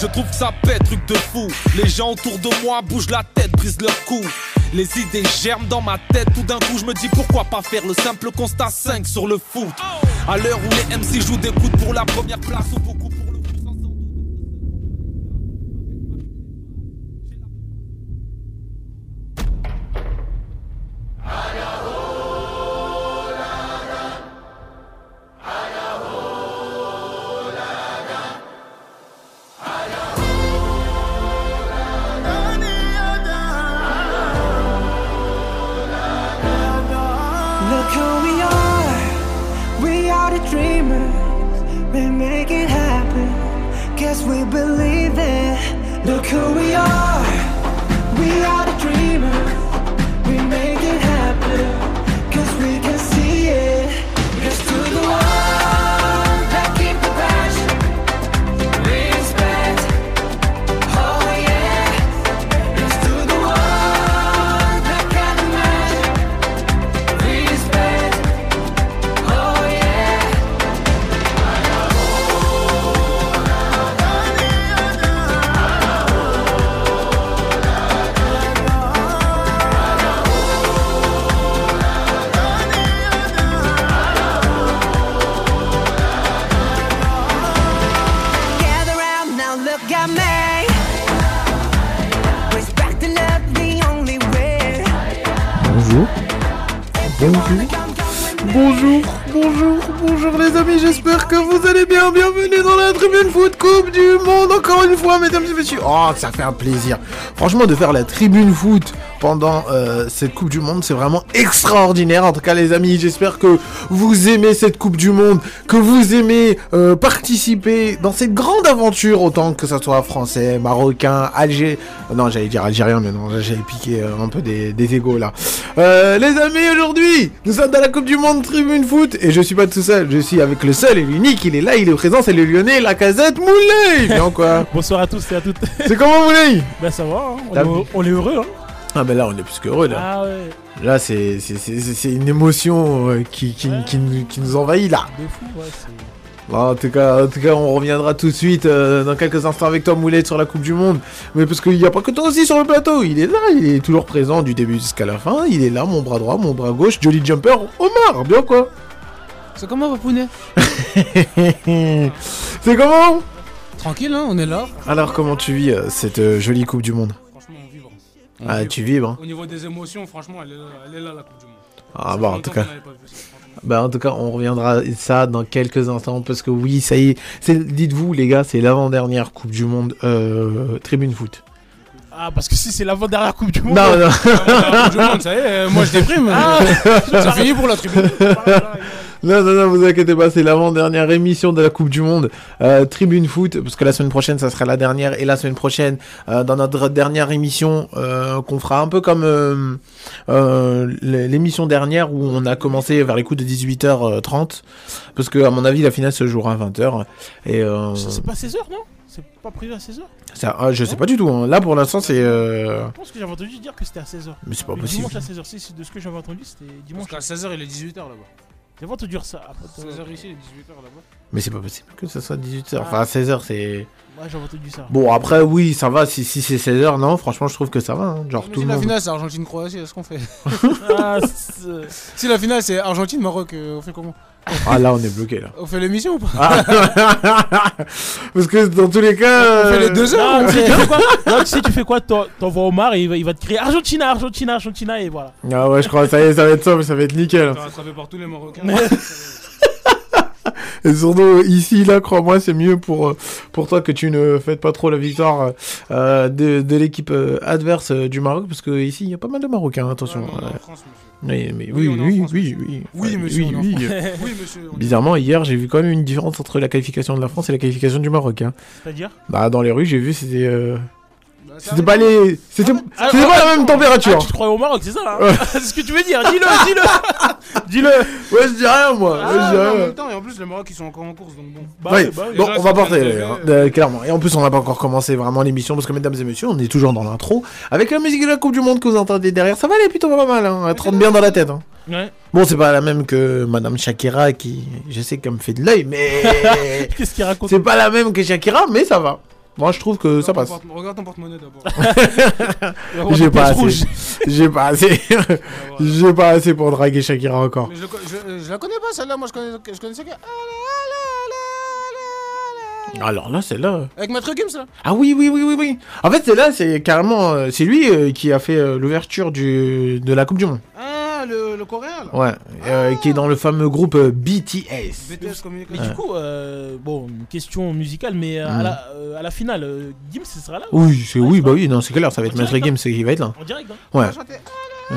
Je trouve ça pète, truc de fou. Les gens autour de moi bougent la tête, brisent leur cou. Les idées germent dans ma tête. Tout d'un coup, je me dis pourquoi pas faire le simple constat 5 sur le foot? À l'heure où les MC jouent des coups pour la première place tribune foot Coupe du Monde, encore une fois, mesdames et messieurs. Oh, ça fait un plaisir. Franchement, de faire la tribune foot pendant euh, cette Coupe du Monde, c'est vraiment extraordinaire. En tout cas, les amis, j'espère que vous aimez cette Coupe du Monde, que vous aimez euh, participer dans cette grande aventure, autant que ça soit français, marocain, algérien. Non, j'allais dire algérien, mais non, j'avais piqué euh, un peu des, des égaux là. Euh, les amis, aujourd'hui, nous sommes dans la Coupe du Monde Tribune Foot et je suis pas tout seul, je suis avec le seul et l'unique. Il est là, il est présent, c'est le Lyonnais, la casette Moulay. Bien quoi? Bonsoir à tous et à toutes. C'est comment Moulay bah ça va, hein. on, est, vu? on est heureux. Hein. Ah ben là, on est plus qu'heureux là. Ah ouais, Là, c'est une émotion euh, qui, qui, qui nous- qui nous envahit là. de fou, ouais. Bon, en, tout cas, en tout cas, on reviendra tout de suite euh, dans quelques instants avec toi, Moulette, sur la Coupe du Monde. Mais parce qu'il n'y a pas que toi aussi sur le plateau. Il est là, il est toujours présent du début jusqu'à la fin. Il est là, mon bras droit, mon bras gauche, Jolly Jumper, Omar, bien quoi C'est comment, Papounet C'est comment Tranquille, hein, on est là. Alors, comment tu vis euh, cette euh, jolie Coupe du Monde Franchement, on vibre. Ah, vibre. tu vibres, hein Au niveau des émotions, franchement, elle est là, elle est là la Coupe du Monde. Ah bah, fait en tout cas. Ça. Bah en tout cas on reviendra à ça dans quelques instants parce que oui ça y est, c'est dites-vous les gars c'est l'avant-dernière Coupe du Monde euh, Tribune Foot. Ah, parce que si c'est l'avant-dernière Coupe du Monde. Non non La Coupe du Monde, ça y est, euh, moi je déprime. Ah. c'est fini pour la tribune. non non non vous inquiétez pas c'est l'avant-dernière émission de la Coupe du Monde euh, Tribune Foot parce que la semaine prochaine ça sera la dernière et la semaine prochaine euh, dans notre dernière émission euh, qu'on fera un peu comme euh, euh, l'émission dernière où on a commencé vers les coups de 18h30 parce que à mon avis la finale se jouera à 20h et euh, C'est pas 16h, non? C'est pas prévu à 16h ça, ah, je sais pas du tout hein. là pour l'instant c'est euh, Je pense que j'avais entendu dire que c'était à 16h. mais c'est pas Le possible dimanche à 16h, si, c'est de ce que j'avais entendu, c'était dimanche. Parce qu'à 16h, il est 18h là-bas. J'avais entendu ça. Après, toi- 16h ici, il est 18h là-bas. Mais c'est pas possible que ce soit 18h. Ah. Enfin, 16h, c'est. Ouais, j'avais entendu ça. Bon, après, oui, ça va. Si, si c'est 16h, non, franchement, je trouve que ça va. hein. Genre, Mais tout si le la monde. finale c'est Argentine-Croatie, est-ce qu'on fait Ah, c'est- Si la finale c'est Argentine-Maroc, euh, on fait comment? Ah, là, on est bloqué, là. On fait l'émission ou pas? Ah. Parce que dans tous les cas. On fait les euh, deux heures Non, tu sais, tu fais quoi? Non, tu sais, tu fais quoi? T'en- T'envoies Omar et il va, il va te crier Argentina, Argentina, Argentina et voilà. Ah, ouais, je crois, ça y est, ça va être ça, mais ça va être nickel. On va rattraper par tous les Marocains. Et surtout, ici, là, crois-moi, c'est mieux pour, euh, pour toi que tu ne fêtes pas trop la victoire euh, de, de l'équipe euh, adverse euh, du Maroc. Parce que ici, il y a pas mal de Marocains, attention. Ouais, on est Ouais. en France, monsieur. Oui, mais Oui, oui, oui, France, oui, oui. Oui, monsieur, oui, monsieur. Bizarrement, hier, j'ai vu quand même une différence entre la qualification de la France et la qualification du Maroc. Hein. C'est-à-dire? Bah, dans les rues, j'ai vu, c'était. euh, C'était pas les. C'était Ah, ah, pas ah, la même ah, température. Ah, tu te croyais au Maroc, c'est ça hein Ouais. C'est ce que tu veux dire Dis-le, dis-le Dis-le Ouais, je dis rien, moi. Ah, en même temps, et en plus, les Maroc ils sont encore en course donc bon. Bah bah bon, on va porter, hein, élevés, euh, clairement. Et en plus, on n'a pas encore commencé vraiment l'émission, parce que, mesdames et messieurs, on est toujours dans l'intro. Avec la musique de la Coupe du Monde que vous entendez derrière, ça va aller plutôt pas mal, hein. Elle trempe bien dans la tête, hein. Ouais. Bon, c'est pas la même que Madame Shakira, qui, je sais qu'elle me fait de l'œil, mais. Qu'est-ce qu'il raconte c'est pas la même que Shakira, mais ça va. Moi, je trouve que ça passe. ton Regarde ton porte-monnaie d'abord. J'ai pas assez. J'ai pas assez. J'ai pas assez pour draguer Shakira encore. Mais je, co- je- je la connais pas celle-là, moi je, connais, je connaissais que. Alors là, c'est là. Avec Maître Gims là Ah oui, oui, oui, oui, oui. En fait, c'est là, c'est carrément. euh, c'est lui euh, qui a fait euh, l'ouverture de la Coupe du Monde. Ah, le, le coréen là Ouais. euh, Qui est dans le fameux groupe euh, BTS. BTS Mais Communication. du coup, euh, bon, une question musicale, mais euh, Mm. à, la, euh, à la finale, euh, Gims ce sera là Oui, c'est Ouais, oui, bah oui, non, c'est clair, ça va être Maître Games qui va être là. En direct, hein Ouais. Ah.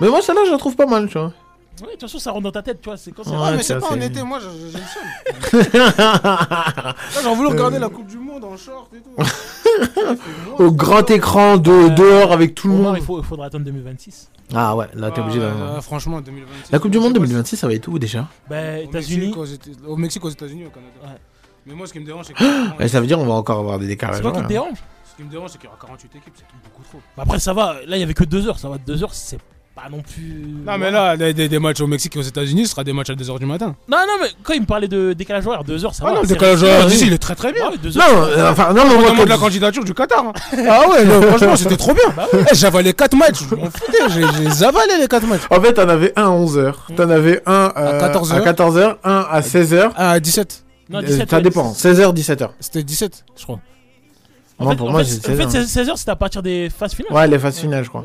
Mais moi, celle-là, je la trouve pas mal, tu vois. Ouais, de toute façon, ça rentre dans ta tête, tu vois. C'est quand c'est. Ouais, mais ça, c'est pas en c'est- été, moi j'ai j'ai le seum. Là, J'ai voulu regarder la Coupe du Monde en short et tout. Fait Au grand écran de, Euh, dehors avec tout le Omar, monde. il, faut, il faudra attendre 2026. Ah ouais, là, t'es Ah, obligé d'avoir. ouais, Franchement, 2026. La Coupe du Monde sais pas 2026, ça va être où déjà? Bah, États-Unis. Mexique, aux Éta- Au Mexique, aux États-Unis, au Canada. Ouais. Mais moi, ce qui me dérange, c'est que. Et Ça veut dire on va encore avoir des décalages. C'est quoi qui te dérange? Ce qui me dérange, c'est qu'il y aura 48 équipes, c'est beaucoup trop. Bah Après, ça va. Là, il y avait que 2 heures. Ça va, 2 heures, c'est pas non plus. Non, mais là, des, des- des matchs au Mexique et aux États-Unis, ce sera des matchs à 2h du matin. Non, non, mais quand il me parlait de décalage horaire, 2 heures, ça Ah va. non, le c'est décalage horaire il est très très bien. Ah ouais, 2 Non, heures. euh, enfin, non, mais On moi, demande quand- la candidature du Qatar. hein. Ah ouais, non, franchement, c'était trop bien. Bah Eh, J'avalais 4 matchs, je m'en foutais, j'ai j'ai avalé les 4 matchs. En fait, t'en avais un à 11h. T'en avais un euh, À 14 à heures. 14h, un à 16h. Ah, 17. Non, Euh, 17 ça ouais, dépend. 16h, 17h. C'était 17, je crois. En Moi, fait, pour en moi, fait, c'est en fait, 16h. 16 heures, c'était à partir des phases finales. Ouais, les phases finales, je crois.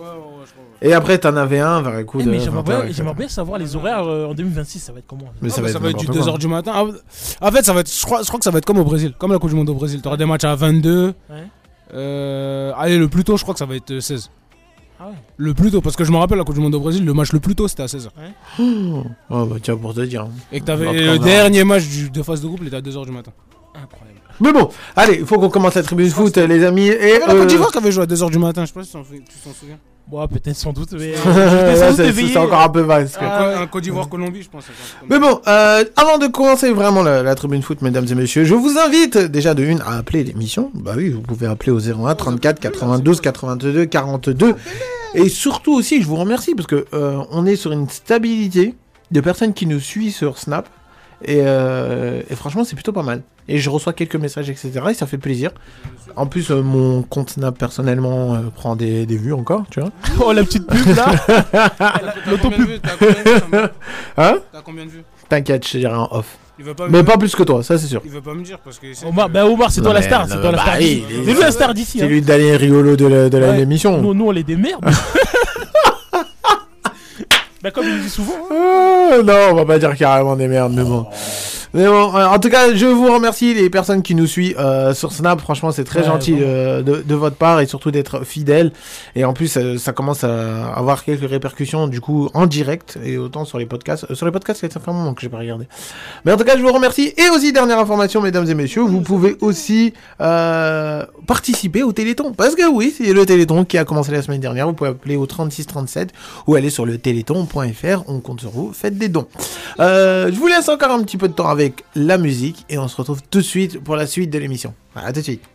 Et après, t'en avais un vers les coups Eh, de. mais j'aimerais 20 heures, bien, etc. j'aimerais bien savoir les horaires euh, en 2026, ça va être comment Mais Ah, ça bah, va être, du n'importe quoi. 2h du matin. Ah, En fait, ça va être, je, crois, je crois que ça va être comme au Brésil, comme la Coupe du Monde au Brésil. T'auras des matchs à 22. Ouais. Euh, allez, le plus tôt, je crois que ça va être euh, 16. Ah ouais. Le plus tôt, parce que je me rappelle la Coupe du Monde au Brésil, le match le plus tôt c'était à 16h. Oh, bah, tiens, pour te dire. Et que t'avais le dernier match du, de phase de groupe, il était à 2h du matin. Incroyable. Mais bon, allez, il faut qu'on commence la tribune foot, les amis. Et. La euh, Côte d'Ivoire qui avait joué à 2h du matin, je sais pas si tu t'en souviens. Bon, peut-être sans doute, mais. euh, c'est encore un peu vaste. Ah. Un Côte d'Ivoire-Colombie, je pense. Mais bon, euh, avant de commencer vraiment la, la tribune foot, mesdames et messieurs, je vous invite déjà de une à appeler l'émission. Bah oui, vous pouvez appeler au 01 34 92 82 42. Et surtout aussi, je vous remercie parce que euh, on est sur une stabilité de personnes qui nous suivent sur Snap. Et, euh, et franchement, c'est plutôt pas mal. Et je reçois quelques messages, etc. Et ça fait plaisir. En plus, euh, mon compte Snap personnellement euh, prend des, des vues encore, tu vois. Oh, la petite pub là T'as combien de vues T'as combien de vues Samuel Hein T'as combien de vues T'inquiète, je te dirai en off. Il veut pas Mais me pas plus que toi, ça c'est sûr. Il veut pas me dire parce que. c'est- Omar, bah, Omar c'est toi la star, c'est toi la bah, star d'ici. est- C'est lui la star d'ici. C'est hein. lui le dernier rigolo de la- de la- Ouais. l'émission. Nous, nous, on est des merdes. bah, comme il dit souvent. hein. Ah, non, on va pas dire carrément des merdes, mais bon. Mais bon, euh, en tout cas, je vous remercie les personnes qui nous suivent euh, sur Snap. Franchement, c'est très Ouais, gentil euh, de, de votre part et surtout d'être fidèle. Et en plus, ça commence à avoir quelques répercussions du coup en direct et autant sur les podcasts. Euh, sur les podcasts, ça fait un moment que j'ai pas regardé. Mais en tout cas, je vous remercie. Et aussi, dernière information, mesdames et messieurs, vous pouvez aussi participer au Téléthon. Parce que oui, c'est le Téléthon qui a commencé la semaine dernière. Vous pouvez appeler au 3637 ou aller sur le On compte sur vous. Faites des dons. Euh, je vous laisse encore un petit peu de temps avec la musique et on se retrouve tout de suite pour la suite de l'émission. À tout de suite.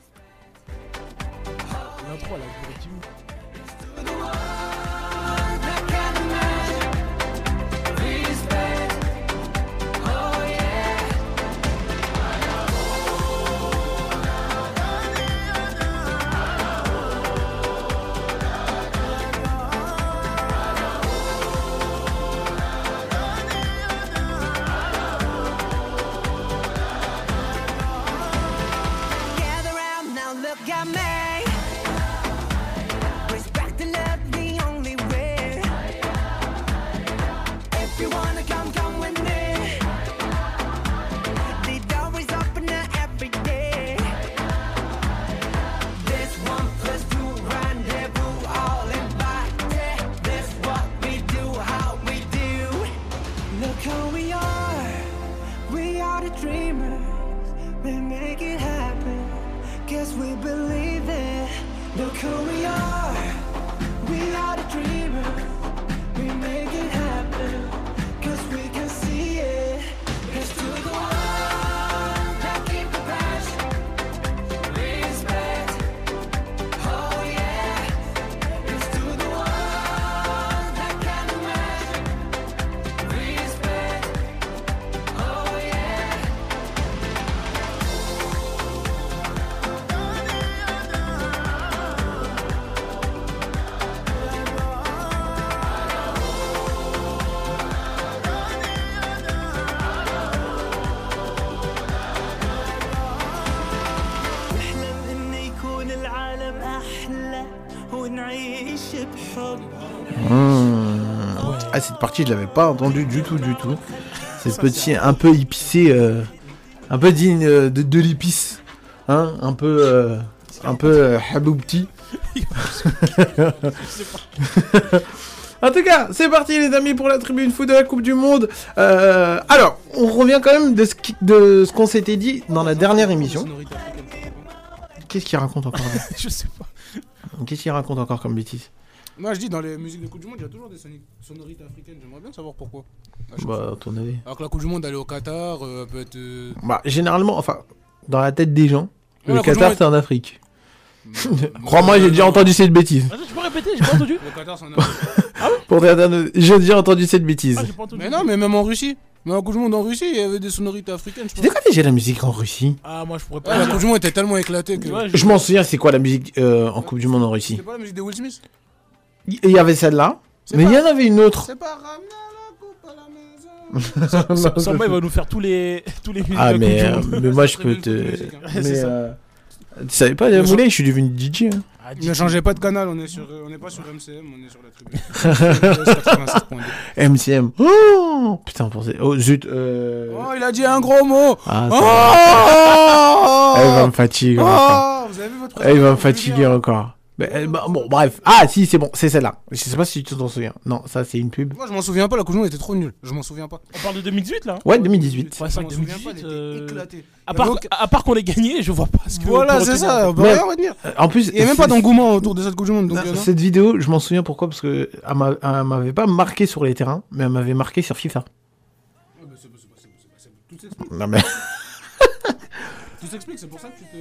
Partie, je l'avais pas entendue du tout, du tout. Cette petite un peu épicée, euh, un peu digne euh, de, de l'épice. Hein un peu, euh, un peu haboubti. En tout cas, c'est parti les amis pour la tribune foot de la Coupe du Monde. Euh, alors, on revient quand même de ce qui- de ce qu'on s'était dit dans la dernière émission. Qu'est-ce qu'il raconte encore Je sais pas. Qu'est-ce qu'il raconte encore comme bêtise? Moi, je dis, dans les musiques de Coupe du Monde, il y a toujours des sonorités africaines. J'aimerais bien savoir pourquoi. Bah, à ton avis Alors que la Coupe du Monde, elle est au Qatar, euh, peut être. euh, Bah, généralement, enfin, dans la tête des gens, Ouais, le la Coupe du Qatar Monde- c'est en Afrique. euh, Crois-moi, j'ai déjà entendu cette bêtise. Attends, tu peux répéter J'ai pas entendu. Le Qatar, c'est en Afrique. Pour dire- J'ai déjà entendu cette bêtise. Ah, j'ai pas entendu. mais non, mais même en Russie. Mais la Coupe du Monde en Russie, il y avait des sonorités africaines. Je C'était quoi déjà la musique en Russie? Ah, moi je pourrais pas. la dire. Coupe du Monde était tellement éclatée que. Je- Je m'en souviens, c'est quoi la musique euh, en Coupe du Monde en Russie? C'était pas la musique de Will Smith? Il y avait celle-là, mais il y en avait une autre. C'est pas ramener la coupe à la maison. Sans- Sans moi, il va nous faire tous les tous les musiques Ah, mais, euh, mais moi je peux te. Mais, euh, Tu savais pas, Mais Moulay, je suis devenu DJ. hein. Ah, Ne changez pas de canal, on est sur, euh, on n'est pas sur MCM, on est sur la tribune. 87.2. MCM. Oh Putain, pensez. Oh zut. Euh... Oh, il a dit un gros mot. Ah, Oh, va. Elle va me fatiguer encore. Oh, vous avez vu votre Elle va me fatiguer encore. Mais, bah, bon, bref. Ah, si, c'est bon, c'est celle-là. Je sais pas si tu t'en souviens. Non, ça, c'est une pub. Moi, je m'en souviens pas, la Coupe du Monde était trop nulle. Je m'en souviens pas. On parle de 2018 là Ouais, 2018. Ouais, c'est je vrai que souviens 2018, pas, elle était euh. À part, à qu'on l'ait gagné, je vois pas ce que. Voilà, peut c'est retenir. ça, on peut Mais- rien retenir. Euh, En plus, Il y a même pas d'engouement autour de cette Coupe du Monde, donc euh, non. cette vidéo, je m'en souviens pourquoi Parce que elle m'a- elle m'avait pas marqué sur les terrains, mais elle m'avait marqué sur FIFA. Ouais, bah, c'est- c'est- c'est- c'est- c'est- Tout s'explique, Non mais tout s'explique, c'est pour ça que tu te.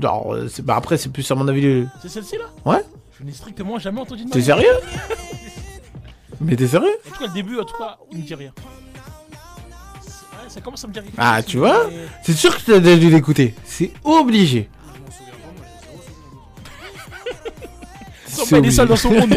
Non, euh, c'est- bah après c'est plus à mon avis. le- C'est celle-ci là? Ouais. Je n'ai strictement jamais entendu de ma T'es vie. sérieux? Mais t'es sérieux? En tout cas, le début, en tout cas, il me dit rien. C'est- Ouais, ça commence à me dire quelque Ah, chose, tu vois? C'est sûr que t'as déjà dû l'écouter. C'est obligé. M'en souviens pas, il est seul dans son monde.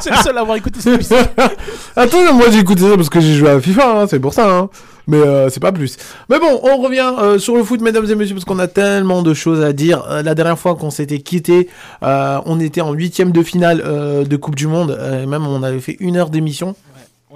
c'est le seul à avoir écouté cette musique. Attends, moi j'ai écouté ça parce que j'ai joué à FIFA, hein, c'est pour ça. Hein. Mais euh, c'est pas plus. Mais bon, on revient euh, sur le foot, mesdames et messieurs, parce qu'on a tellement de choses à dire. Euh, la dernière fois qu'on s'était quitté, euh, on était en huitième de finale de Coupe du Monde. Euh, même on avait fait une heure d'émission.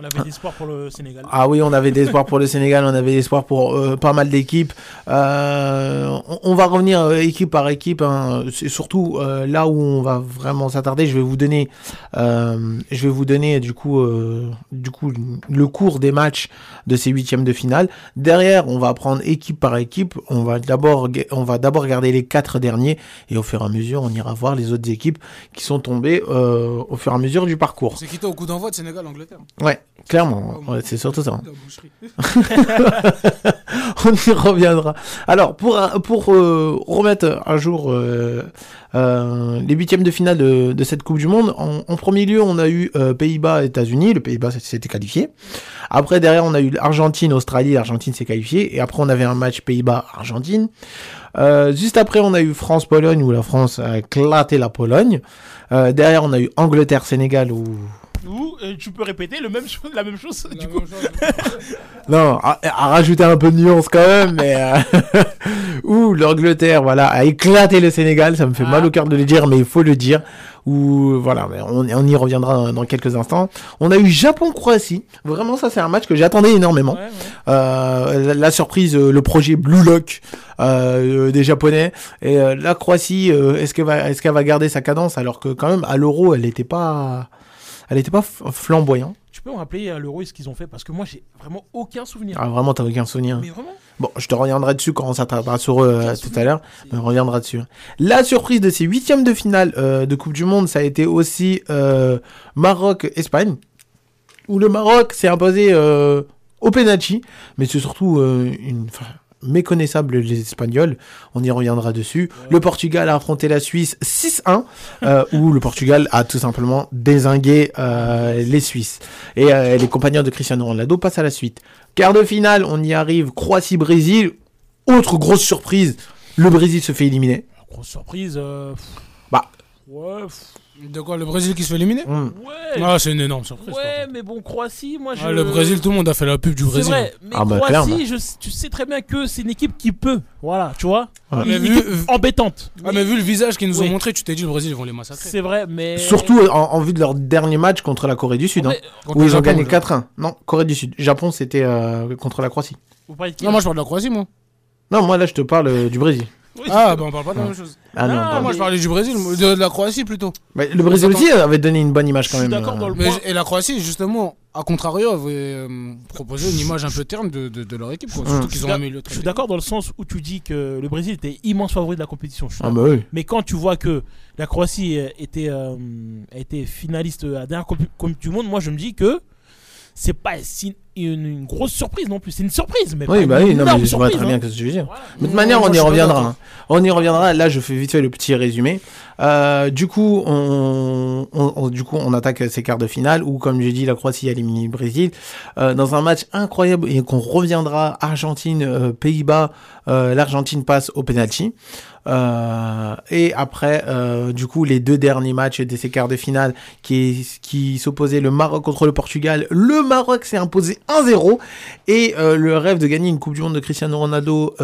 On avait l'espoir pour le Sénégal. Ah oui, on avait des espoirs pour le Sénégal, on avait des espoirs pour euh, pas mal d'équipes. Euh, on, on va revenir euh, équipe par équipe. hein. C'est surtout euh, là où on va vraiment s'attarder. Je vais vous donner, euh, je vais vous donner du coup, euh, du coup, le cours des matchs de ces huitièmes de finale. Derrière, on va prendre équipe par équipe. On va d'abord, on va d'abord regarder les quatre derniers et au fur et à mesure, on ira voir les autres équipes qui sont tombées euh, au fur et à mesure du parcours. s'est quitté au coup d'envoi de Sénégal-Angleterre? Ouais, clairement, ouais, c'est surtout ça. hein. On y reviendra. Alors, pour, pour euh, remettre un jour euh, euh, les huitièmes de finale de, de cette Coupe du Monde, en, en premier lieu, on a eu euh, Pays-Bas, États-Unis. Le Pays-Bas s'était qualifié. Après, derrière, on a eu Argentine, Australie. L'Argentine s'est qualifiée. Et après, on avait un match Pays-Bas-Argentine. Euh, juste après, on a eu France-Pologne, où la France a éclaté la Pologne. Euh, derrière, on a eu Angleterre-Sénégal, où Ou euh, tu peux répéter le même chose, la même chose. La du même coup. chose. Non, à, à rajouter un peu de nuance quand même, mais euh, ouh, l'Angleterre, voilà, a éclaté le Sénégal. Ça me fait Ah. mal au cœur de le dire, mais il faut le dire. Ou voilà, mais on, on y reviendra dans quelques instants. On a eu Japon-Croatie. Vraiment, ça c'est un match que j'attendais énormément. Ouais, ouais. Euh, la, la surprise, euh, le projet Blue Lock des Japonais et la Croatie. est-ce qu'elle va, est-ce qu'elle va garder sa cadence alors que quand même à l'Euro, elle n'était pas, elle était pas f- flamboyant. Tu peux me rappeler à l'Euro ce qu'ils ont fait? Parce que moi j'ai vraiment aucun souvenir. Ah, vraiment, t'as aucun souvenir. Mais vraiment? Bon, je te reviendrai dessus quand on s'attardera sur eux euh, tout à l'heure, mais on reviendra dessus. La surprise de ces huitièmes de finale euh, de Coupe du Monde, ça a été aussi euh, Maroc-Espagne, où le Maroc s'est imposé euh, au penalty, mais c'est surtout euh, une enfin, méconnaissable les Espagnols. On y reviendra dessus. Le Portugal a affronté la Suisse 6-1, euh, où le Portugal a tout simplement désingué euh, les Suisses. Et euh, les compagnons de Cristiano Ronaldo passent à la suite. Quart de finale, on y arrive. Croatie-Brésil. Autre grosse surprise, le Brésil se fait éliminer. Grosse surprise. Bah. Ouais. De quoi Le Brésil qui se fait éliminer Hum. Ouais. Ah, c'est une énorme surprise. Ouais, mais bon, Croatie, moi je. Ah, le Brésil, tout le monde a fait la pub du C'est Brésil. vrai, mais Ah bah, Croatie, je, tu sais très bien que c'est une équipe qui peut. Voilà, tu vois. Ouais. Une Mais vu- équipe embêtante. Ah, mais vu le visage qu'ils nous ont montré, tu t'es dit le Brésil, ils vont les massacrer. C'est vrai, mais. Surtout en, en vue de leur dernier match contre la Corée du Sud, hein, où ils ont Japon, gagné je- 4-1. Non, Corée du Sud. Japon, c'était euh, contre la Croatie. Vous parlez de qui Non, moi je parle de la Croatie, moi. Non, moi là, je te parle euh, du Brésil. Oui, Ah, bah on parle pas de la même chose. Ah non, Non, non. Ah, moi je parlais du Brésil, de, de la Croatie plutôt. Mais le Brésil aussi avait donné une bonne image quand Je suis même. d'accord euh. dans le- Mais, Moi- et la Croatie, justement, à contrario, avait euh, proposé une image un peu terne de, de, de leur équipe. Quoi. Surtout Hum. qu'ils Je ont suis amélioré. Je suis d'accord dans le sens où tu dis que le Brésil était immense favori de la compétition. je suis Ah d'accord. bah oui. Mais quand tu vois que la Croatie euh, était, euh, a été finaliste à la dernière Coupe Coupe du Monde, moi je me dis que c'est pas si- une, une grosse surprise non plus. C'est une surprise, mais Oui, pas bah une oui, non, mais je vois surprise, très hein. bien ce que tu veux dire. Voilà. De toute manière, on y reviendra. hein. On y reviendra. Là, je fais vite fait le petit résumé. Euh, du coup, on, on- on- du coup, on attaque ces quarts de finale où, comme j'ai dit, la Croatie a éliminé le Brésil euh, dans un match incroyable et qu'on reviendra. Argentine, euh, Pays-Bas. euh, L'Argentine passe au penalty. Euh, et après, euh, du coup, les deux derniers matchs de ces quarts de finale qui, qui s'opposaient le Maroc contre le Portugal. Le Maroc s'est imposé 1-0 et euh, le rêve de gagner une Coupe du Monde de Cristiano Ronaldo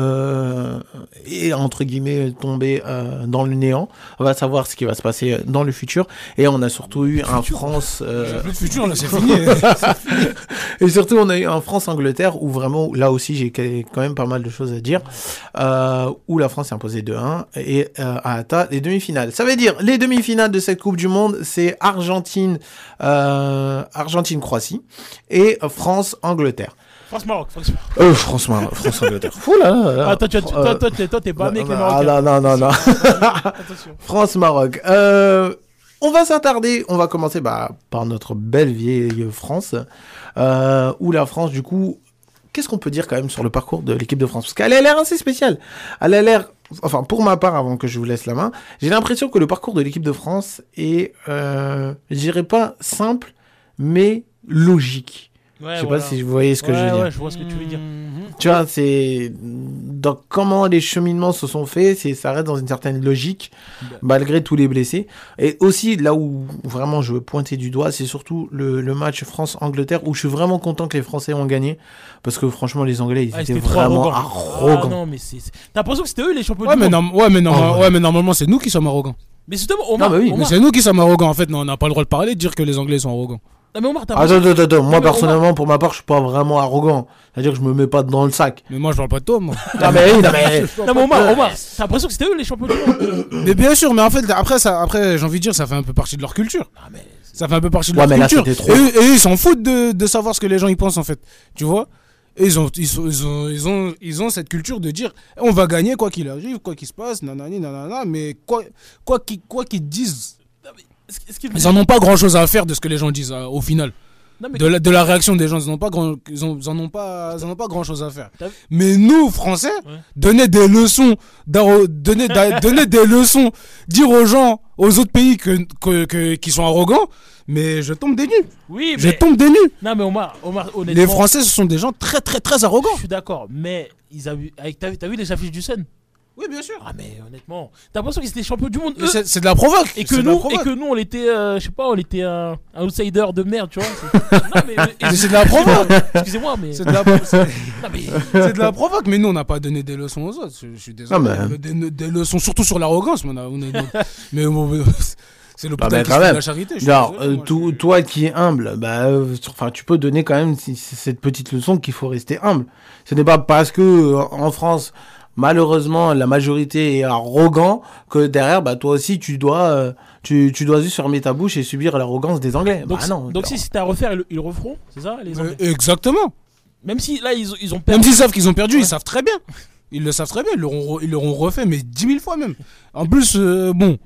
est entre guillemets tombé dans le néant. On va savoir ce qui va se passer dans le futur. Et on a surtout eu un France futur, là, c'est fini. et surtout on a eu un France-Angleterre où vraiment là aussi j'ai quand même pas mal de choses à dire. Où la France s'est imposée 2-1 et euh, a atteint les demi-finales. Ça veut dire les demi-finales de cette Coupe du Monde, c'est Argentine, euh, Argentine-Croatie et France-Angleterre. France-Maroc. France Euh, France, France-Angleterre. Fou là. là. ah, toi, tu as- toi, toi, t'es- toi, t'es pas avec les Ah, Marocains. non, non, non, non. Attention. France-Maroc. Euh, on va s'attarder, on va commencer bah, par notre belle vieille France, euh, où la France, du coup, qu'est-ce qu'on peut dire quand même sur le parcours de l'équipe de France? Parce qu'elle a l'air assez spéciale. Elle a l'air, enfin pour ma part, avant que je vous laisse la main, j'ai l'impression que le parcours de l'équipe de France est, euh, je dirais pas simple, mais logique. Ouais, je sais voilà. pas si vous voyez ce que Ouais, je veux dire. ouais, je vois ce que tu veux dire. Tu vois, c'est dans comment les cheminements se sont faits, c'est ça reste dans une certaine logique malgré tous les blessés. Et aussi là où vraiment je veux pointer du doigt, c'est surtout le, le match France-Angleterre où je suis vraiment content que les Français ont gagné parce que franchement les Anglais ils Ah, étaient vraiment arrogant. arrogants. Ah, non, mais c'est. c'est- T'as l'impression que c'était eux les champions Ouais du mais, monde. ouais, mais Oh, ouais. ouais, mais normalement, c'est nous qui sommes arrogants. Mais Non, mais oui, c'est nous qui sommes arrogants. En fait, non, on n'a pas le droit de parler, de dire que les Anglais sont arrogants. Non, mais Omar, t'as Attends, attends, attends, moi mais personnellement pour ma part je suis pas vraiment arrogant. C'est-à-dire que je me mets pas dans le sac. Mais moi, je parle pas de toi, moi. Non mais oui, non mais Non, mais Omar, Omar, t'as l'impression que c'était eux les champions du monde. mais bien sûr, mais en fait, après, ça, après, j'ai envie de dire, ça fait un peu partie de leur culture. Ah, mais. Ça fait un peu partie de Ouais, leur mais là, culture. c'était trop. Et, eux- et eux, ils s'en foutent de, de savoir ce que les gens y pensent en fait. Tu vois? Et ils ont, ils, ont, ils, ont, ils ont cette culture de dire on va gagner quoi qu'il arrive, quoi qu'il se passe, nanani, nanana, mais quoi quoi qu'ils quoi qu'ils disent, ils en ont pas grand chose à faire de ce que les gens disent euh, au final. Non, mais De la, de la réaction des gens, ils en ont pas grand, ils ont, ils en ont pas, ils en ont pas grand chose à faire. Mais nous, Français, Ouais. donner des leçons, donner, des leçons, dire aux gens, aux autres pays que, que, que- qui sont arrogants, mais je tombe des nues. Oui, Je mais. tombe des nues. Non, mais Omar, Omar honnêtement. Les Français, ce sont des gens très, très, très arrogants. Je suis d'accord, mais ils avaient. avec- T'as vu, t'as vu les affiches du Sun Oui, bien sûr. Ah, mais honnêtement, t'as l'impression qu'ils étaient champions du monde. eux, C'est c'est de la provoque. Et que, C'est de la nous, et provoque. que nous, on était, euh, je sais pas, on était un, un outsider de merde, tu vois. c'est- non, mais, mais- Mais c'est de la provoque. Excusez-moi, mais. C'est de, la... c'est- Non, mais- c'est de la provoque. Mais nous, on n'a pas donné des leçons aux autres. Je, je suis désolé. Non, mais- des, des leçons, surtout sur l'arrogance. mais on a- on a- mais bon, mais- c'est le Ah, putain mais qui quand se fait de même. la charité. je suis Genre, désolé, euh, moi, je toi qui es humble, bah, euh, sur- enfin, tu peux donner quand même si- si- cette petite leçon qu'il faut rester humble. Ce n'est pas parce que euh, en France, malheureusement, la majorité est arrogant que derrière, bah, toi aussi, tu dois, euh, tu, tu dois juste fermer ta bouche et subir l'arrogance des Anglais. Donc, bah si- non. donc si c'était à refaire, ils, ils le referont, c'est ça les Anglais? Exactement. Même si là, ils, ont- ils ont Même perdu. s'ils savent qu'ils ont perdu, Ouais. ils savent très bien. Ils le savent très bien. Ils l'auront re- ils l'auront refait, mais dix mille fois même. En plus, euh, bon,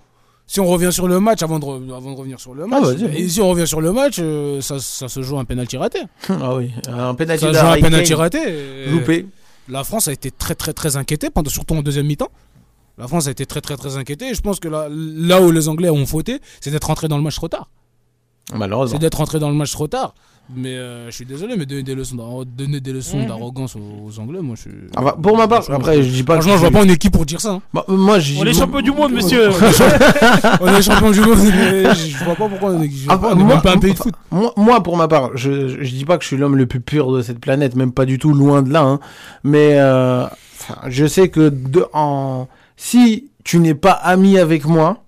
si on revient sur le match, avant de, re- avant de revenir sur le match, vas-y, vas-y. et si on revient sur le match, euh, ça, ça se joue un penalty raté. ah oui, un penalty Ça se joue un penalty raté. et loupé. La France a été très très très inquiétée, pendant, surtout en deuxième mi-temps. La France a été très très très inquiétée. Et je pense que là, là où les Anglais ont fauté, c'est d'être rentré dans le match trop tard. Malheureusement. C'est d'être rentré dans le match trop tard. Mais euh, je suis désolé, mais donner des leçons donner des leçons d'arrogance aux, aux Anglais, moi je suis. Enfin, pour ma part, après, je dis pas. Franchement, je vois pas une équipe pour dire ça. hein. Bah, moi, je On est champion du monde, monsieur. on est champion du monde, mais je vois pas pourquoi on est, Ah, pas, on est moi- même pas un pays de foot. Moi, moi, pour ma part, je, je, je dis pas que je suis l'homme le plus pur de cette planète, même pas du tout, loin de là. hein. Mais euh, je sais que de, en, si tu n'es pas ami avec moi, ah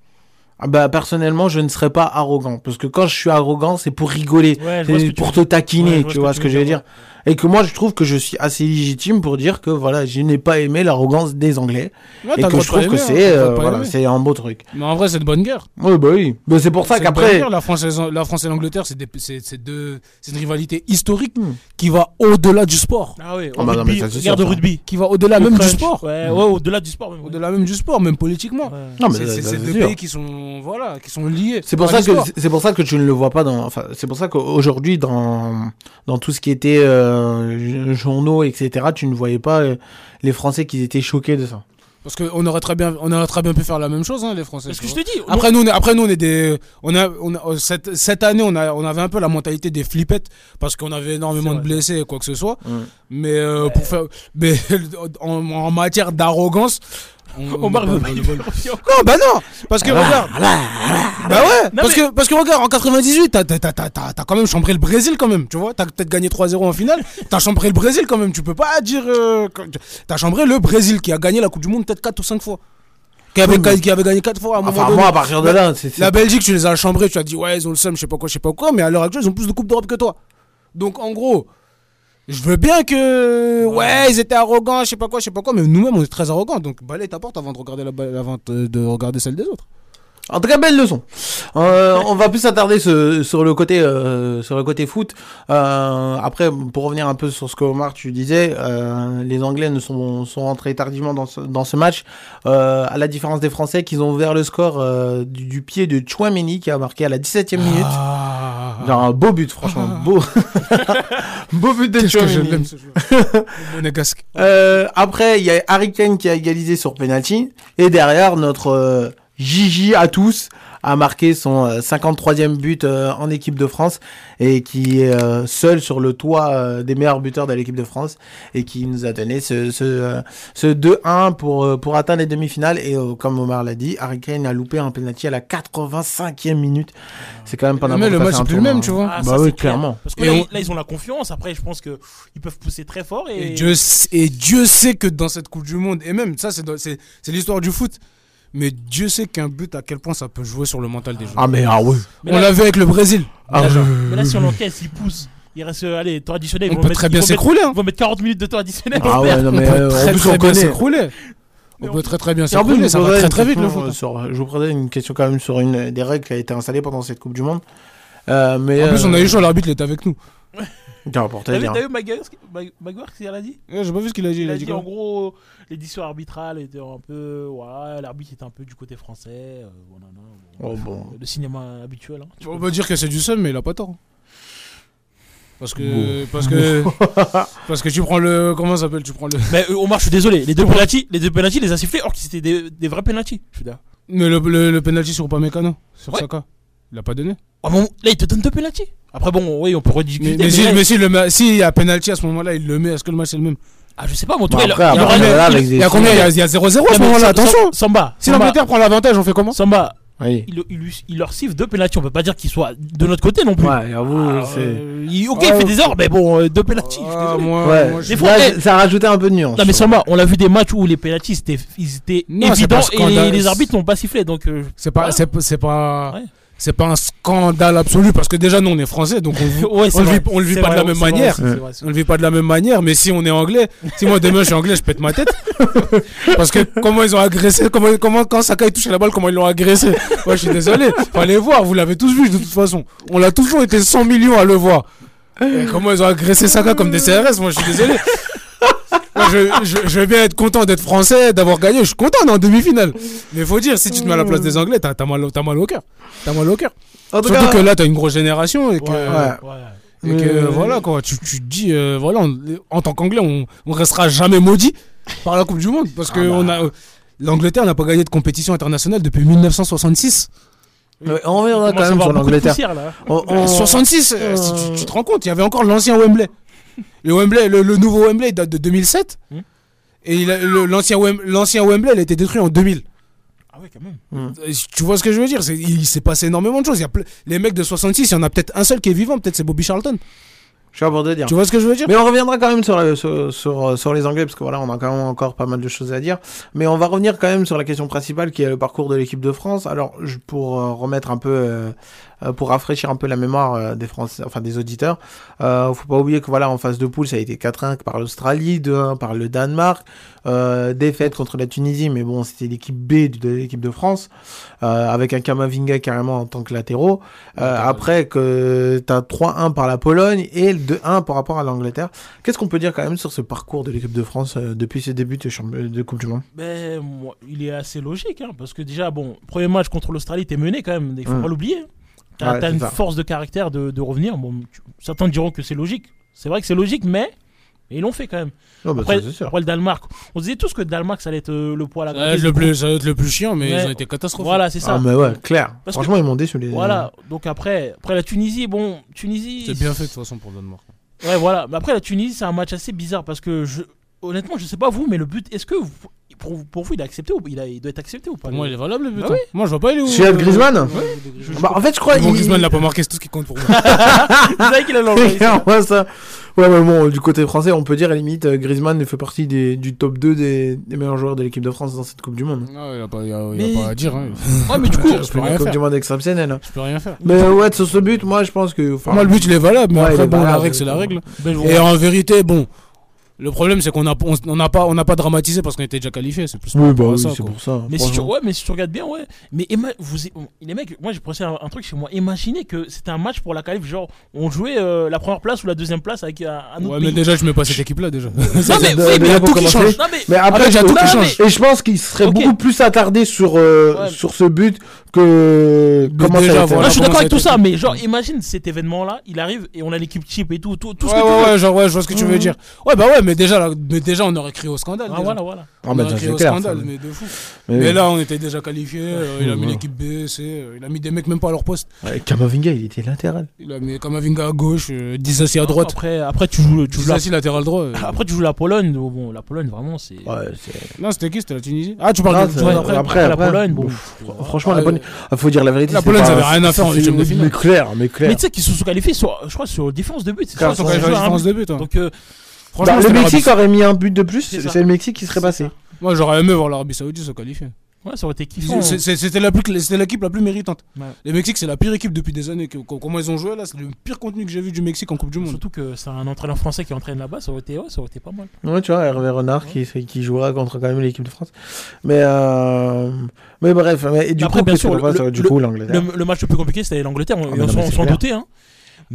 bah, personnellement, je ne serai pas arrogant. Parce que quand je suis arrogant, c'est pour rigoler, Ouais, c'est pour te taquiner, Ouais, tu vois ce que je veux dire. Et que moi, je trouve que je suis assez légitime pour dire que voilà, je n'ai pas aimé l'arrogance des Anglais. Ouais, et que je de trouve que aimer, hein, c'est euh, de voilà, c'est un beau truc. Mais en vrai, c'est de bonne guerre. Oui, bah oui. Mais c'est pour ça qu'après. guerre. La France, et- la France et l'Angleterre, c'est des- c'est c'est deux- c'est une rivalité historique Hmm. qui va au-delà du sport. Ah oui, Ah bah non, mais ça, le ça. rugby. Qui va au-delà Le même du crunch. sport. Ouais, ouais, au-delà du sport. même. Au-delà même du sport, même politiquement. Ouais. Non, mais C'est deux pays qui sont, voilà, qui sont liés. C'est pour ça que c'est pour ça que tu ne le vois pas dans enfin c'est pour ça qu'aujourd'hui dans dans tout ce qui était euh, journaux etc tu ne voyais pas euh, les Français qui étaient choqués de ça. Parce qu'on aurait très bien, on aurait très bien pu faire la même chose, hein, les Français. Parce que je te dis, Après nous, on est, après nous, on est des, on a, on a euh, cette, cette année, on a, on avait un peu la mentalité des flippettes parce qu'on avait énormément de blessés et quoi que ce soit. Mais euh, pour faire, mais en, en matière d'arrogance, on, Omar on- faire confiance. Non, bah non, parce que regarde. Bah ouais, parce que parce que regarde en 98, t'as t'as t'as t'as t'as quand même chambré le Brésil quand même, tu vois. T'as peut-être gagné 3-0 en finale. T'as chambré le Brésil quand même. Tu peux pas dire. euh, t'as chambré le Brésil qui a gagné la Coupe du Monde peut-être 4 ou 5 fois. Qui avait, Oui, mais- qui avait gagné 4 fois à un Enfin moi à partir de là c'est- La Belgique, tu les as chambrés, tu as dit ouais, ils ont le seum, je sais pas quoi, je sais pas quoi, mais à l'heure actuelle, ils ont plus de Coupe d'Europe que toi. Donc en gros, je veux bien que ouais, ils étaient arrogants, je sais pas quoi, je sais pas quoi, mais nous-mêmes on est très arrogants. Donc balaye ta porte avant de regarder la avant de de regarder celle des autres. En tout cas, belle leçon. Euh, on va plus s'attarder sur, le côté euh, sur le côté foot. Euh, après, pour revenir un peu sur ce que Omar tu disais, euh, les Anglais ne sont sont rentrés tardivement dans ce, dans ce match, euh, à la différence des Français qui ont ouvert le score euh, du, du pied de Chouameni qui a marqué à la 17e minute. Ah. Genre un beau but, franchement, beau, beau but de Qu'est-ce que je l'aime ce joueur. Monégasque. Euh, après, il y a Harry Kane qui a égalisé sur penalty. Et derrière, notre euh, Gigi à tous a marqué son euh, 53e but euh, en équipe de France et qui est euh, seul sur le toit euh, des meilleurs buteurs de l'équipe de France et qui nous a donné ce, ce, euh, ce 2-1 pour, euh, pour atteindre les demi-finales. Et euh, comme Omar l'a dit, Harry Kane a loupé un penalty à la 85e minute. C'est quand même pas Mais n'importe le quoi, match, c'est plus le même, hein. tu vois. Ah, Bah ça, oui, clairement. Parce que là, on- ils- là, ils ont la confiance. Après, je pense que ils peuvent pousser très fort. Et, Et Dieu, et Dieu sait que dans cette Coupe du Monde, et même ça, c'est dans- c'est c'est l'histoire du foot. Mais Dieu sait qu'un but, à quel point ça peut jouer sur le mental des joueurs. Ah mais ah ouais. Mais On là- l'a vu avec le Brésil. mais là, Ah, oui, mais là, oui, si on oui. l'encaisse, ils poussent. Il reste, euh, allez, temps additionnel. On peut mettre- très bien s'écrouler. hein. Ils vont mettre 40 minutes de temps additionnel. Ah ouais, non, On mais peut euh, en très plus très on bien connaît. s'écrouler. On on- peut très très bien s'écrouler. je Ça vous va très une très vite le question, foot. sur- je vous poserai une question quand même sur une des règles qui a été installée pendant cette Coupe du Monde. Euh, mais En plus, euh, on a eu chaud, l'arbitre il était avec nous. T'as vu, t'as vu Maguire, ce qu'il- Mag- Maguire, ce qu'il a dit? Ouais, J'ai pas vu ce qu'il a dit. Il Il a dit dit en gros, l'édition arbitrale était un peu. Voilà, l'arbitre était un peu du côté français. euh. Oh, bon. Le cinéma habituel. Hein, tu On peut dire que c'est du seul, mais il a pas tort. Parce que, parce que, parce que tu prends le, comment ça s'appelle, tu prends le, Mais euh, Omar, je suis désolé. Les deux penalty, les deux penalty, les a sifflés or que c'était des, des vrais penalty. Je suis d'accord. mais le, le, le penalty sur Upamecano, sur Ouais. Saka, il a pas donné. Ah bon, là, il te donne deux penalty. Après, bon, oui, on peut Mais, rediscuter. mais, si, là, mais si le, ma- si il y a penalty à ce moment-là, il le met. Est-ce que le match c'est le même? Ah, je sais pas, mais en tout Bon, cas, il- après, il y est a combien? Il y a- il y a 0-0 à ce mais moment-là, attention. Samba. Si l'Angleterre prend l'avantage, on fait comment? Samba, Oui. il, il, lui- il leur siffle deux penalty. On peut pas dire qu'il soit de notre côté non plus. Ouais, j'avoue, Ah, c'est. euh, il- ok, Ouais, il fait des erreurs, mais bon, euh, deux suis Ah, désolé. moi, Ouais, moi, je Là, eh, ça a rajouté un peu de nuance. Non mais. Samba, on l'a vu des matchs où les penalties c'était, ils étaient Non, évidents et les, les arbitres n'ont pas sifflé donc euh, C'est pas, Voilà. pas, c'est pas, Ouais. C'est pas un scandale absolu parce que déjà nous on est français donc on, ouais, on le vit, on le vit pas de la même vrai, manière. vrai, On le vit pas de la même manière, mais si on est anglais, si moi demain je suis anglais, je pète ma tête. Parce que comment ils ont agressé, comment, comment quand Sakai touche la balle, comment ils l'ont agressé? Moi je suis désolé, fallait voir, vous l'avez tous vu de toute façon. On l'a toujours été 100 millions à le voir. Et comment ils ont agressé Saka comme des CRS, moi je suis désolé. Moi, je, je, je veux bien être content d'être français, d'avoir gagné. Je suis content, on est en demi-finale. Mais faut dire, si tu te mets à la place des Anglais, t'as mal, au- t'as mal au cœur. T'as mal au cœur. Surtout cas, que là, t'as une grosse génération et que, Ouais, Ouais. ouais. et que, Euh, voilà quoi, tu, tu te dis, euh, voilà, on- en tant qu'anglais, on, on restera jamais maudit par la Coupe du Monde parce que Ah bah. on a, euh, l'Angleterre n'a pas gagné de compétition internationale depuis 1966. Ouais, on reviendra quand même sur l'Angleterre. poussière, là. On- on- 66, euh, si tu, tu te rends compte, il y avait encore l'ancien Wembley. Le, Wembley le, le nouveau Wembley date de 2007. Hmm. Et l'ancien Wem- l'ancien Wembley, il a été détruit en 2000. Ah ouais, quand même. Euh, Tu vois ce que je veux dire Il s'est passé énormément de choses. Il y a ple- les mecs de 66, il y en a peut-être un seul qui est vivant, peut-être c'est Bobby Charlton. Je suis à bord de dire. Tu vois ce que je veux dire? Mais on reviendra quand même sur, la- sur, sur, sur les Anglais, parce que voilà, on a quand même encore pas mal de choses à dire. Mais on va revenir quand même sur la question principale, qui est le parcours de l'équipe de France. Alors, je- pour euh, remettre un peu, euh, pour rafraîchir un peu la mémoire euh, des Français, enfin des auditeurs, euh, faut pas oublier que voilà, en phase de poule, ça a été 4-1 par l'Australie, 2-1 par le Danemark, euh, défaite contre la Tunisie, mais bon, c'était l'équipe B de l'équipe de France, euh, avec un Kamavinga carrément en tant que latéraux. Euh, après que tu as 3-1 par la Pologne et le 2-1 par rapport à l'Angleterre. Qu'est-ce qu'on peut dire quand même sur ce parcours de l'équipe de France euh, depuis ses débuts de, Coupe du Monde? Ben, moi, il est assez logique, hein, parce que déjà, bon, premier match contre l'Australie, t'es mené quand même, il faut Mm. pas l'oublier. T'as Ouais, une ça. force de caractère de, de revenir. Bon, certains diront que c'est logique. C'est vrai que c'est logique, mais ils l'ont fait quand même. Non, bah, Après, ça, sûr. après, le Danemark, on disait tous que le Danemark, ça allait être euh, le poids à la le plus, ça va être le plus chiant, mais Ouais. ils ont été catastrophiques. Voilà, c'est ça. Ah, mais ouais, clair. Parce Franchement, ils m'ont déçu les. Voilà, donc après, après la Tunisie, bon, Tunisie. C'est bien fait de toute façon pour le Danemark. Ouais, voilà. Mais après, la Tunisie, c'est un match assez bizarre parce que, je... honnêtement, je sais pas vous, mais le but, est-ce que vous- pour, pour vous, il, a accepté ou... il, a... il doit être accepté ou pas Pour moi, il est valable le but. Bah hein. Moi, je vois pas il est où. De Griezmann Ouais. Je- je- Bah, en fait, je crois. Bon, il- Griezmann l'a pas marqué, c'est tout ce qui compte pour moi. Vous savez qu'il a l'envoyé. ça. Ouais, ça. Ouais, mais bon, du côté français, on peut dire à la limite, euh, Griezmann fait partie des, du top 2 des, des meilleurs joueurs de l'équipe de France dans cette Coupe du Monde. Non, il a pas, il a- Mais- a pas à dire. hein. Ouais, mais du coup, je peux Une rien Coupe faire. du Monde exceptionnelle. Je peux rien faire. Mais euh, ouais, sur ce but, moi, je pense que. Moi, le but, il est valable, mais Ouais, après, est bon, la règle, c'est la euh, règle. Et en vérité, bon, le problème, c'est qu'on a, on, on n'a pas, on n'a pas dramatisé parce qu'on était déjà qualifié. C'est plus Oui, bah oui, ça, c'est pour ça. Mais si, tu, franchement. ouais, mais si tu regardes bien, ouais. Mais ima- vous, les mecs, moi j'ai pensé à un, un truc chez moi. Imaginez que c'était un match pour la qualif, genre on jouait euh, la première place ou la deuxième place avec un, un autre Ouais, mais déjà, je mets pas cette équipe-là, déjà. Non, mais, oui, mais déjà il y a pour tout qui change. Non, mais, Mais après, Après, il y a je- tout qui change. Et je pense qu'il serait beaucoup plus attardé sur, euh, Ouais. sur ce but que. Mais Comment déjà, ça a été voilà. Non, je suis d'accord avec tout ça, mais genre imagine cet événement-là, il arrive et on a l'équipe cheap et tout, tout, ce Ouais, ouais, genre, ouais, je vois ce que tu veux Mhm. dire. Ouais, bah ouais, mais déjà, là, mais déjà on aurait crié au scandale. Ah, déjà. voilà, voilà. Ah, On aurait crié au clair. scandale, ça. mais de fou. Mais Mais oui. là, on était déjà qualifiés. euh, il a mis Ouais. l'équipe B, C. euh, il a mis des mecs même pas à leur poste. Ouais, Kamavinga, il était latéral. Il a mis Kamavinga à gauche, euh, Disasi à droite. Après, après tu joues, tu joues la, latéral droit. euh. après tu joues la Pologne. Bon, la Pologne vraiment c'est. Ouais. Non, c'était qui? C'était la Tunisie Ah, tu parles de après, après. après, la Pologne, bon. Franchement, Ah, la Pologne. euh, Faut dire la vérité. la Pologne, ça avait rien à faire en huitième de finale. Mais clair, mais clair. Mais tu sais qu'ils se sont qualifiés sur, je crois, sur différence de but. à un différence but. de but. hein. Donc Bah, le Mexique aurait mis un but de plus, C'est le Mexique qui serait passé. ça. Moi, j'aurais aimé voir l'Arabie Saoudite se qualifier. Ouais, ça aurait été kiffant. C'est- C'était la plus- c'était l'équipe la plus méritante. Ouais. Le Mexique, c'est la pire équipe depuis des années. Comment ils ont joué là C'est le pire contenu que j'ai vu du Mexique en Coupe du Monde. Surtout que c'est un entraîneur français qui entraîne là-bas, ça aurait été, ouais, ça aurait été pas mal. Ouais, tu vois, Hervé Renard qui, qui jouera contre quand même l'équipe de France. Mais, euh... mais bref, mais, et du Après, coup, bien sûr, le- va sur- le- du coup, l'Angleterre. Le, le match le plus compliqué, c'était l'Angleterre, on, Ah, on s'en- doutait. Hein.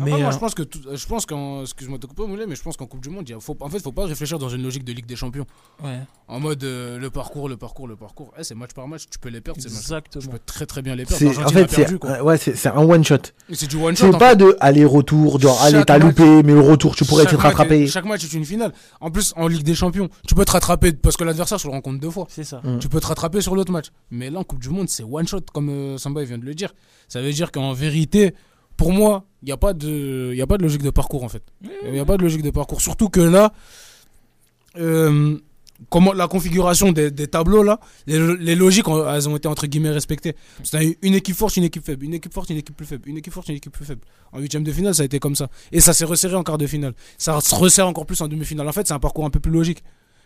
Mais Après, moi, euh, je pense que tout- je pense qu'en excuse-moi de te couper, Moulay, mais je pense qu'en Coupe du Monde, il a- faut, en fait, faut pas réfléchir dans une logique de Ligue des Champions. ouais, En mode euh, le parcours, le parcours, le parcours. Eh, c'est match par match, tu peux les perdre matchs. Tu exactement. peux très très bien les perdre. C'est- En fait, c'est ouais, un one shot. C'est du one shot. C'est pas de aller-retour, genre allez, Chaque t'as match- loupé, mais le retour, tu pourrais te rattraper. est- Chaque match est une finale. En plus, en Ligue des Champions, tu peux te rattraper parce que l'adversaire se le rencontre deux fois. C'est ça. Mm. Tu peux te rattraper sur l'autre match. Mais là, en Coupe du Monde, c'est one shot, comme euh, Samba vient de le dire. Ça veut dire qu'en vérité, pour moi, il n'y a, pas de- a pas de logique de parcours, en fait. Il n'y a pas de logique de parcours. Surtout que là, euh, comment, la configuration des, tableaux, là, les, logiques, elles ont été entre guillemets respectées. C'est une équipe forte, une équipe faible. Une équipe forte, une équipe plus faible. Une équipe forte, une équipe plus faible. En huitième de finale, ça a été comme ça. Et ça s'est resserré en quart de finale. Ça se resserre encore plus en demi-finale. En fait, c'est un parcours un peu plus logique.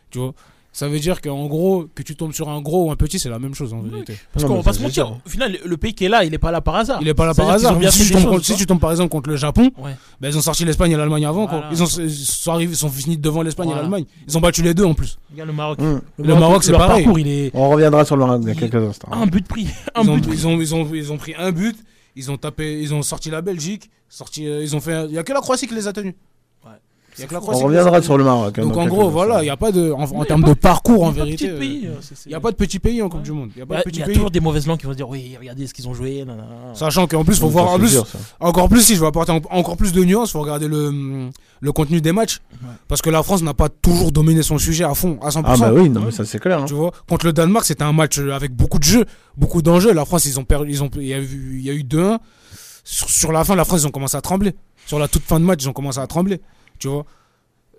Tu vois? Ça veut dire qu'en gros, que tu tombes sur un gros ou un petit, c'est la même chose en vérité. Parce qu'on va pas se mentir, au final, le pays qui est là, il est pas là par hasard. Il est pas là par hasard. ont bien si, tu tombes, choses, contre- si quoi. tu tombes par exemple contre le Japon, Ouais. ben, ils ont sorti l'Espagne et l'Allemagne avant. Quoi. Ils, ont, ils sont arrivés, ils sont finis devant l'Espagne Voilà. et l'Allemagne. Ils ont battu les deux en plus. Regarde le Maroc. Mm. Le Maroc, c'est leur pareil. parcours, il est On reviendra sur le Maroc dans quelques instants. un but pris. Un Ils ont, but pris. ils, ont, ils, ont, ils ont pris un but, ils ont tapé, ils ont sorti la Belgique, sorti, euh, ils ont fait. Il y a que la Croatie qui les a tenus. Il y a que la On reviendra sur le Maroc. hein, Donc en gros, voilà, il n'y a pas de. En, en termes de parcours, en vérité. petit euh, euh, Il n'y a pas de petits pays en Coupe du Monde. Il Il y a pays. toujours des mauvaises langues qui vont se dire oui, regardez ce qu'ils ont joué. nanana. Sachant qu'en plus, faut Ça, voir. En plus, encore plus, si je veux apporter en- encore plus de nuances, faut regarder le, le contenu des matchs. Ouais. Parce que la France n'a pas toujours dominé son sujet à fond, à 100%. Ah bah oui, non mais ça c'est clair. hein. Tu vois, contre le Danemark, c'était un match euh, avec beaucoup de jeux, beaucoup d'enjeux. La France, ils ont perdu, ils ont, il y a eu, il y a eu 2-1. Sur, sur la fin, la France, ils ont commencé à trembler. Sur la toute fin de match, ils ont commencé à trembler. Tu vois,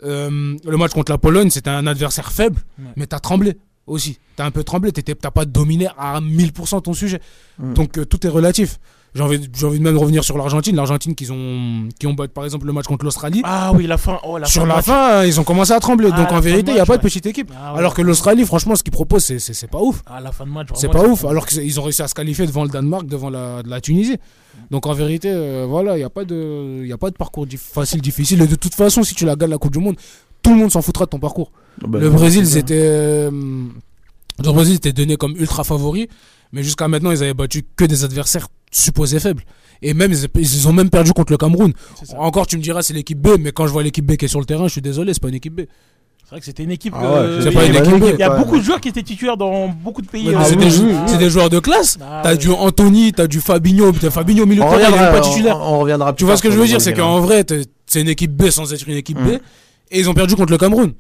Euh, le match contre la Pologne, c'était un adversaire faible, Ouais. mais t'as tremblé aussi. T'as un peu tremblé, t'étais- t'as pas dominé à 1000% ton sujet. Mm. Donc euh, tout est relatif. J'ai envie, j'ai envie de même revenir sur l'Argentine. L'Argentine qui ont, qui ont battu par exemple le match contre l'Australie. Ah oui, la fin. Oh, la sur fin la match. fin, euh, ils ont commencé à trembler. Ah, Donc en vérité, il n'y a pas de petite équipe. Ah ouais. Alors que l'Australie, franchement, ce qu'ils proposent, c'est- c'est c'est pas ouf. À la fin de match. C'est pas ouf, alors qu'ils ont réussi à se qualifier devant le Danemark, devant la, Tunisie. Donc en vérité, euh, voilà, il n'y a, pas de- il y a pas de parcours dif- facile, difficile. Et de toute façon, si tu la gagnes la Coupe du Monde, tout le monde s'en foutra de ton parcours. Bah, le Brésil, c'était. euh, le Brésil était donné comme ultra favori, mais jusqu'à maintenant, ils avaient battu que des adversaires supposés faibles. Et même, ils, ont même perdu contre le Cameroun. Encore, tu me diras, c'est l'équipe B, mais quand je vois l'équipe B qui est sur le terrain, je suis désolé, c'est pas une équipe B. C'est vrai que c'était une équipe. Ah ouais, euh, c'est il pas y une a- équipe B. Il y a Ouais, beaucoup de joueurs qui étaient titulaires dans beaucoup de pays. Euh, c'est oui, des, oui, jou- oui. c'est des joueurs de classe. Ah t'as du Anthony, t'as du Fabinho, t'as Fabinho au milieu de On terrain, il pas titulaire. on, on reviendra Tu vois ce que je veux dire, c'est qu'en hein. vrai, c'est une équipe B sans être une équipe B. Mm. Et ils ont perdu contre le Cameroun.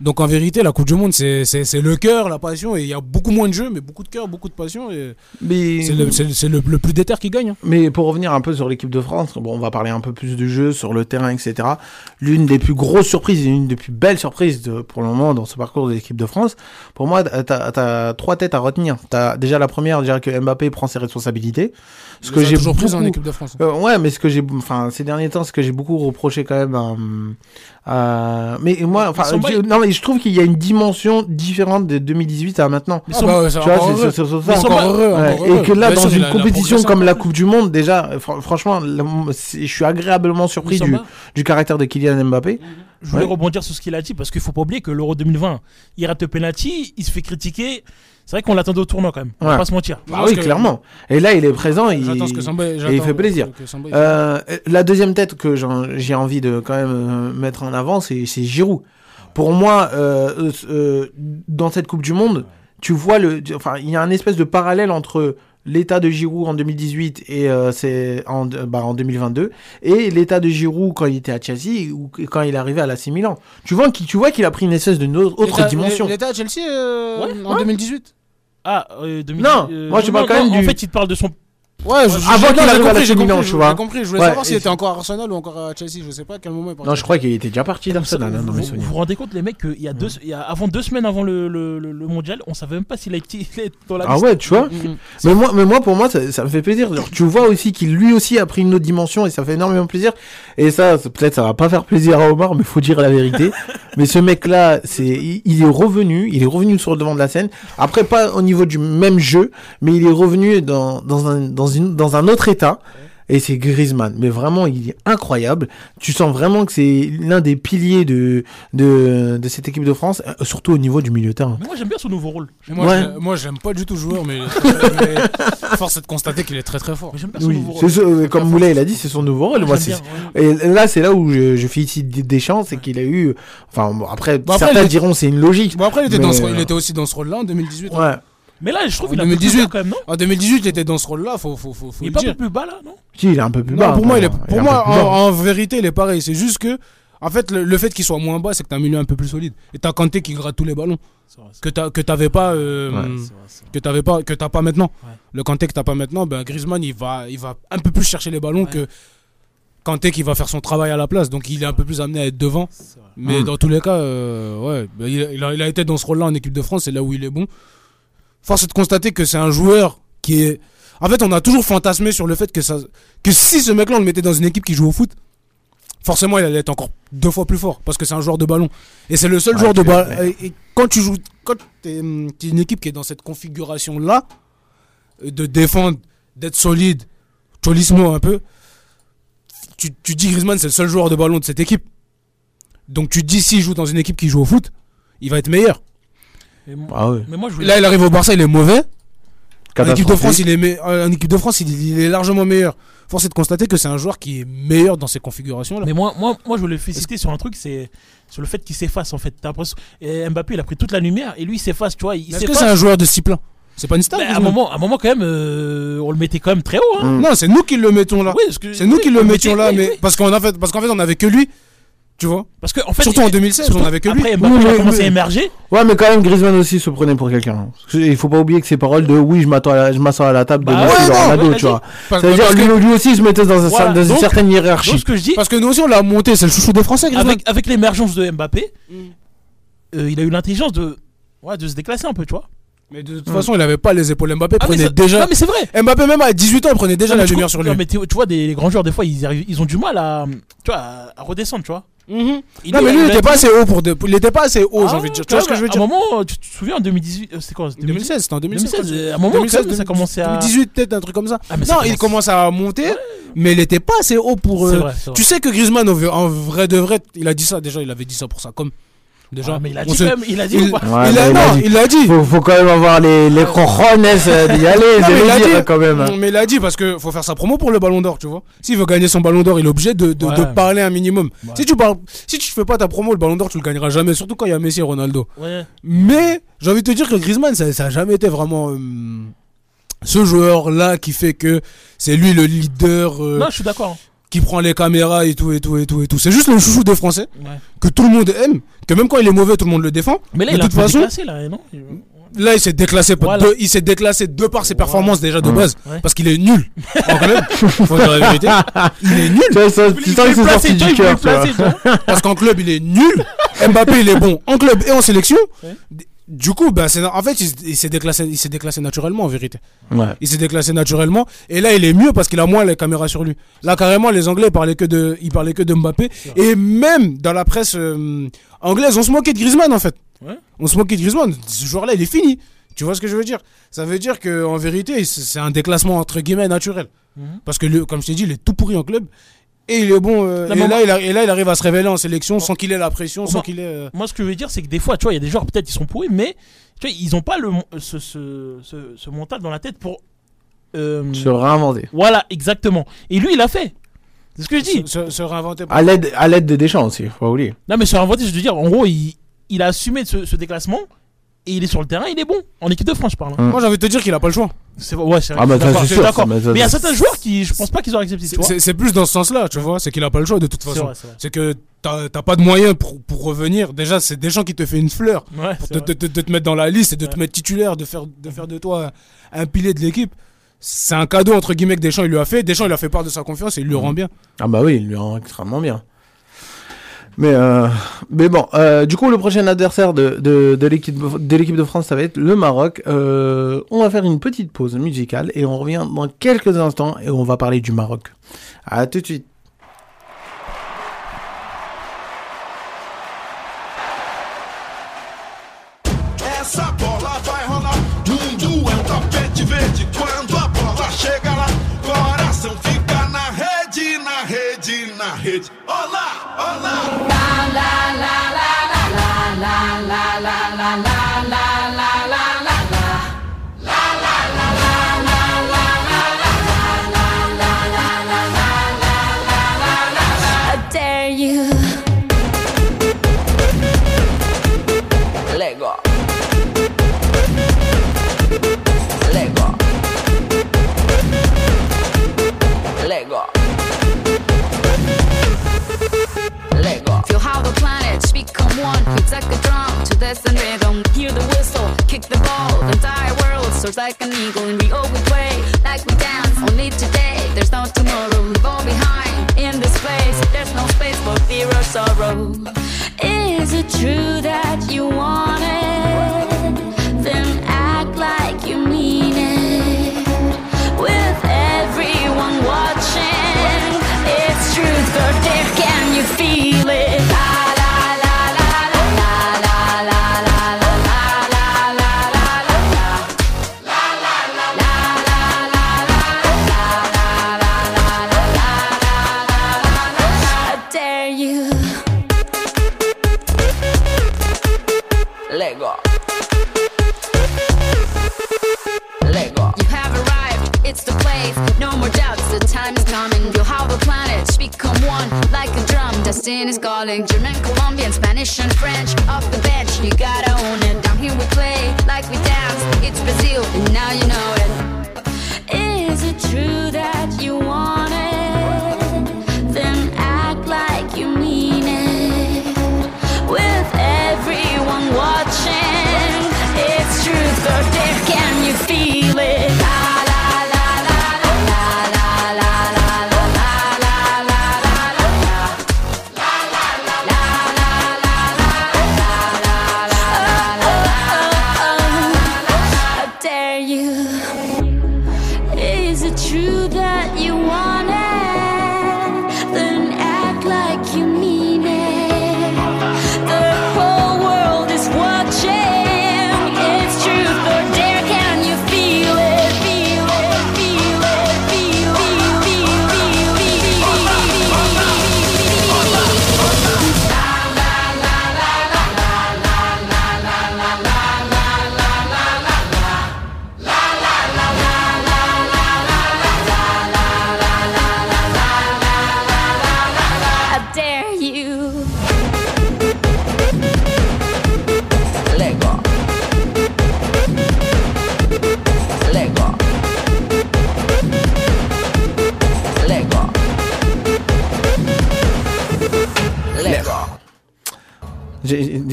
Donc en vérité, la Coupe du Monde, c'est le cœur, la passion. Et il y a beaucoup moins de jeux, mais beaucoup de cœur, beaucoup de passion. Et Mais, c'est le, plus déter qui gagne. hein. mais pour revenir un peu sur l'équipe de France, bon, on va parler un peu plus du jeu, sur le terrain, etc. L'une des plus grosses surprises et l'une des plus belles surprises de, pour le moment dans ce parcours de l'équipe de France, pour moi, t'as as trois têtes à retenir. T'as déjà la première, déjà que Mbappé prend ses responsabilités. Ce que j'ai toujours pris en équipe de France. Euh, ouais, mais ce que j'ai, enfin, ces derniers temps, ce que j'ai beaucoup reproché quand même à, à- mais moi, enfin, je- non, mais je trouve qu'il y a une dimension différente de 2018 à maintenant. Ah bah ouais, c'est Tu vois, encore c'est heureux. Ouais, et que là, dans une compétition comme la. Coupe du Monde, déjà, fr- franchement, la- je suis agréablement surpris du, caractère de Kylian Mbappé. Je voulais rebondir sur ce qu'il a dit parce qu'il faut pas oublier que l'Euro 2020, il rate le penalty, il se fait critiquer. C'est vrai qu'on l'attendait au tournoi quand même. On va pas se mentir. Bah Parce oui, que- clairement. Et là, il est présent. Il, J'attends ce que Samba- et il fait plaisir. que Samba- Euh, la deuxième tête que j'ai envie de quand même euh, mettre en avant, c'est c'est Giroud. Pour moi, euh, euh, dans cette Coupe du Monde, tu vois le, enfin, il y a un espèce de parallèle entre l'état de Giroud en 2018 et euh, c'est en, bah, en 2022 et l'état de Giroud quand il était à Chelsea ou quand il est arrivé à l'AC Milan. Tu vois qu'il tu vois qu'il a pris une espèce de autre dimension. Il était à Chelsea euh, Ouais, en 2018. Ah, euh, 2000 Non, moi, je parle quand même En du- fait, il te parle de son. Ouais, je, Avant qu'il arrive à compris, l'AC j'ai compris, tu vois. J'ai compris, je voulais Ouais, savoir s'il était encore à Arsenal ou encore à Chelsea. Je sais pas à quel moment il est parti. Non, je crois qu'il était déjà parti d'Arsenal. hein, vous, vous vous rendez compte, les mecs, qu'il y a deux, il y a, avant deux semaines avant le, le, le- le mondial, on savait même pas s'il est dans la Ah liste. ouais, tu vois. Mais moi, mais moi, pour moi, ça, ça me fait plaisir. Genre, tu vois aussi qu'il lui aussi a pris une autre dimension et ça fait énormément plaisir. Et ça, peut-être ça va pas faire plaisir à Omar, mais faut dire la vérité. mais ce mec-là, c'est, il, il est revenu, il est revenu sur le devant de la scène. Après, pas au niveau du même jeu, mais il est revenu dans, dans un, dans une, dans un autre état. Et c'est Griezmann. Mais vraiment, il est incroyable. Tu sens vraiment que c'est l'un des piliers de, de, de cette équipe de France, euh, surtout au niveau du milieu de terrain. Mais moi, j'aime bien son nouveau rôle. Moi, Ouais. je- moi, j'aime pas du tout le joueur, mais, mais force est de constater qu'il est très très fort. mais j'aime bien son Oui, nouveau rôle. c'est ce- comme Moulay il a dit, c'est son nouveau rôle. Moi, bien, ouais. Et là, c'est là où je, je félicite Deschamps, c'est qu'il a eu. Enfin, bon, après, Bon, après, certains diront c'est une logique. Bon, après, il était, Mais, dans ce- euh, il était aussi dans ce rôle-là en 2018. hein. Mais là, je trouve En qu'il a un peu plus 2018. bas quand même, non En 2018, il était dans ce rôle-là, faut, faut, faut, faut Il est le pas un dire. peu plus bas là, non? Si, il est un peu plus Non, bas. pour moi, il est, quand même. pour un moi peu plus bas. en, en vérité, il est pareil. C'est juste que, en fait, le, le fait qu'il soit moins bas, c'est que t'as un milieu un peu plus solide. Et t'as Kanté qui gratte tous les ballons. C'est vrai, c'est Que t'as- que t'avais pas, euh, Ouais. vrai, c'est vrai, c'est vrai. que t'avais pas, que t'as pas maintenant. Ouais. Le Kanté que t'as pas maintenant, ben Griezmann, il va, il va un peu plus chercher les ballons Ouais. que Kanté qui va faire son travail à la place. Donc il est un peu plus amené à être devant. C'est vrai. Mais Mm. dans tous les cas, euh, ouais, ben, il, a- il a, il a été dans ce rôle-là en équipe de France, c'est là où il est bon. Force est de constater que c'est un joueur qui est. En fait, on a toujours fantasmé sur le fait que, ça, que si ce mec-là, on le mettait dans une équipe qui joue au foot, forcément, il allait être encore deux fois plus fort parce que c'est un joueur de ballon. Et c'est le seul Ouais, joueur de ballon. Et, quand tu joues, quand t'es hum, t'es une équipe qui est dans cette configuration-là, euh, de défendre, d'être solide, cholismo un peu, tu, tu dis Griezmann, c'est le seul joueur de ballon de cette équipe. Donc tu dis s'il joue dans une équipe qui joue au foot, il va être meilleur. Ah ouais. Mais moi, je voulais. Là, il arrive au Barça, il est mauvais. En équipe de. France, il est, me- euh, en équipe de France, il, il est largement meilleur. force est de constater que c'est un joueur qui est meilleur dans ces configurations-là. Mais moi, moi, moi, je voulais le féliciter sur un truc, c'est sur le fait qu'il s'efface en fait. T'as l'impression- et Mbappé, il a pris toute la lumière et lui, il s'efface, tu vois. Il Est-ce que s'efface. c'est un joueur de cible C'est pas une star Mais à un Griezmann moment, à un moment quand même, euh, on le mettait quand même très haut. Hein. Mm. Non, c'est nous qui le mettons là. Oui, parce que- C'est nous oui, qui le on mettions mettait- là, oui, mais oui. parce qu'en fait, parce qu'en fait, on avait que lui. Tu vois Parce que en fait, Surtout en il- 2016, surtout on avait que lui. Après, Mbappé, Oui, il a mais- commencé mais- à émerger. Ouais, mais quand même, Griezmann aussi se prenait pour quelqu'un. Parce que Il faut pas oublier que ses paroles de oui, je m'attends à la- je m'assois à la table de Bah Messi ouais, ou non, Ronaldo, ouais, tu vois. Parce, Ça veut dire, parce lui, que, lui aussi, il se mettait dans, un- Voilà. dans une Donc- certaine Donc, hiérarchie. ce que je dis, parce que nous aussi, on l'a monté, c'est le chouchou des Français, Griezmann. avec, avec l'émergence de Mbappé, Mm. euh, il a eu l'intelligence de, ouais, de se déclasser un peu, tu vois. Mais de toute façon, il avait pas les épaules. Mbappé Ah, prenait ça- déjà. Non, mais c'est vrai. Mbappé, même à 18 ans, il prenait déjà Non, la lumière sur lui. non, mais tu vois, des, les grands joueurs, des fois, ils, arrivent, ils ont du mal à, tu vois, à redescendre, tu vois. Mhm. Il Non, mais lui, il a était pas assez haut pour. de- Il était pas assez haut, j'ai Ah, envie de dire. Tu vois ce que je veux À dire? un moment, tu te souviens, en 2018, euh, c'était quoi 2016, c'était en 2016. 2016, à un moment, quand même, ça commençait à- 2018, peut-être un truc comme ça. Ah, mais ça non, il commence à monter, mais il était pas assez haut pour. C'est euh, vrai, c'est vrai. Tu sais que Griezmann, en vrai de vrai, il a dit ça déjà, il avait dit ça pour ça, comme. Déjà. Mais il a dit se- quand même, il a dit il- ou pas Ouais, il a, il a non, dit. il dit. Faut, faut quand même avoir les, les cojones euh, d'y aller, Non, de mais il a le dire dit. quand même. Mais il a dit parce que faut faire sa promo pour le ballon d'or, tu vois. S'il veut gagner son ballon d'or, il est obligé de, de, Ouais. de parler un minimum. Ouais. Si tu parles, si tu fais pas ta promo, le ballon d'or, tu le gagneras jamais, surtout quand il y a Messi et Ronaldo. Mais j'ai envie de te dire que Griezmann, ça, ça a jamais été vraiment euh, ce joueur-là qui fait que c'est lui le leader euh, Non, je suis d'accord. Qui prend les caméras et tout et tout et tout et tout. C'est juste le chouchou des Français Ouais. que tout le monde aime, que même quand il est mauvais, tout le monde le défend. Mais là, de il toute façon, déclassé, là, non là, il s'est déclassé. par- Voilà. de- il s'est déclassé de par ses performances déjà de Ouais. base, Ouais. parce qu'il est nul. En club, faut dire la vérité. Il est nul. Ça- du cœur. Parce qu'en club, il est nul. Mbappé, il est bon en club et en sélection. Ouais. Du coup, ben, c'est, en fait, il, s'est déclassé, il s'est déclassé naturellement, en vérité. Ouais. Il s'est déclassé naturellement. Et là, il est mieux parce qu'il a moins les caméras sur lui. Là, carrément, les Anglais parlaient que de, ils parlaient que de Mbappé. Et même dans la presse euh, anglaise, on se moquait de Griezmann, en fait. Ouais. On se moquait de Griezmann. Ce joueur-là, il est fini. Tu vois ce que je veux dire? Ça veut dire que en vérité, c'est un déclassement entre guillemets naturel. Mhm. Parce que, le- comme je t'ai dit, il est tout pourri en club. Et il est bon. euh, Non, et, là, moi- il a- et là, il arrive à se révéler en sélection sans qu'il ait la pression, sans Moi- qu'il ait. euh, Moi, ce que je veux dire, c'est que des fois, tu vois, il y a des joueurs, peut-être, ils sont pourris, mais tu vois, ils ont pas le, ce, ce, ce, ce mental dans la tête pour. euh, Se réinventer. Voilà, exactement. Et lui, il a fait. C'est ce que je dis. se, se- se réinventer. À l'aide, à l'aide des Deschamps aussi, faut pas oublier. Non, mais sur inventé, je veux dire, en gros, il, il a assumé ce, ce déclassement et il est sur le terrain, il est bon. En équipe de France, je parle. hein. Mm. Moi, j'ai envie de te dire qu'il a pas le choix. C'est ouais, c'est vrai. Ah, bah, je suis ça, d'accord, c'est je suis sûr, d'accord. ça, mais il y a ça- certains joueurs qui, je pense pas qu'ils auraient accepté, tu C'est- vois. C'est c'est plus dans ce sens-là, tu vois. C'est qu'il a pas le choix de toute C'est façon. vrai, c'est vrai. C'est que t'as t'as pas de moyens pour, pour revenir. Déjà, c'est des gens qui te fait une fleur. Ouais, Pour c'est te, vrai. te- te- de te mettre dans la liste et de te Ouais. mettre titulaire, de faire, de faire de toi un pilier de l'équipe. C'est un cadeau, entre guillemets, que Deschamps il lui a fait. Deschamps, il a fait part de sa confiance et il lui rend bien. Ah bah oui, il lui rend extrêmement bien. Mais, euh, mais bon, euh, du coup, le prochain adversaire de, de, de l'équipe de France, ça va être le Maroc. Euh, on va faire une petite pause musicale et on revient dans quelques instants et on va parler du Maroc. À tout de suite. And rhythm. Hear the whistle, kick the ball. The entire world soars like an eagle. And we all we play like we dance. Only today, there's no tomorrow. We fall behind in this place. There's no space for fear or sorrow. Drum. Destiny's calling. German, Colombian, Spanish, and French. Off the bench, you gotta own it. Down here we play like we dance. It's Brazil, and now you know it. Is it true that you want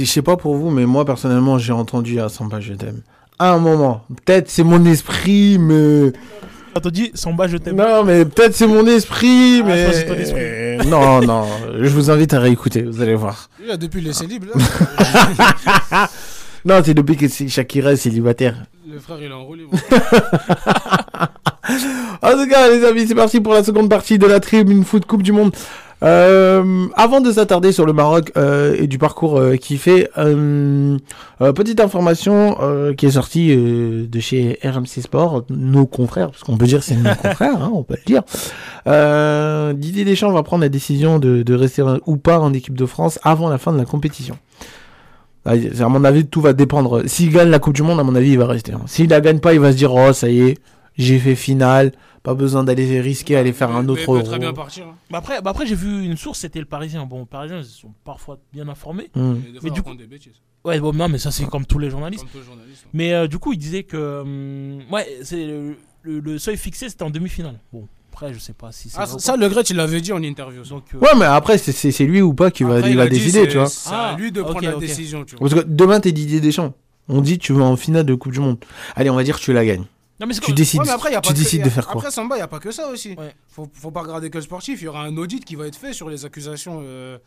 Je sais pas pour vous, mais moi personnellement, j'ai entendu à Samba Je t'aime. À un moment, peut-être c'est mon esprit, mais. Quand on dit Samba, je t'aime. Non, mais peut-être c'est mon esprit, Ah, mais. je pense que c'est ton esprit. non, non, je vous invite à réécouter, vous allez voir. Il a depuis laissé libre, là. Non, c'est depuis que c'est- Shakira est célibataire. le frère, il est enroulé. En tout cas, les amis, c'est parti pour la seconde partie de la tribune foot Coupe du Monde. Euh, avant de s'attarder sur le Maroc euh, et du parcours euh, qu'il fait, euh, petite information qui est sortie de chez RMC Sport, nos confrères, parce qu'on peut dire c'est nos confrères, hein, on peut le dire. Didier Deschamps va prendre la décision de, de rester ou pas en équipe de France avant la fin de la compétition. Ah, À mon avis, tout va dépendre. S'il gagne la Coupe du Monde, à mon avis, il va rester. hein. S'il la gagne pas, il va se dire, oh, ça y est, j'ai fait finale, pas besoin d'aller risquer, aller faire un autre peut très bien partir. hein. Bah après, bah après j'ai vu une source, c'était le Parisien. Bon, les Parisiens, ils sont parfois bien informés. Hmm. Mais des fois, Mais il du raconte des bêtises. Ouais, bon, non, mais ça, c'est comme tous les journalistes. Comme tout journaliste. hein. Mais euh, du coup, il disait que. hum, ouais, c'est le, le- le seuil fixé, c'était en demi-finale. Bon, après, je sais pas si c'est. Ah, vrai ou ça, le Gret, il l'avait dit en interview. ça. Donc, euh, Ouais, mais après, c'est- c'est c'est lui ou pas qui va, Après, il il va a dit, décider, c'est- tu vois. C'est à Ah, lui de ok, prendre la ok. décision, tu vois. Parce que demain, t'es Didier Deschamps. On dit, tu vas en finale de Coupe du Monde. Allez, on va dire que tu la gagnes. Non, mais c'est Tu décides, Ouais, mais après, y a tu que- décides y a- de faire quoi Après, Samba, il n'y a pas que ça aussi. Ouais. Faut, faut pas regarder que le sportif. Il y aura un audit qui va être fait sur les accusations euh,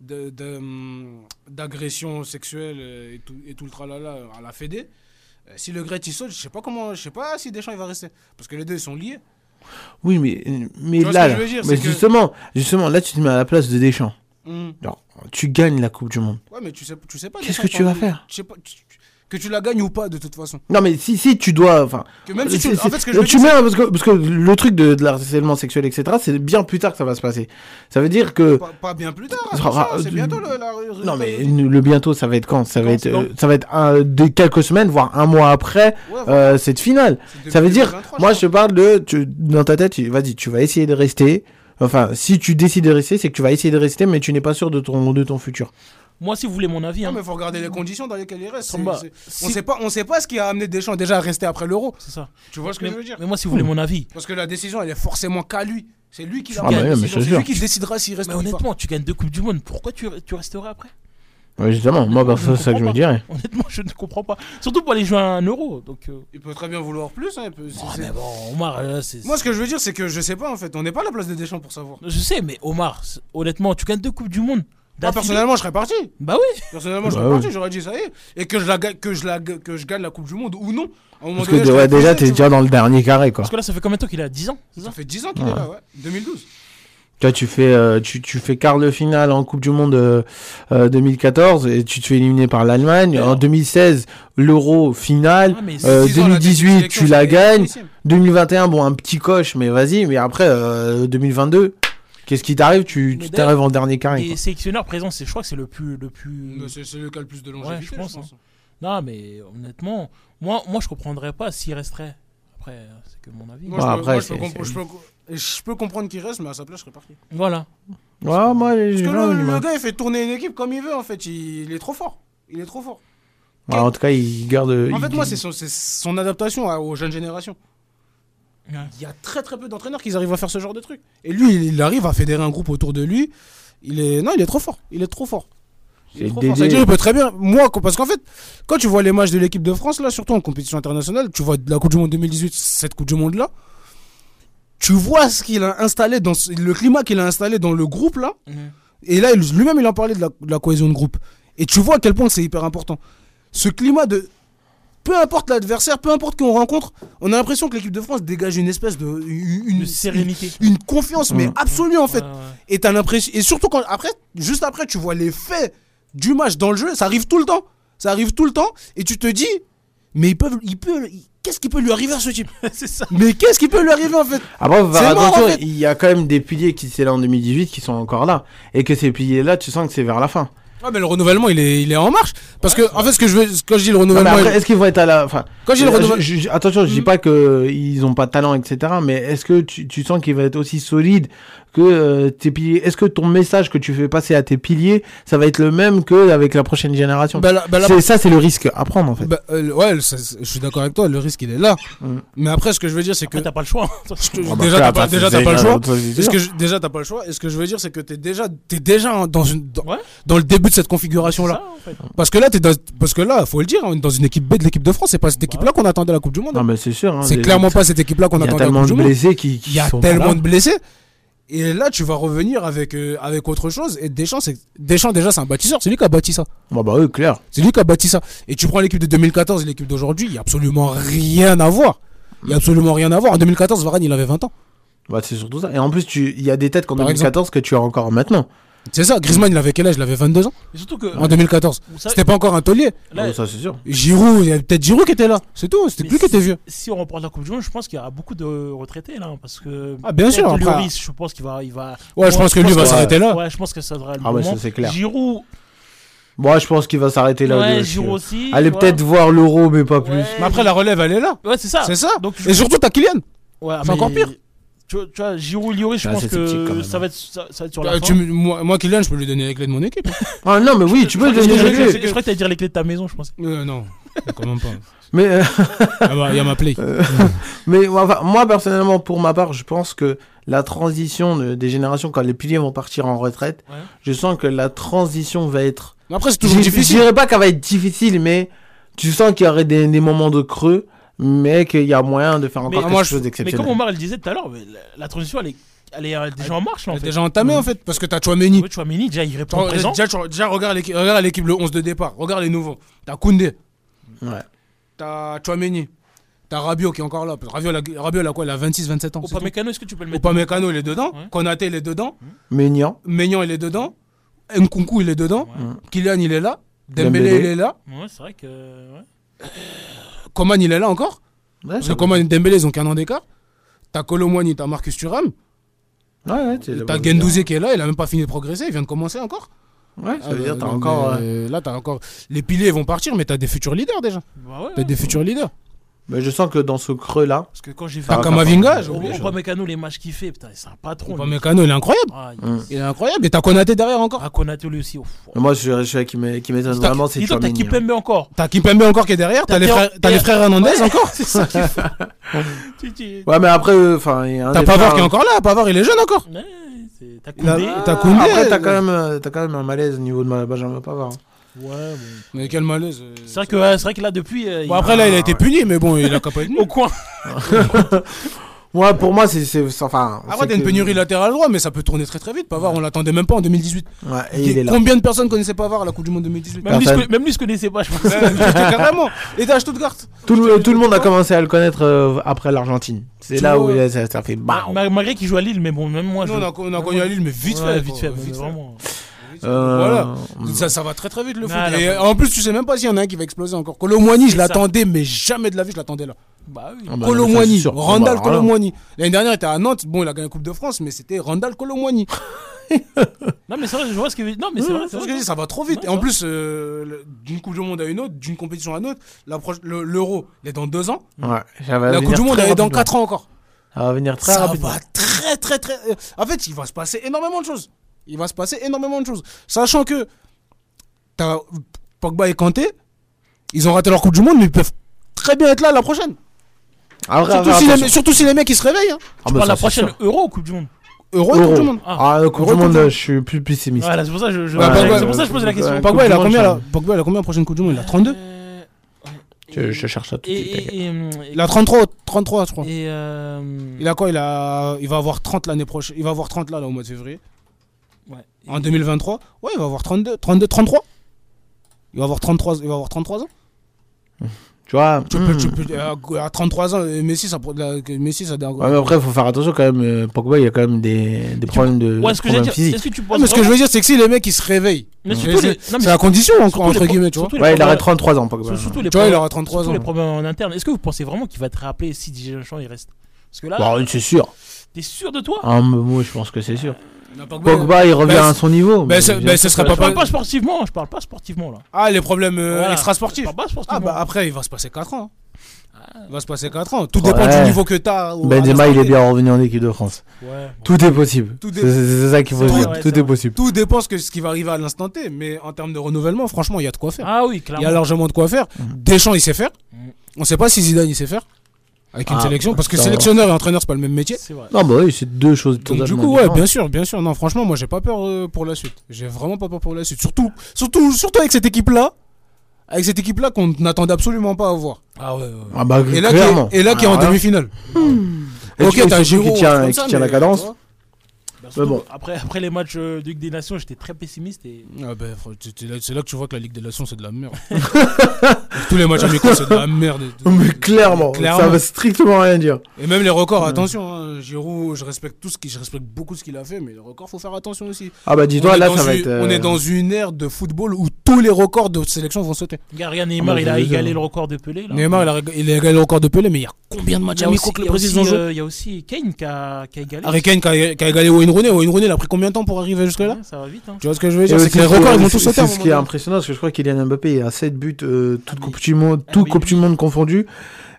de- de, hum, d'agression sexuelle euh, et tout, et tout le tralala à la Fédé. Euh, Si le Gret il saute, je sais pas comment, je sais pas si Deschamps il va rester. Parce que les deux ils sont liés. Oui, mais, mais là, dire, mais que- justement, justement, là, tu te mets à la place de Deschamps. Hum. Alors, tu gagnes la Coupe du Monde. Ouais, mais tu sais, tu sais pas. Qu'est-ce que tu vas faire je sais pas, tu- tu- Que tu la gagnes ou pas, de toute façon. Non, mais si, si tu dois, enfin, Que même si tu. En fait, ce que je veux tu dire, mets, parce que, parce que le truc de, de l'harcèlement sexuel, etc., c'est bien plus tard que ça va se passer. Ça veut dire que, pas, pas bien plus tard. Attention, C'est bientôt le. la- non, mais le- bientôt, ça va être quand? Ça va être, euh, ça va être un, des quelques semaines, voire un mois après Ouais, voilà. euh, cette finale. Ça veut dire, 2023, moi, je te parle de, tu- dans ta tête, vas-y, tu vas essayer de rester. Enfin, si tu décides de rester, c'est que tu vas essayer de rester, mais tu n'es pas sûr de ton, de ton futur. Moi, si vous voulez mon avis, Non, hein, mais faut regarder les conditions dans lesquelles il reste. Samba, si- On sait pas, on sait pas ce qui a amené Deschamps déjà à rester après l'Euro. c'est ça. Tu vois ce que Mais, je veux dire? mais moi, si vous voulez mon avis, Parce que la décision, elle est forcément qu'à lui. C'est lui qui Ah la bah la oui, c'est lui qui décidera s'il reste mais ou pas. honnêtement, tu gagnes deux Coupes du Monde, pourquoi tu, tu resterais après? Ouais, justement, moi, bah, c'est ça que je me dirais. Honnêtement, je ne comprends pas. Surtout pour aller jouer à un euro. Donc, euh, Il peut très bien vouloir plus. hein, il peut- oh, mais bon, Omar, là, c'est. Moi, ce que je veux dire, c'est que je sais pas en fait. On n'est pas à la place de Deschamps pour savoir. Je sais, mais Omar, honnêtement, tu gagnes deux Coupes du Monde. Moi, d'affilée. personnellement, je serais parti. Bah oui. Personnellement, je Bah serais oui. parti. J'aurais dit ça y est. Et que je, la, ga- que, je la, que je gagne la Coupe du Monde ou non. À un moment Parce donné, que je ouais, serais déjà, t'es tu déjà dans le dernier carré, quoi. Parce que là, ça fait combien de temps qu'il a 10 ans c'est ça Ça fait 10 ans qu'il Ouais. est là, ouais. 2012. Tu vois, tu fais, euh, tu, tu fais quart de finale en Coupe du Monde euh, euh, 2014 et tu te fais éliminer par l'Allemagne. En 2016, l'Euro finale. Ah, mais Euh, Six ans, la 2018, sélection, tu la gagnes. énormissime. 2021, bon, un petit coche, mais vas-y. Mais après, euh, 2022, qu'est-ce qui t'arrive Tu t'arrives en dernier carré. Sélectionneurs présents, c'est- je crois que c'est le plus. Le plus... C'est le cas le plus de longévité, je pense, je pense. Non, mais honnêtement, moi, moi je comprendrais pas s'il resterait après, c'est que mon avis. Moi, Ouais, je, peux, après, moi, je, peux c'est- comp- c'est- je peux- je peux comprendre qu'il reste, mais à sa place, je serais parti. Voilà. Ouais, moi, Parce que le, le gars, il fait tourner une équipe comme il veut, en fait. Il, il est trop fort. Il est trop fort. Ouais, en tout cas, il garde. En il- fait, moi, c'est son, adaptation à- aux jeunes générations. Ouais. Il y a très très peu d'entraîneurs qui arrivent à faire ce genre de truc. Et lui, il, il arrive à fédérer un groupe autour de lui. Il est non, il est trop fort. Il est trop fort. Il est peut très bien. Moi, quand- parce qu'en fait, quand tu vois les matchs de l'équipe de France là, surtout en compétition internationale, tu vois la Coupe du Monde 2018, cette Coupe du Monde là, tu vois ce qu'il a installé dans le climat qu'il a installé dans le groupe là. Et là, lui-même, il en parlait de la, de la cohésion de groupe. Et tu vois à quel point c'est hyper important. Ce climat de. Peu importe l'adversaire, peu importe qui on rencontre, on a l'impression que l'équipe de France dégage une espèce de. Une, une- De sérénité. Une, une confiance, mais absolue en fait. Et t'as l'impression. Et surtout quand. Après, juste après, tu vois les faits du match dans le jeu, ça arrive tout le temps. Ça arrive tout le temps. Et tu te dis. Mais ils peuvent. Ils peuvent Qu'est-ce qui peut lui arriver à ce type? C'est ça. Mais qu'est-ce qui peut lui arriver en fait? Après, faut faire C'est mort, attention, en fait. il y a quand même des piliers qui étaient là en 2018 qui sont encore là. Et que ces piliers-là, tu sens que c'est vers la fin. Ah, mais le renouvellement, il est, il est en marche. Parce que, en fait, ce que je veux. Quand je dis le renouvellement. après, il- est-ce qu'ils vont être à la. Enfin, Quand j'ai le renouvellement. je- je- attention, je dis Mhm. pas qu'ils ont pas de talent, etc. Mais est-ce que tu, tu sens qu'il va être aussi solide que euh, tes piliers Est-ce que ton message que tu fais passer à tes piliers, ça va être le même que avec la prochaine génération? Bah, là- bah, là- C'est ça, c'est le risque à prendre en fait. Bah, euh, ouais, ça- je suis d'accord avec toi, le risque il est là. Mm. Mais après, ce que je veux dire, c'est que. Après, t'as pas le choix. Ah bah, déjà, t'as pas, déjà, pas le choix. déjà, t'as pas le choix. Et ce que je veux dire, c'est que t'es déjà, t'es déjà dans, une, dans, Ouais. dans le début de cette ça, en fait. Parce que là, t'es dans, parce que là, faut le dire, on est dans une équipe B de l'équipe de France. C'est pas cette Bah équipe-là qu'on attendait à la Coupe du Monde. Non, mais c'est sûr. hein, c'est clairement pas cette équipe-là qu'on Il y a attendait à la tellement Coupe de du Monde. blessés qui, qui Il y a tellement là. de blessés. Et là, tu vas revenir avec, euh, avec autre chose. Et Deschamps, c'est, Deschamps, déjà, c'est un bâtisseur. C'est lui qui a bâti ça. Bah, bah, oui, clair. C'est lui qui a bâti ça. Et tu prends l'équipe de 2014 et l'équipe d'aujourd'hui, il y a absolument rien à voir. Il y a absolument rien à voir. En 2014, Varane, il avait 20 ans. Bah, c'est surtout ça. Et en plus, tu- il y a des têtes qu'en Par 2014 que tu as encore maintenant. C'est ça. Griezmann, il avait quel âge? Il avait 22 ans? Et surtout que. en 2014. vous savez- C'était pas encore un taulier. là, ça, c'est sûr. Giroud, il y avait peut-être Giroud qui était là. C'est tout. C'était Mais plus qui était si- vieux. Si on remporte la Coupe du Monde, je pense qu'il y aura beaucoup de retraités là. hein, Parce que. Ah, bien sûr, après- Lloris, je pense qu'il va. Il va Ouais, je pense que lui va que- s'arrêter là. Ouais, je pense que ça devrait le Ah ouais, c'est clair. Giroud, Moi, je pense qu'il va s'arrêter là. lui ouais, aussi. Giroud aussi. Allez, peut-être voir l'euro, mais pas plus. Mais après, la relève, elle est là. Ouais, c'est ça. C'est ça. Donc, je- Et surtout, t'as Kylian. Ouais, c'est encore pire. Tu vois, tu vois, Giroud, Lloris, je Ah, pense que ça hein. va, être, ça, ça va être sur Euh, la tu fin. me- moi, moi, Kylian, je peux lui donner les clés de mon équipe. Ah, non, mais oui, tu peux Je que- donner je les clés. je crois que t'allais dire les clés de ta maison, je pense. Euh, non. Quand même pas. Mais, euh, Ah bah, Il y a ma play. mais enfin, moi, personnellement, pour ma part, je pense que la transition de- des générations, quand les piliers vont partir en retraite, Ouais. je sens que la transition va être. Mais après, c'est Je toujours je difficile. dirais pas qu'elle va être difficile, mais tu sens qu'il y aurait des, des moments de creux, mais qu'il y a moyen de faire encore Mais- quelque moi, chose Mais d'exceptionnel. comme Omar le disait tout à l'heure, mais la, la transition, elle est, elle est déjà en marche là en Elle est fait. déjà entamé en fait. Parce que t'as Chouameni. Ouais, Mini, déjà il répond Déjà, présent. déjà, regarde l'équipe regarde l'équipe, le 11 de départ. Regarde les nouveaux. T'as Koundé. Ouais. T'as Chouameni. T'as Rabiot qui est encore là. Rabiot, il a- Rabiot, il a quoi? Il a 26-27 ans. c'est tout. Upamecano, est-ce que tu peux le mettre Upamecano, il est dedans. Ouais. Konaté, il est dedans. Maignan. Maignan, il est dedans. Nkunku, il est dedans. Ouais. Kylian, il est là. Dembélé, Dembélé. il est là. Ouais, c'est vrai que. ouais. Coman, il est là encore. Ouais, Parce c'est que Coman et Dembélé, ils ont qu'un an d'écart. T'as Colomwani, t'as Marcus Thuram. Ouais, ouais, T'as Gendouzi qui est là. Il a même pas fini de progresser. Il vient de commencer encore. Ouais, ça veut Ah, dire t'as encore. euh, Là, t'as encore. Les piliers vont partir, mais t'as des futurs leaders déjà. Bah ouais, T'as des futurs leaders. Mais je sens que dans ce creux-là, Parce que quand j'ai vu. Ah, T'as Kamavinga, j'ai Au- oublié. Upamecano, les matchs qu'il fait, putain, c'est un patron. lui. Upamecano, il est incroyable. Ah, il- Hum. Il est incroyable. Et t'as Konaté derrière encore. Ah, Konaté lui aussi. ouf. moi, je suis je suis celui qui m'é- qui m'étonne vraiment, c'est dis donc, T'as Chouameni. hein. Kipembe encore. T'as Kimpembe encore qui est derrière. T'as T'as les frères, t'as les Théo- frères Hernandez encore. C'est ça qu'il faut. Tu- tu- Ouais, mais après, euh, enfin, il y a un T'as des Pavard frères- qui est encore là. Pavard, il est jeune encore. Ouais, c'est- T'as Il a- Koundé. T'as Koundé. Après, t'as quand, même, euh, t'as quand même un malaise au niveau de ma Benjamin Pavard. Ouais, bon. Mais quel malaise. euh. C'est vrai que, ouais, c'est vrai que là, depuis. euh, Bon, il- après, là, il a été puni, mais bon, il a qu'à pas être Au coin. Ouais, pour moi, c'est. c'est- c'est- Enfin. Après, t'as une que- pénurie latérale droit, mais ça peut tourner très très vite. Pavard, on l'attendait même pas en 2018. Ouais, et il est là. Combien de personnes connaissaient Pavard à la Coupe du Monde 2018 Même lui, se Personne. conna- même lui se connaissait pas, je pense. Ouais, Carrément. Et t'as Stuttgart. Tout le, tout le monde a commencé à le connaître euh, après l'Argentine. C'est là où il a- ça, ça fait ma- Malgré qu'il joue à Lille, mais bon, même moi. Nous, je... on a, on a connu à Lille, mais vite Ouais, fait. Vite quoi, fait, mais vite fait. vraiment. Euh, Voilà. Ça, ça va très très vite le foot. Ah, là, Et bah. en plus, tu sais même pas s'il y en a un qui va exploser encore. Colomwani, je l'attendais, mais jamais de la vie, je l'attendais là. Bah oui. Ah bah, Colomwani. Randall Ah bah. Colomwani. L'année dernière, il était à Nantes. Bon, il a gagné la Coupe de France, mais c'était Randall Colomwani. Non, mais c'est vrai, je vois ce que. Non, mais c'est vrai. C'est ce que je vrai. dis, ça va trop vite. Et en plus, euh, d'une Coupe du Monde à une autre, d'une compétition à une autre, l'Euro, il est dans deux ans. Ouais, La Coupe du Monde, elle est dans quatre ans encore. Ça va venir très Ça rapidement. va très, très, très. euh, En fait, il va se passer énormément de choses. Il va se passer énormément de choses. Sachant que t'as Pogba et Kanté, ils ont raté leur Coupe du Monde, mais ils peuvent très bien être là la prochaine. Surtout, si les, attention. surtout si les mecs ils se réveillent. Hein. Ah, Tu bah, parles ça, la prochaine sûr. Euro ou Coupe du Monde Euro. Coupe du Monde. Ah, le Coupe du Monde, je suis plus pessimiste. Voilà, c'est pour ça que je. je- Ouais, Pogba- c'est pour ça que je posais la question. Pogba, il a combien là Pogba, il a combien la prochaine Coupe du Monde Il a 32 Euh. Je, je cherche ça tout de suite. Il a 33, 33 je crois. Et. euh, Il a quoi il, a... il va avoir 30 l'année prochaine. Il va avoir 30 là, là au mois de février. Ouais. En 2023 Ouais, il va avoir 32, 32 33. Il va avoir 33, il va avoir 33 ans. Tu vois Tu hmm. peux, tu peux- à, à 33 ans, euh, Messi, ça, Messi, ça a des- Ouais, mais après, il faut faire attention quand même. euh, Pogba, il y a quand même des, des problèmes de Ouais, ce que problèmes physiques. que tu Ah, penses. mais ce que je veux dire, c'est que si les mecs ils se réveillent, Mais c'est surtout les- non, mais c'est la condition surtout entre guillemets, tu vois. Ouais, il aurait 33 ans, Pogba. Surtout les Tu vois, il aura 33 surtout ans. les problèmes en interne. Est-ce que vous pensez vraiment qu'il va te rappeler si Didier Deschamps il reste? Parce que là, Bon, c'est sûr. t'es sûr de toi? Ah, mais moi, je pense que c'est sûr. Non, Pogba- Pogba, il revient bah, à son niveau. bah, mais bien bah, ce serait que- Je pas parle pas- pas sportivement, je parle pas sportivement là. Ah, les problèmes euh, Voilà. extra-sportifs. Pas Ah, bah après, il va se passer 4 ans. Il va se passer 4 ans. Tout Ouais. dépend du niveau que t'as. au- à Benzema, il est bien revenu en équipe de France. Ouais. Tout est possible. C'est dé- c'est- c'est ça qu'il faut dire. ouais, Tout est possible. Tout dépend ce, que, ce qui va arriver à l'instant T. Mais en termes de renouvellement, franchement, il y a de quoi faire. Ah oui, Il y a clairement. largement de quoi faire. Mhm. Deschamps, il sait faire. Mhm. On sait pas si Zidane, il sait faire. Avec une Ah, sélection. Parce que sélectionneur et entraîneur, c'est pas le même métier. C'est vrai. Non, bah oui, c'est deux choses Donc totalement du coup, ouais, différentes. bien sûr, bien sûr. Non, franchement, moi, j'ai pas peur euh, pour la suite. J'ai vraiment pas peur pour la suite. Surtout, surtout, surtout avec cette équipe-là. Avec cette équipe-là qu'on n'attendait absolument pas à voir. Ah ouais, ouais. Ah bah, Et là, qui clairement. est, et là, qui est en là, demi-finale. et Ok, tu- t'as surtout Giroud qui un tient, qui ça, tient la cadence. Bah, surtout, bon. après, après les matchs euh, de Ligue des Nations, j'étais très pessimiste et. Ah ben, c'est là, c'est là que tu vois que la Ligue des Nations, c'est de la merde. Tous les matchs amicaux, c'est de la merde. Mais clairement, Clairement. ça veut strictement rien dire. Et même les records, attention, hein, Giroud, je respecte tout ce qui, je respecte beaucoup ce qu'il a fait, mais les records, faut faire attention aussi. Ah bah On dis-toi, est là, dans ça va une- être... euh, On est dans une ère de football où tous les records de sélection vont sauter. Regarde, Neymar, bah, il a égalé dire. le record de Pelé. Là. Neymar, il a, il a égalé le record de Pelé, mais il y a combien de matchs amicaux aussi, que il le y a aussi, président joue euh, il y a aussi Kane qui a, qui a égalé. Harry Kane qui a, qui a égalé Wayne Rooney. Wayne Rooney, il a pris combien de temps pour arriver jusque-là Ouais, ça va vite. Hein. Tu vois ce que je veux dire C'est que les ce qui est- records, ils vont tous sauter. C'est ce qui est impressionnant, parce que je crois qu'Kylian Mbappé est à 7 buts, euh, toute Ah, Coupe du Monde, Ah, toute mais Coupe lui- du Monde confondue,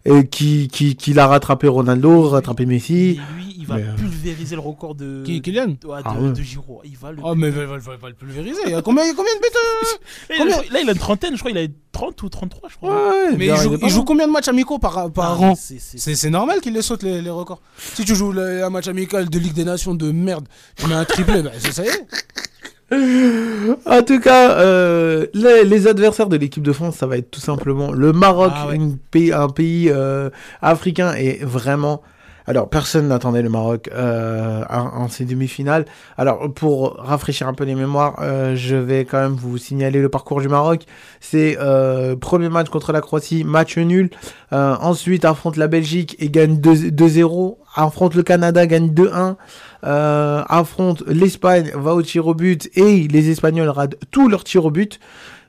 et qui, qui, qui l'a rattrapé Ronaldo, rattrapé Et Messi. lui, il va Mais, euh, pulvériser le record de. Qui, Kylian Ouais, de, Ah ouais. de Giroud. Il va le. Oh, mais il va, va- va- va le pulvériser. Il y a combien, de buts euh Là, il a- combien là, il a une trentaine, je crois. Il a 30 ou 33, je crois. Ouais, Mais il joue, il combien de matchs amicaux par, par Ah, an c'est- normal qu'il les saute les, les records. Si tu joues le- un match amical de Ligue des Nations de merde, tu mets un triplé, bah, c'est- ça y est. En tout cas, euh, les, les adversaires de l'équipe de France, ça va être tout simplement le Maroc, Ah ouais. pays- un pays euh, africain et vraiment. Alors, personne n'attendait le Maroc euh, en, ces demi-finales. Alors, pour rafraîchir un peu les mémoires, euh, je vais quand même vous signaler le parcours du Maroc. C'est euh, premier match contre la Croatie, match nul. Euh, ensuite, affronte la Belgique et gagne 2 2-0. Affronte le Canada, gagne 2-1. Euh, affronte l'Espagne, va au tir au but et les Espagnols ratent tous leurs tirs au but.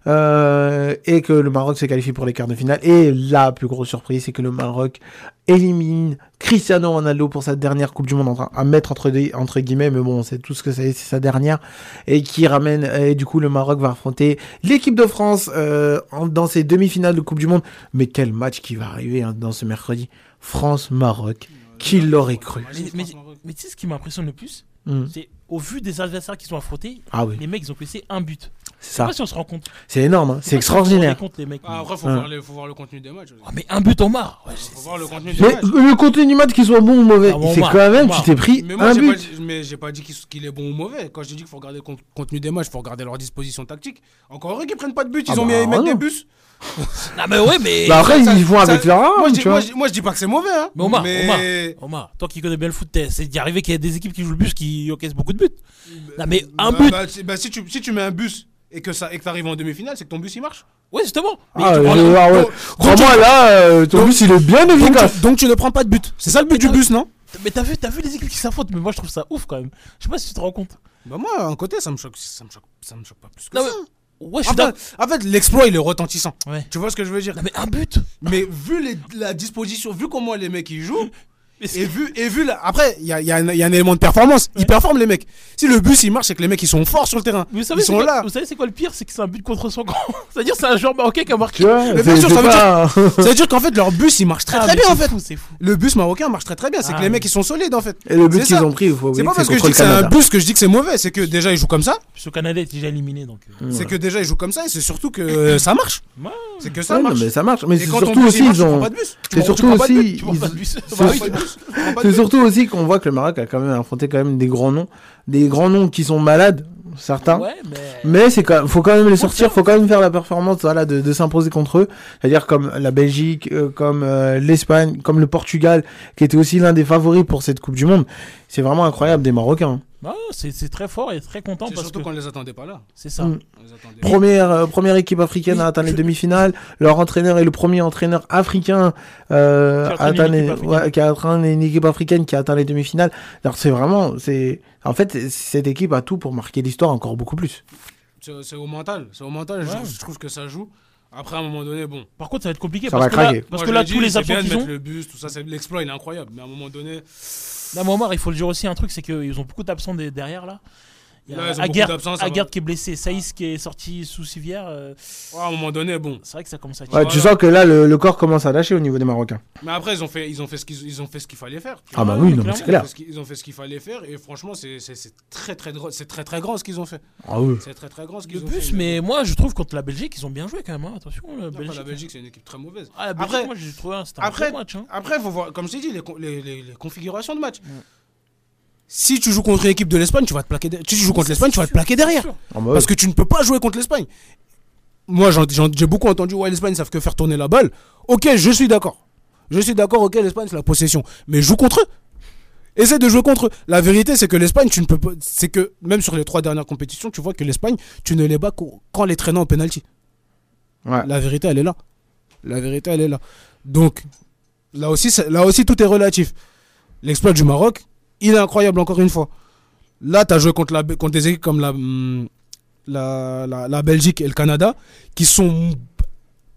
Euh, et que le Maroc se qualifie pour les quarts de finale. Et la plus grosse surprise, c'est que le Maroc élimine Cristiano Ronaldo pour sa dernière Coupe du Monde entre- à mettre entre, guillemets, mais bon, c'est tout ce que c'est, c'est sa dernière, et qui ramène, et du coup, le Maroc va affronter l'équipe de France euh, en- dans ses demi-finales de Coupe du Monde. Mais quel match qui va arriver hein, dans ce mercredi France-Maroc, qui l'aurait cru Mais, tu sais ce qui m'impressionne le plus Hmm. C'est au vu des adversaires qui sont affrontés, Ah oui, les mecs ils ont laissé un but. C'est Je sais ça. pas si on se rend compte. C'est énorme, hein, c'est si on se extraordinaire. rend compte, les mecs. Ah, après, faut, voir les- faut voir le contenu des matchs. Ah, mais un but en marre. Ouais, c'est- Faut voir le contenu des Mais matchs. le contenu du match, qu'il soit bon ou mauvais, Ah, bon, c'est quand même, tu t'es pris Mais moi, un j'ai pas, but. dit- mais j'ai pas dit qu'il est bon ou mauvais. Quand j'ai dit qu'il faut regarder le con- contenu des matchs, il faut regarder leur disposition tactique. Encore heureux qu'ils prennent pas de but, ils Ah ont bah, mis à y mettre non. des bus. Ah, mais ouais, mais. Bah après, Ça- ils vont ça- avec leur arme, moi, je dis, tu vois. moi, je dis- moi, je dis pas que c'est mauvais. Hein. Mais Omar, mais... Omar, Omar, toi qui connais bien le foot, t'es- c'est d'y arriver qu'il y ait des équipes qui jouent le bus qui encaissent beaucoup de buts. Non, mais un Bah, but. bah, si- bah, si, tu, si tu mets un bus et que ça et que t'arrives en demi-finale, c'est que ton bus il marche. Ouais, justement. Mais Ah, tu je- prends- ah ouais. donc- Crois-moi, là, euh, ton donc- bus, il est bien efficace. tu, donc tu ne prends pas de but. C'est ça le but du bus, non Mais t'as vu, t'as vu les équipes qui s'affrontent, mais moi je trouve ça ouf quand même. Je sais pas si tu te rends compte. Bah moi, à un côté, ça me choque, ça me choque, ça me choque pas plus que Non, ça. Ouais, je En suis d'accord. fait, en fait, l'exploit il est retentissant. Ouais. Tu vois ce que je veux dire? Non, mais un but. Mais vu les- la disposition, vu comment les mecs ils jouent, Et vu, et vu là, après, il y a, il y a un il y a un élément de performance. Ils performent, les mecs. Si le bus il marche, c'est que les mecs ils sont forts sur le terrain. Mais vous savez, ils c'est sont quoi- là. Vous savez, c'est quoi le pire? C'est que c'est un but contre son camp. C'est-à-dire, c'est un joueur marocain qui a marqué. Mais bien sûr, ça veut pas. Ça veut dire qu'en fait, leur bus il marche très Ah, très bien en fait. fou, C'est fou. Le bus marocain marche très très bien. C'est que Ah, les mais- mecs ils sont solides en fait. Et le but C'est qu'ils ça. ont pris, il faut C'est pas que parce c'est que je dis que c'est un bus que je dis que c'est mauvais. C'est que déjà ils jouent comme ça. Ce Canada est déjà éliminé donc. euh, C'est que déjà ils jouent comme ça et c'est surtout que euh, ça marche. C'est que ça marche. mais ça marche. Mais c'est surtout aussi, ils ont. pas de bus. Tu C'est surtout prends pas de aussi. C'est surtout aussi qu'on voit que le Maroc a quand même affronté quand même des grands noms, des grands noms qui sont malades, certains. Ouais, mais. Mais c'est quand faut quand même les sortir, faut quand même faire la performance voilà, de, de s'imposer contre eux. C'est-à-dire comme la Belgique, euh, comme euh, l'Espagne, comme le Portugal, qui était aussi l'un des favoris pour cette Coupe du Monde. C'est vraiment incroyable des Marocains. Bah, c'est très fort et très content parce surtout que qu'on les attendait pas là. c'est ça. Mm. On les attendait. Première, euh, première équipe africaine Oui, à atteindre les demi-finales. Leur entraîneur est le premier entraîneur africain euh, Qui a à entraîné atteindre une les- équipe ouais, africaine. qui a atteint une équipe africaine qui a atteint les demi-finales. Alors c'est vraiment, c'est en fait cette équipe a tout pour marquer l'histoire encore beaucoup plus. C'est au mental. C'est au mental. Je- Ouais. Je trouve que ça joue. Après, à un moment donné, bon. Par contre, ça va être compliqué Ça parce va que là, craquer. parce Moi, que là tous dit, les qu'ils ont. mettre le bus, tout ça, c'est- l'exploit, il est incroyable. Mais à un moment donné, Là, Momar, il faut le dire aussi un truc, c'est qu'ils ont beaucoup d'absents derrière là. Il y a qui est blessé, Saïs qui est sorti sous civière. euh, ouais, à un moment donné, bon. c'est vrai que ça commence à Ouais, tirer. tu sens que là le, le corps commence à lâcher au niveau des Marocains. Mais après, ils ont fait, ils ont fait ce qu'ils, ils ont fait ce qu'il fallait faire. Ah bah oui, non, c'est Ils ont clair. fait ce qu'ils- Ils ont fait ce qu'il fallait faire et franchement, c'est, très très grand, c'est très très grand ce qu'ils ont fait. Ah oui. C'est très très grand ce qu'ils ont bus, fait. mais moi je trouve contre la Belgique, ils ont bien joué quand même. hein. Attention, la Non, Belgique. la Belgique, c'est une équipe très mauvaise. Ah, la Belgique, Après- moi j'ai trouvé un, c'était un après- bon match. hein. Après, faut voir, comme je t'ai dit, les, con- les, les- les configurations de match. Si tu joues contre une équipe de l'Espagne, tu vas te plaquer. de- Si tu joues contre l'Espagne, tu vas te plaquer derrière. Ah bah Parce que tu ne peux pas jouer contre l'Espagne. Moi, j'ai beaucoup entendu, ouais, l'Espagne, ils savent que faire tourner la balle. Ok, je suis d'accord. Je suis d'accord, ok, l'Espagne, c'est la possession. Mais joue contre eux. Essaie de jouer contre eux. La vérité, c'est que l'Espagne, tu ne peux pas. C'est que, même sur les trois dernières compétitions, tu vois que l'Espagne, tu ne les bats qu'au- qu'en les traînant au penalty. Ouais. La vérité, elle est là. La vérité, elle est là. Donc, là aussi, là aussi tout est relatif. L'exploit du Maroc, il est incroyable encore une fois. Là, tu as joué contre, la, contre des équipes comme la, hum, la, la, la Belgique et le Canada, qui sont.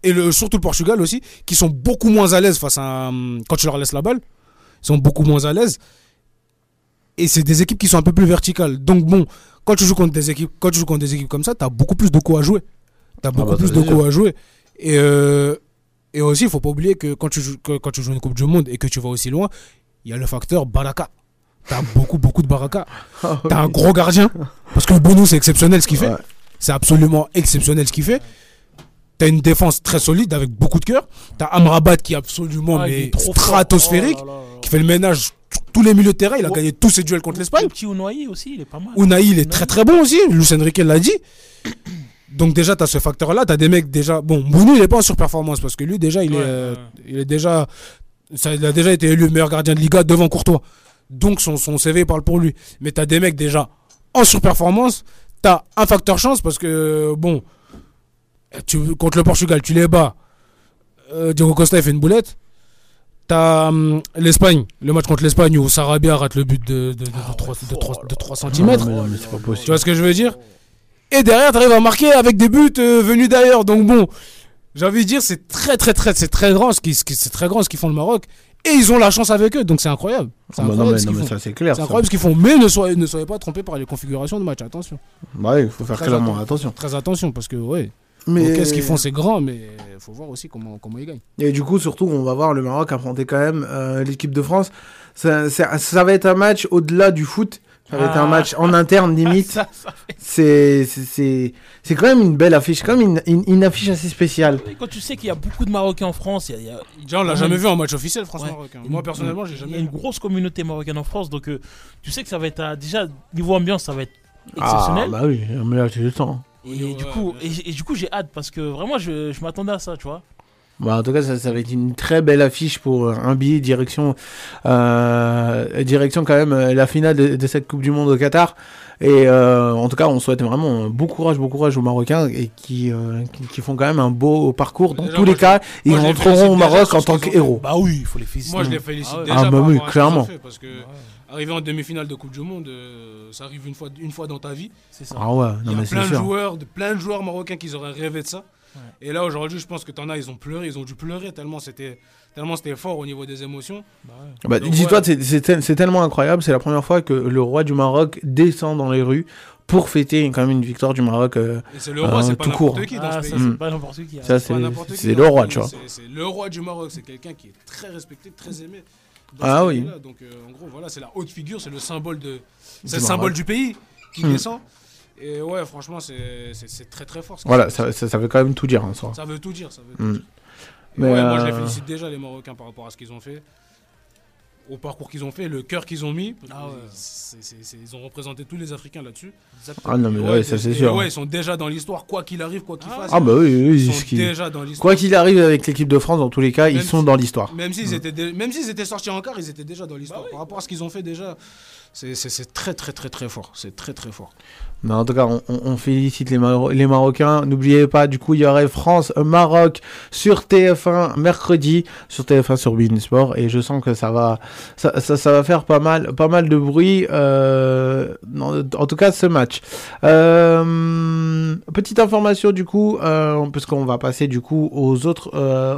Et le, surtout le Portugal aussi, qui sont beaucoup moins à l'aise face à. hum, Quand tu leur laisses la balle, ils sont beaucoup moins à l'aise. Et c'est des équipes qui sont un peu plus verticales. Donc, bon, quand tu joues contre des équipes, quand tu joues contre des équipes comme ça, tu as beaucoup plus de coups à jouer. Tu as beaucoup bah, plus de coups à jouer. Et, euh, et aussi, il faut pas oublier que quand tu, joues, que- quand tu joues une Coupe du Monde et que tu vas aussi loin, il y a le facteur baraka. T'as beaucoup, beaucoup de baraka. Ah T'as un gros gardien. Parce que Bonou, c'est exceptionnel ce qu'il fait. C'est absolument exceptionnel ce qu'il fait. T'as une défense très solide avec beaucoup de cœur. T'as Amrabat qui est absolument Ah, mais est stratosphérique, Oh là là là. qui fait le ménage tous les milieux de terrain. Il a Oh. gagné tous ses duels contre l'Espagne. Le petit Ounaï aussi, il est pas mal. Unai, il est très très bon aussi. Luis Enrique l'a dit. Donc déjà, tu as ce facteur-là. Tu as des mecs déjà... Bon, Bounou, il est pas en surperformance parce que lui, déjà, il, Ouais, est, euh, ouais. il est déjà... Ça, il a déjà été élu meilleur gardien de Liga devant Courtois. Donc son, son CV parle pour lui. Mais tu as des mecs déjà en surperformance. Tu as un facteur chance parce que, bon, tu, contre le Portugal, tu les bats. Euh, Diego Costa, il fait une boulette. T'as hum, l'Espagne, le match contre l'Espagne où Sarabia rate le but de, de, de, Ah de 3, de, 3, de 3 Non, cm. mais non, mais c'est pas Tu vois ce que je veux dire? Et derrière, tu arrives à marquer avec des buts euh, venus d'ailleurs. Donc bon, j'ai envie de dire, c'est très très très c'est très grand ce qui- c'est très grand ce qu'ils font le Maroc. Et ils ont la chance avec eux, donc c'est incroyable. C'est Ah bah non, incroyable mais, ce non, mais ça c'est clair. C'est incroyable ce qu'ils font. Mais ne soyez, ne soyez pas trompés par les configurations de match. Attention. Bah oui, il faut faire Très clairement atten- attention. Très attention parce que ouais. Mais Qu'est-ce qu'ils font C'est grand, mais faut voir aussi comment comment ils gagnent. Et du coup, surtout, on va voir le Maroc affronter quand même euh, l'équipe de France. Ça, ça- ça va être un match au-delà du foot. Ça va être un Ah. match en interne limite. Ça, ça fait- C'est c'est- c'est c'est quand même une belle affiche, comme une, une, une affiche assez spéciale. Oui, Quand tu sais qu'il y a beaucoup de Marocains en France, il y a- il y a, Déjà, on l'a jamais vu en match officiel, France Ouais. Maroc. Une- Moi personnellement, j'ai il y jamais a une grosse communauté marocaine en France, donc euh, tu sais que ça va être euh, déjà niveau ambiance, ça va être exceptionnel. Ah, bah oui, mais là, j'ai le temps. Et Ouais, du coup, ouais. et, et du coup, j'ai hâte parce que vraiment, je, je m'attendais à ça, tu vois. Bah, en tout cas, ça, ça va être une très belle affiche pour euh, un billet direction, euh, direction quand même euh, la finale de, de cette Coupe du Monde au Qatar. Et euh, en tout cas, on souhaite vraiment bon courage, bon courage aux Marocains et qui, euh, qui, qui font quand même un beau parcours. Dans Déjà, tous les je- cas, ils rentreront au Maroc en tant ont qu'héros. Bah oui, il faut les féliciter. Moi, je les félicite Ah déjà. Ah, bah oui, clairement. fait, parce que arriver en demi-finale de Coupe du Monde, euh, ça arrive une fois, une fois dans ta vie. C'est ça. Ah ouais, Il non y a mais plein de sûr. joueurs, de, plein de joueurs marocains qui auraient rêvé de ça. Ouais. Et là aujourd'hui, je pense que t'en as, ils ont pleuré, ils ont dû pleurer tellement c'était tellement c'était fort au niveau des émotions. Bah, Donc, Dis-toi, ouais. c'est- c'est tel- c'est tellement incroyable. C'est la première fois que le roi du Maroc descend dans les rues pour fêter quand même une victoire du Maroc. euh, Et c'est le roi, Euh, c'est pas tout n'importe court. qui dans Ah, ce ça, pays. C'est pas n'importe qui. hein. Ça, le ce roi, tu vois. C'est- le roi du Maroc, c'est quelqu'un qui est très respecté, très aimé. dans Ah oui. Donc euh, en gros, voilà, c'est la haute figure, c'est le symbole de, c'est le symbole du pays qui Hmm. descend. Et ouais, franchement, c'est très très fort. Voilà, ça, ça, ça veut quand même tout dire en soi. Ça veut tout dire, ça veut tout Mm. dire. Mais, ouais, moi je les euh, félicite déjà les Marocains par rapport à ce qu'ils ont fait, au parcours qu'ils ont fait, le cœur qu'ils ont mis. Ah ils ont représenté tous les Africains là-dessus. Ah non, mais ouais, ça c'est sûr. Ouais, ils sont déjà dans l'histoire, quoi qu'il arrive, quoi qu'il fasse. Ah bah oui, oui, ils sont qui- déjà dans l'histoire. Quoi qu'il arrive avec l'équipe de France, dans tous les cas, ils sont si- dans l'histoire. Même s'ils Mm. étaient, dé- même s'ils étaient sortis en quart, ils étaient déjà dans Bah l'histoire. Par rapport à ce qu'ils ont fait déjà, c'est très très très très fort. C'est très très fort. En tout cas, on, félicite les, Maro- les Marocains. N'oubliez pas, du coup, il y aurait France-Maroc sur TF1 mercredi, sur TF1 sur Sport. Et je sens que ça va, faire pas mal, pas mal de bruit. euh, en, tout cas, ce match. Euh, petite information du coup, euh, parce qu'on va passer du coup aux autres,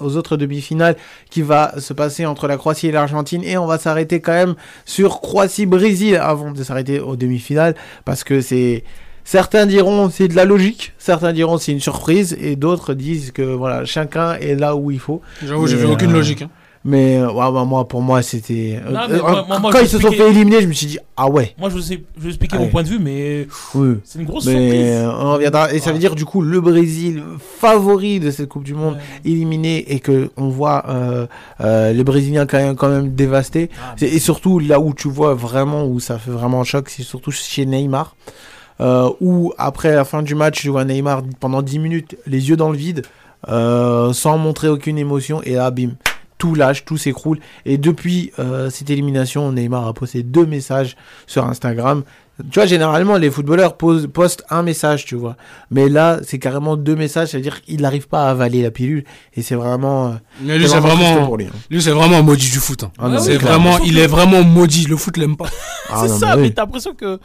aux autres demi-finales qui va se passer entre la Croatie et l'Argentine. Et on va s'arrêter quand même sur Croatie-Brésil avant de s'arrêter aux demi-finales, parce que c'est Certains diront c'est de la logique, certains diront c'est une surprise, et d'autres disent que voilà, chacun est là où il faut. J'avoue, j'ai vu aucune euh, logique. hein. Mais euh, ouais, bah, moi, pour moi, c'était. Euh, moi- quand ils se sont fait éliminer, je me suis dit ah ouais. Moi, je vais, je vais expliquer Ouais. mon point de vue, mais Oui. c'est une grosse Mais surprise. on reviendra. Et ça veut dire du coup le Brésil favori de cette Coupe du Monde éliminé et que on voit euh, euh, les Brésiliens quand même, quand même dévastés. Ah, Et surtout là où tu vois vraiment où ça fait vraiment un choc, c'est surtout chez Neymar. Euh, où après la fin du match, tu vois Neymar pendant 10 minutes, les yeux dans le vide, euh, sans montrer aucune émotion, et là, bim, tout lâche, tout s'écroule. Et depuis euh, cette élimination, Neymar a posté deux messages sur Instagram. Tu vois, généralement, les footballeurs posent- postent un message, tu vois. Mais là, c'est carrément deux messages, c'est-à-dire qu'il n'arrive pas à avaler la pilule. Et c'est vraiment. euh, Mais lui, c'est vraiment, pour lui. hein. lui, c'est vraiment un maudit du foot. hein. Ah non, c'est vraiment, il est vraiment maudit. Le foot l'aime pas. Ah c'est ça, mais mais oui. t'as l'impression que.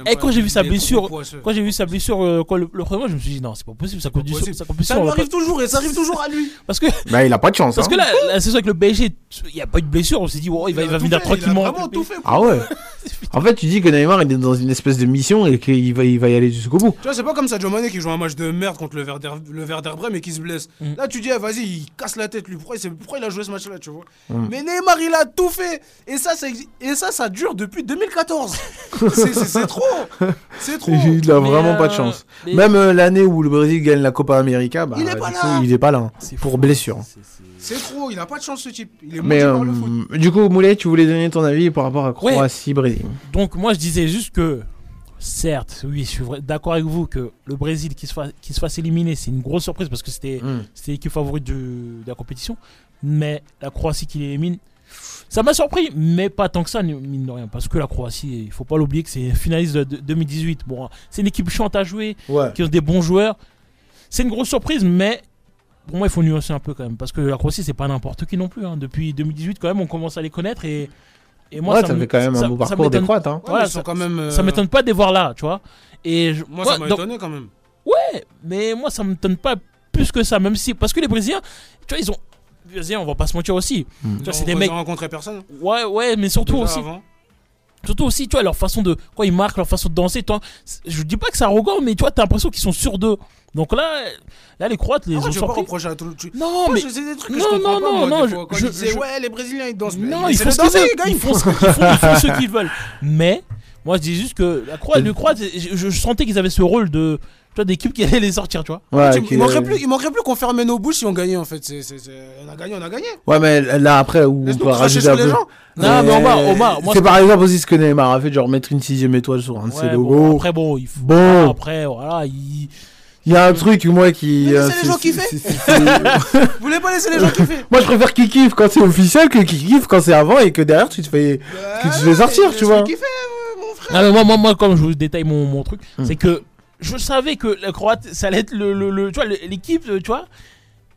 Et pas. quand j'ai vu sa blessure, poisseux. Quand j'ai vu sa blessure, euh, quoi, le, le premier mois, je me suis dit non, c'est pas possible, Ça lui va pas- arrive toujours et ça arrive toujours à lui. Parce que, Bah, il a pas de chance. parce hein. que là, la saison avec le PSG, il n'y a pas eu de blessure, on s'est dit, oh, il va, il va tout venir tranquillement. Il a avec vraiment le tout pays. fait. Ah ouais. En fait, tu dis que Neymar il est dans une espèce de mission et qu'il va, il va y aller jusqu'au bout. Tu vois, c'est pas comme Sadio Mané qui joue un match de merde contre le Werder, le Werder Bremen et qui se blesse. Mm. Là, tu dis, eh, vas-y, il casse la tête, lui. Pourquoi pourquoi il a joué ce match-là, tu vois Mm. Mais Neymar, il a tout fait. Et ça, ça, et ça, ça dure depuis 2014. c'est, c'est- c'est trop. C'est trop. Il a Mais, vraiment pas euh, de chance. mais- Même euh, l'année où le Brésil gagne la Copa América, bah, Il est pas coup, là. il est pas là. hein, C'est Pour fou. blessure. C'est- c'est- C'est trop. Il a pas de chance, ce type. Il est Mais euh, par le foot. du coup, Moulet, tu voulais donner ton avis par rapport à Ouais. Croatie-Brésil. Donc, moi, je disais juste que, certes, oui, je suis d'accord avec vous que le Brésil qui se fasse, qui se fasse éliminer, c'est une grosse surprise parce que c'était Mm. c'était l'équipe favorite de, de la compétition. Mais la Croatie qui l'élimine, ça m'a surpris, mais pas tant que ça, mine de rien. Parce que la Croatie, il faut pas l'oublier que c'est finaliste de, de 2018. Bon, c'est une équipe chiante à jouer, Ouais. qui ont des bons joueurs. C'est une grosse surprise, mais pour moi, il faut nuancer un peu quand même. Parce que la Croatie, c'est pas n'importe qui non plus. hein. Depuis 2018, quand même, on commence à les connaître. Et, et moi, ouais, ça, ça, me- fait quand même ça- un beau parcours des m'étonne- Croates. Hein. Ouais, voilà, ils ça- quand même. Ça euh, m'étonne pas de les voir là, tu vois. Et je- Moi, ça m'a donc- étonné quand même. Ouais, mais moi ça me donne pas plus que ça, même si. Parce que les Brésiliens, tu vois, ils ont. Les Brésiliens, on va pas se mentir aussi. Mm. Tu vois, Ils c'est des ils mecs. ont rencontré personne. Ouais, ouais, mais surtout déjà aussi. avant. Surtout aussi, tu vois, leur façon de. Quand ils marquent, leur façon de danser. toi, je dis pas que c'est arrogant, mais tu vois, t'as l'impression qu'ils sont sûrs d'eux. Donc là, là les Croates les Ah, ont tu vas pas à tout tu- Non, Moi, mais. je- c'est des trucs que Non, je non, pas, non, moi, non, fois. Quand je- ils disaient, je- ouais, les Brésiliens, ils dansent. mais Non, ils font, ce qu'ils veulent. les ils, font ce, ils, font, ils font ce qu'ils veulent. Mais, moi je dis juste que la Croate, le Croate, je, je sentais qu'ils avaient ce rôle de. Tu vois, d'équipe qui allait les sortir, tu vois. Ouais, Tu- qui- il, manquerait plus, il manquerait plus qu'on ferme nos bouches si on gagnait en fait. C'est, c'est- c'est- On a gagné, on a gagné. Ouais, mais là, après, où on peut rajouter sur les gens. Non, mais Omar, Omar, moi, c'est ce- par exemple aussi ce que Neymar a fait, genre mettre une sixième étoile sur un de ses logos. bon, après, bon, il faut. Bon. Après, voilà, il. Il y a un truc, moi, qui. Mais euh, laissez les gens kiffer. Vous voulez pas laisser les gens kiffer Moi, je préfère qu'il kiffe quand c'est officiel que qu'il kiffe quand c'est avant et que derrière tu te fais. Que tu te fais sortir, tu vois. Kiffer, mon frère. Ah, mais moi, moi, moi, comme je vous détaille mon, mon truc, Hmm. c'est que je savais que la Croate, ça allait être le, le, le- tu vois, l'équipe, euh, tu vois.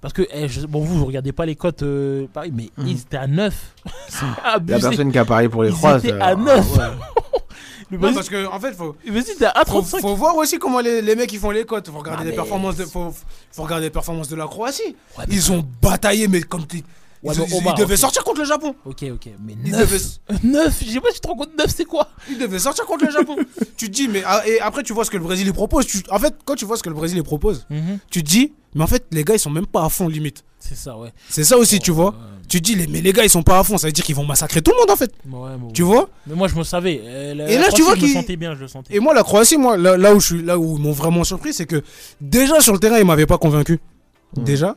Parce que, eh, je- bon, vous, vous regardez pas les cotes, euh, pareil, mais Hmm. ils étaient à 9. La personne qui a parié pour les Ils Croates. étaient euh, à 9. ouais. Le Non, Brésil, parce que en fait, faut, faut, 1,35. faut voir aussi comment les, les mecs ils font les cotes. Faut regarder Ah, les mais- performances de, faut, faut regarder les performances de la Croatie. Ouais, Ils ont bataillé, mais comme t'es- Ouais, ils, mais ils- Omar, ils devaient sortir contre le Japon. Ok, ok. Mais Ils 9. devaient, 9 Je sais pas si tu te rends compte, 9 c'est quoi ils devaient sortir contre le Japon. tu te dis, mais ah, et après, tu vois ce que le Brésil il propose. Tu- en fait, quand tu vois ce que le Brésil il propose, tu te dis, mais en fait, les gars, ils sont même pas à fond limite. C'est ça, ouais. C'est ça aussi, tu vois. Tu te dis, les, mais les gars, ils sont pas à fond. Ça veut dire qu'ils vont massacrer tout le monde, en fait. Ouais, mais Tu ouais. vois Mais moi, je me savais. euh, la- Et là, tu vois je me qu'il- sentais bien, je le sentais. Et moi, la Croatie, moi, là, là où je suis, là où ils m'ont vraiment surpris, c'est que déjà sur le terrain, ils m'avaient pas convaincu. Déjà.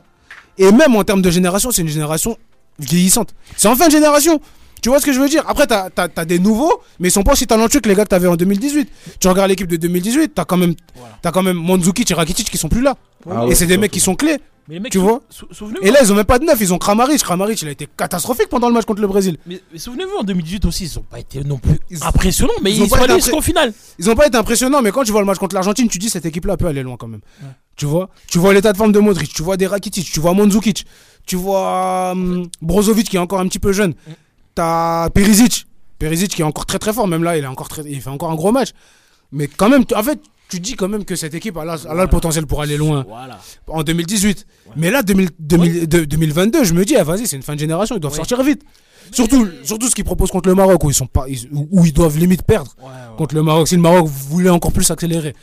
Et même en termes de génération, c'est une génération vieillissante. C'est en fin de génération. Tu vois ce que je veux dire? Après, t'as as, des nouveaux, mais ils sont pas aussi talentueux que les gars que t'avais en 2018. Tu regardes l'équipe de 2018, t'as quand même, Voilà. t'as quand même Mandzukic et Rakitic qui sont plus là. Ah et ouais, c'est des mecs qui sont clés. Mais les mecs, Tu vois? sou-. Et là, ils ont même pas de neuf. Ils ont Kramaric. Kramaric, il a été catastrophique pendant le match contre le Brésil. Mais, mais souvenez-vous, en 2018 aussi, ils ont pas été non plus Ils- impressionnants, mais ils ils, ont sont pas été allés jusqu'au final. Ils ont pas été impressionnants, mais quand tu vois le match contre l'Argentine, tu dis cette équipe-là peut aller loin quand même. Ouais. Tu vois Tu vois l'état de forme de Modric, tu vois des Rakitic, tu vois Mandzukic, tu vois hum, Brozovic qui est encore un petit peu jeune. Mm. T'as Perisic, Perisic qui est encore très très fort, même là il est encore très, il fait encore un gros match. Mais quand même, tu- en fait, tu dis quand même que cette équipe elle a, elle a le potentiel pour aller loin Voilà. en 2018. Mais là, 2000 2000 de- 2022, je me dis, ah, vas-y, c'est une fin de génération, ils doivent sortir vite. Surtout, surtout ce qu'ils proposent contre le Maroc, où ils, sont pas, où ils doivent limite perdre Ouais, ouais. contre le Maroc. Si le Maroc voulait encore plus accélérer.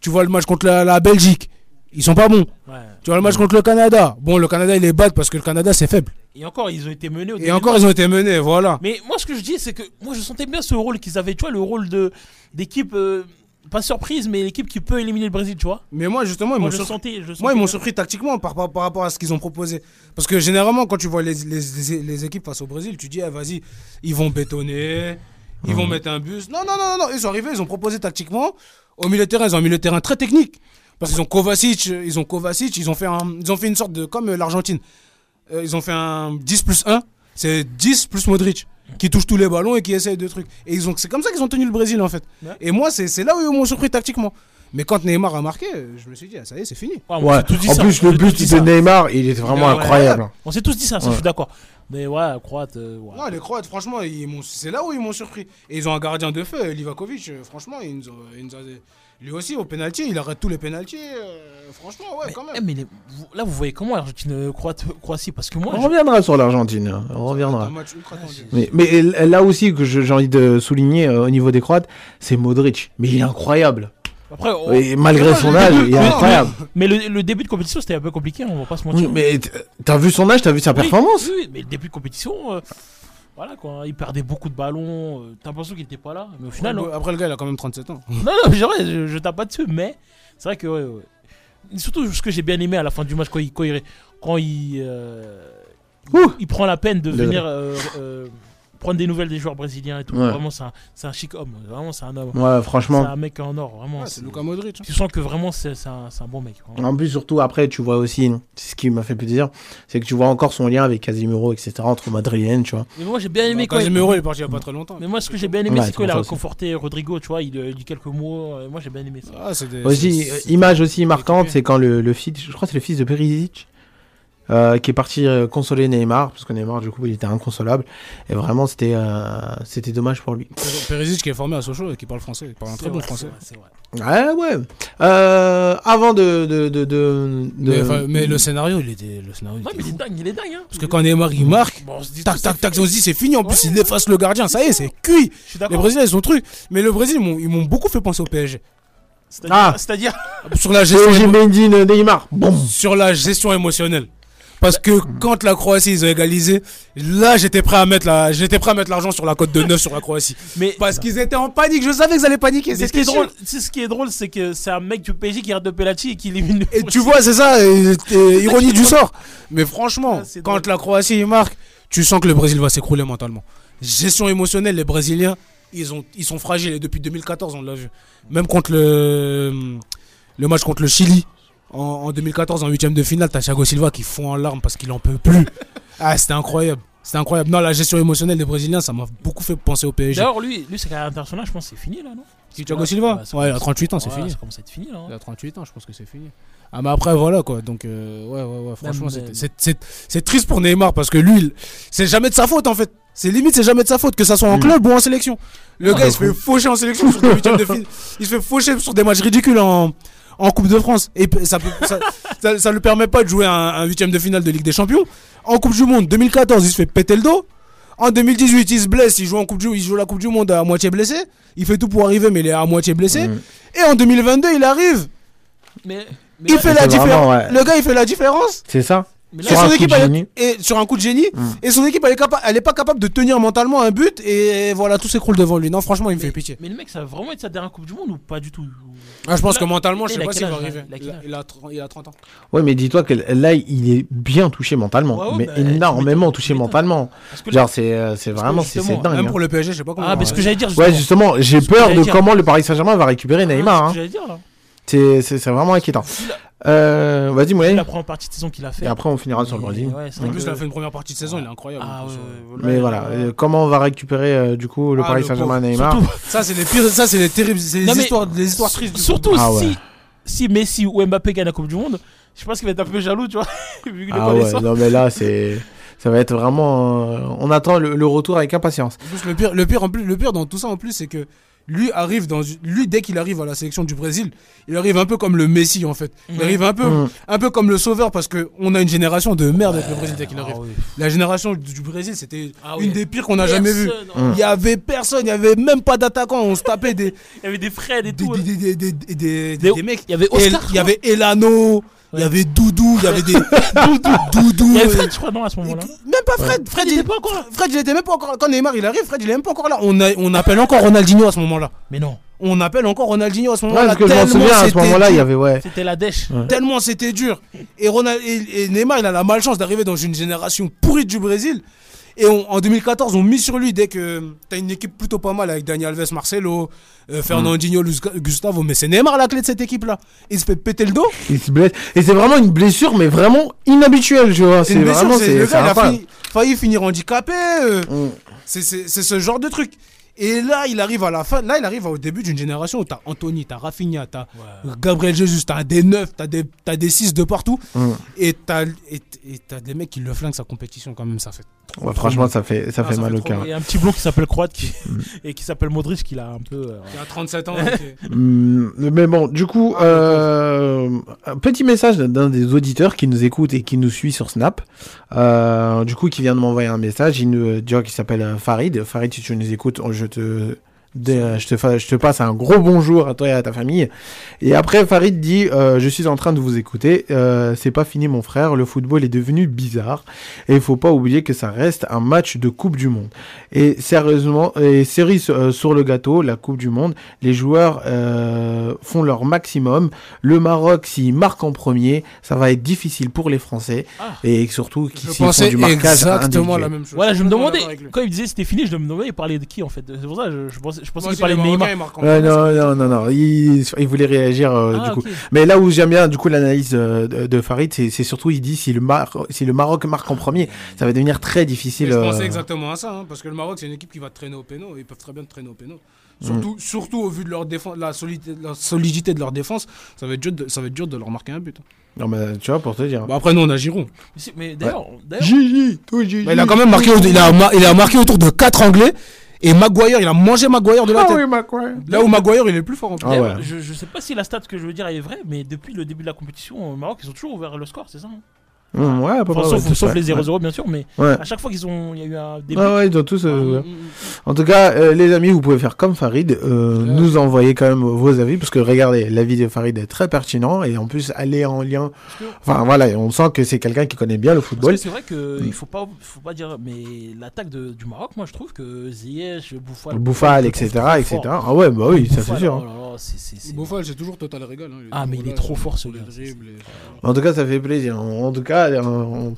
Tu vois le match contre la, la Belgique, ils sont pas bons. Ouais. Tu vois le match contre le Canada. Bon, le Canada, il est bad parce que le Canada, c'est faible. Et encore, ils ont été menés au Et encore, ils ont été menés, voilà. Mais moi, ce que je dis, c'est que moi, je sentais bien ce rôle qu'ils avaient, tu vois, le rôle de d'équipe, euh, pas surprise, mais l'équipe qui peut éliminer le Brésil, tu vois. Mais moi, justement, ils m'ont surpris. sentais. Moi, ils m'ont surpris tactiquement par, par, par rapport à ce qu'ils ont proposé. Parce que généralement, quand tu vois les, les, les- les équipes face au Brésil, tu dis, ah, vas-y, ils vont bétonner, ils vont mettre un bus. Non, non, non, non, non, ils sont arrivés, ils ont proposé tactiquement. Au milieu de terrain, ils ont un milieu de terrain très technique. Parce qu'ils ont Kovacic, euh, ils ont Kovacic, ils ont fait, un, ils ont fait une sorte de. Comme euh, l'Argentine. Euh, ils ont fait un 10 plus 1. C'est 10 plus Modric. Qui touche tous les ballons et qui essaye de trucs. Et ils ont, c'est comme ça qu'ils ont tenu le Brésil en fait. Ouais. Et moi, c'est, c'est là où ils m'ont surpris tactiquement. Mais quand Neymar a marqué, je me suis dit, ah, ça y est, c'est fini. Ouais, Ouais. dit En ça, plus, le but de ça. Neymar, il était vraiment Ouais. incroyable. On s'est tous dit ça, ça, Ouais. je suis d'accord. Mais ouais, Croate. euh, ouais. Non, les Croates, franchement, ils c'est là où ils m'ont surpris. Et ils ont un gardien de feu, Livakovic. franchement, il nous a- il nous a- lui aussi, au pénalty, il arrête tous les pénaltys. euh, franchement, ouais, Mais, quand eh, même. mais les- vous- là, vous voyez comment l'Argentine euh, Croate, Croatie? Parce que moi, On je- reviendra sur l'Argentine. hein. On Un reviendra. match ultra tendu. Mais, mais là aussi que j'ai envie de souligner euh, au niveau des Croates, c'est Modric. Mais il est incroyable. après, on- Et malgré Ouais, son âge, début, il est incroyable. mais le, le début de compétition, c'était un peu compliqué, on va pas se mentir. Oui, mais t'as vu son âge, t'as vu sa Oui, performance? oui, oui, mais le début de compétition, euh, voilà quoi, il perdait beaucoup de ballons. euh, T'as l'impression qu'il était pas là, mais au final, non. Après, le gars, il a quand même 37 ans. Non, non, vrai, je, je tape pas dessus, mais c'est vrai que. ouais, Surtout ce que j'ai bien aimé à la fin du match, quand il, quand il, quand il, euh, il prend la peine de venir euh, euh, prendre des nouvelles des joueurs brésiliens et tout. Ouais. Vraiment, c'est un, c'est un chic homme. Vraiment, c'est un homme. Ouais, C'est franchement. un mec en or, vraiment. Ouais, c'est Luka Modric. hein. Tu sens que vraiment, c'est c'est un, c'est un bon mec. vraiment. En plus, surtout après, tu vois aussi, c'est ce qui m'a fait plaisir, c'est que tu vois encore son lien avec Casimiro, etc., entre Madrilène, tu vois. Mais moi, j'ai bien aimé Bah, quand il- Casemiro, il est parti il y a pas très longtemps. Mais moi, ce que j'ai bien aimé, Ouais, c'est c'est qu'il a réconforté Rodrigo, tu vois. Il, il dit quelques mots. euh, Moi, j'ai bien aimé ça. Ah, c'est des- Aussi, c'est- euh, c'est- image aussi marquante, c'est quand le, le fils, je crois que c'est le fils de Perisic, euh, qui est parti euh, consoler Neymar, parce que Neymar, du coup, il était inconsolable. Et vraiment, c'était euh, c'était dommage pour lui. Perisic qui est formé à Sochaux et qui parle français. Il parle un très bon français. c'est vrai, c'est vrai. Ouais, ouais. Euh, avant de... de, de, de, de- Mais, le scénario, il était. Le scénario, il Ouais, était mais il est dingue, il est dingue. Hein. Parce que quand Neymar il marque, Bon, on se dit tac tac c'est tac, fini. on se dit c'est fini. En plus, Ouais. il efface le gardien. Ça y est, c'est cuit. Les. Brésiliens, ils ont truc. Mais le Brésil, ils m'ont- ils m'ont beaucoup fait penser au PSG. C'est-à-dire, Ah. c'est-à-dire, Sur la gestion, Mendy, Neymar. Bon. sur la gestion émotionnelle. Parce que quand la Croatie ils ont égalisé, là j'étais prêt à mettre la, j'étais prêt à mettre l'argent sur la cote de 9 sur la Croatie. mais Parce qu'ils étaient en panique, je savais qu'ils allaient paniquer. C'est ce qui est drôle, c'est ce qui est drôle, c'est que c'est un mec du PSG qui rate de penalty et qui élimine le Et tu vois, c'est ça, ironie du sort. Mais franchement, Ah, quand la Croatie il marque, tu sens que le Brésil va s'écrouler mentalement. Gestion émotionnelle, les Brésiliens, ils, ont, ils sont fragiles. Et depuis 2014, on l'a vu. Même contre le, le match contre le Chili, en, en 2014, en huitième de finale, t'as Thiago Silva qui fond en larmes parce qu'il en peut plus. ah, c'était incroyable. C'était incroyable. Non, la gestion émotionnelle des Brésiliens, ça m'a beaucoup fait penser au PSG. D'ailleurs, lui, lui, sa carrière internationale, je pense, que c'est fini là, non? Qui, Thiago Silva? Ouais, il a commence- 38 ans, c'est ouais, fini. Ça commence à être fini là. hein. Il a 38 ans, je pense que c'est fini. Ah, mais après, voilà quoi. Donc, euh, ouais, ouais, ouais. Franchement, c'est- c'est c'est triste pour Neymar parce que lui, c'est jamais de sa faute en fait. C'est limite, c'est jamais de sa faute, que ça soit en Mm. club ou en sélection. Le Ah, gars, il se fait faucher en sélection sur des de finale. Il se fait faucher sur des matchs ridicules en, en Coupe de France. Et ça, peut, ça, ça, ça lui permet pas de jouer un, un huitième de finale de Ligue des Champions. En Coupe du Monde, 2014, il se fait péter le dos. En 2018, il se blesse, il joue, en coupe du, il joue la Coupe du Monde à moitié blessé. Il fait tout pour arriver, mais il est à moitié blessé. Mm. Et en 2022, il arrive. Mais, mais Il fait la différence. ouais. Le gars, il fait la différence. C'est ça mais Et là- Sur son un coup équipe, de elle génie. est, et sur un coup de génie. Mm. Et son équipe, elle est, capa- elle est pas capable de tenir mentalement un but. Et voilà, tout s'écroule devant lui. Non, franchement, il me fait pitié. Mais le mec, ça va vraiment être sa dernière Coupe du Monde ou pas du tout? Ah, je pense Là- que mentalement, je sais pas s'il va arriver. Il a quel Il a, âge? il a tr- il a 30 ans. Ouais, mais dis-toi que là, il est bien touché mentalement. Ouais, ouais, mais bah, énormément touché mentalement. Genre, c'est euh, vraiment c'est dingue. Même hein. pour le PSG, je sais pas comment. Ah, mais ce que j'allais dire, Ouais, justement, j'ai peur de comment le Paris Saint-Germain va récupérer Neymar. Ah, hein. C'est c'est- c'est vraiment inquiétant. Euh, Vas-y, Moulay. La première partie de saison qu'il a fait. Et après, on finira sur le Brésil. ouais, c'est En vrai plus, que- il a fait une première partie de saison, il est incroyable. Ah ouais, ouais, Mais ouais, voilà, ouais. euh, comment on va récupérer euh, du coup le Ah, Paris Saint-Germain. Neymar Surtout- Ça, c'est les pires. Ça, c'est les terribles. C'est les histoires, les histoires tristes. du Surtout Ah ouais. si, si Messi ou Mbappé gagnent la Coupe du Monde, je pense qu'il va être un peu jaloux, tu vois. Vu qu'il est Ah pas ouais, non mais là c'est ça va être vraiment euh, on attend le, le retour avec impatience. En plus, le pire, le pire, en plus, le pire dans tout ça, en plus, c'est que lui arrive dans, une- lui dès qu'il arrive à la sélection du Brésil, il arrive un peu comme le Messi en fait. Il arrive un peu, Mhm. un peu comme le sauveur parce que on a une génération de merde avec le Brésil dès qu'il Ah arrive. La génération du, Brésil, c'était Ah une des pires qu'on a jamais vues. Personne, Mm. Il y avait personne, il y avait même pas d'attaquant. On se tapait des, Il y avait des Fred et des, tout. des, des, des, des, des- des- Des- des mecs. Il y avait Oscar. Il y avait Elano, il y Ouais. avait Doudou, il y avait des Doudou. Il y avait euh, Fred, je crois, non, à ce moment-là. Même pas Fred. Fred, Il il était pas encore là. Fred, il était même pas encore. Quand Neymar il arrive, Fred, il est même pas encore là. On, a, on appelle encore Ronaldinho à ce moment-là. Mais non, On appelle encore Ronaldinho à ce Ouais, moment-là. parce que je m'en tellement souviens à ce c'était moment-là, il y avait ouais. c'était la dèche. Ouais. Tellement c'était dur. Et, Ronald, et, et Neymar, il a la malchance d'arriver dans une génération pourrie du Brésil. Et on- en 2014, on mise sur lui dès que t'as une équipe plutôt pas mal avec Dani Alves, Marcelo, euh, Fernandinho, Luis Gustavo. Mais c'est Neymar la clé de cette équipe-là. Il se fait péter le dos. Il se blesse et c'est vraiment une blessure mais vraiment inhabituelle, tu vois. C'est C'est vraiment Le gars, il a failli, failli finir handicapé. euh, Mm. C'est- c'est ce genre de truc. Et là, il arrive à la fin. Là, il arrive au début d'une génération où t'as Anthony, t'as Rafinha, t'as Gabriel Jesus, t'as des 9, t'as des, t'as des 6 de partout. Mm. Et t'as et, et t'as des mecs qui le flinguent sa compétition quand même, ça fait. trop, Ouais, franchement ça fait ça Ah, fait ça mal au cœur. Il y a un petit blond qui s'appelle Croate qui... Mm. et qui s'appelle Modric qui l'a un peu. euh, Il a 37 ans. Mm, Mais bon, du coup, Ah, euh, un petit message d'un des auditeurs qui nous écoute et qui nous suit sur Snap. Euh, du coup, qui vient de m'envoyer un message. Il nous dit qu'il s'appelle Farid. Farid, si tu nous écoutes, je te, de- je te, fa- je te passe un gros bonjour à toi et à ta famille. Et après, Farid dit euh, Je suis en train de vous écouter. Euh, c'est pas fini, mon frère. Le football est devenu bizarre. Et il faut pas oublier que ça reste un match de Coupe du Monde. Et sérieusement, et cerise euh, sur le gâteau, la Coupe du Monde, les joueurs euh, font leur maximum. Le Maroc, s'il marque en premier, ça va être difficile pour les Français. Ah. Et surtout s'ils font du marquage exactement individuel. la même chose. Voilà, je me demandais, quand il disait c'était fini, je me demandais il parlait de qui en fait? C'est pour ça je, je pensais, je pensais qu'il parlait de Neymar. Non, non, non, non, il, il voulait réagir euh, Ah, du coup. Mais là où j'aime bien du coup l'analyse euh, de, Farid, c'est surtout il dit si le, Mar si le Maroc marque en premier, ça va devenir très Mais difficile. je euh, pensais exactement à ça, hein, parce que le Maroc, c'est une équipe qui va traîner au péno. Ils peuvent très bien traîner au péno. Surtout, surtout au vu de leur défense, la solidité, la solidité de leur défense, ça va être dur de, ça va être dur de leur marquer un but. hein. Non, mais tu vois, pour te dire. Bah après, nous, on a Giroud. Mais d'ailleurs, Gigi, toi, Gigi. Mais il a quand même marqué, il a, il a marqué autour de 4 Anglais. Et Maguire, il a mangé Maguire de la Ah tête. oui, Macron. Là où Maguire, il est le plus fort en plus. Ah ouais. je, je sais pas si la stat que je veux dire elle est vraie, mais depuis le début de la compétition, au Maroc ils ont toujours ouvert le score, c'est ça hein Ouais, à peu Enfin, près, sauf, ouais, sauf les ouais. 0-0 bien sûr, mais Ouais. à chaque fois qu'ils ont, il y a eu un début. Ah ouais, ils ont tous. euh, ouais. En tout cas, euh, les amis, vous pouvez faire comme Farid, euh, Ouais. nous envoyer quand même vos avis, parce que regardez, l'avis de Farid est très pertinent, et en plus, aller en lien. que- Enfin voilà, on sent que c'est quelqu'un qui connaît bien le football. c'est vrai que Mm. il faut pas, faut pas dire, mais l'attaque de- du Maroc, moi je trouve que Ziyech, Bouffal, Bouffal, etc., etc. fort. Ah ouais, bah oui, ça c'est sûr. oh hein. c'est- Bouffal, c'est toujours total régal. hein. Ah, mais il est trop fort, ce gars. En tout cas, ça fait plaisir. En tout cas, on-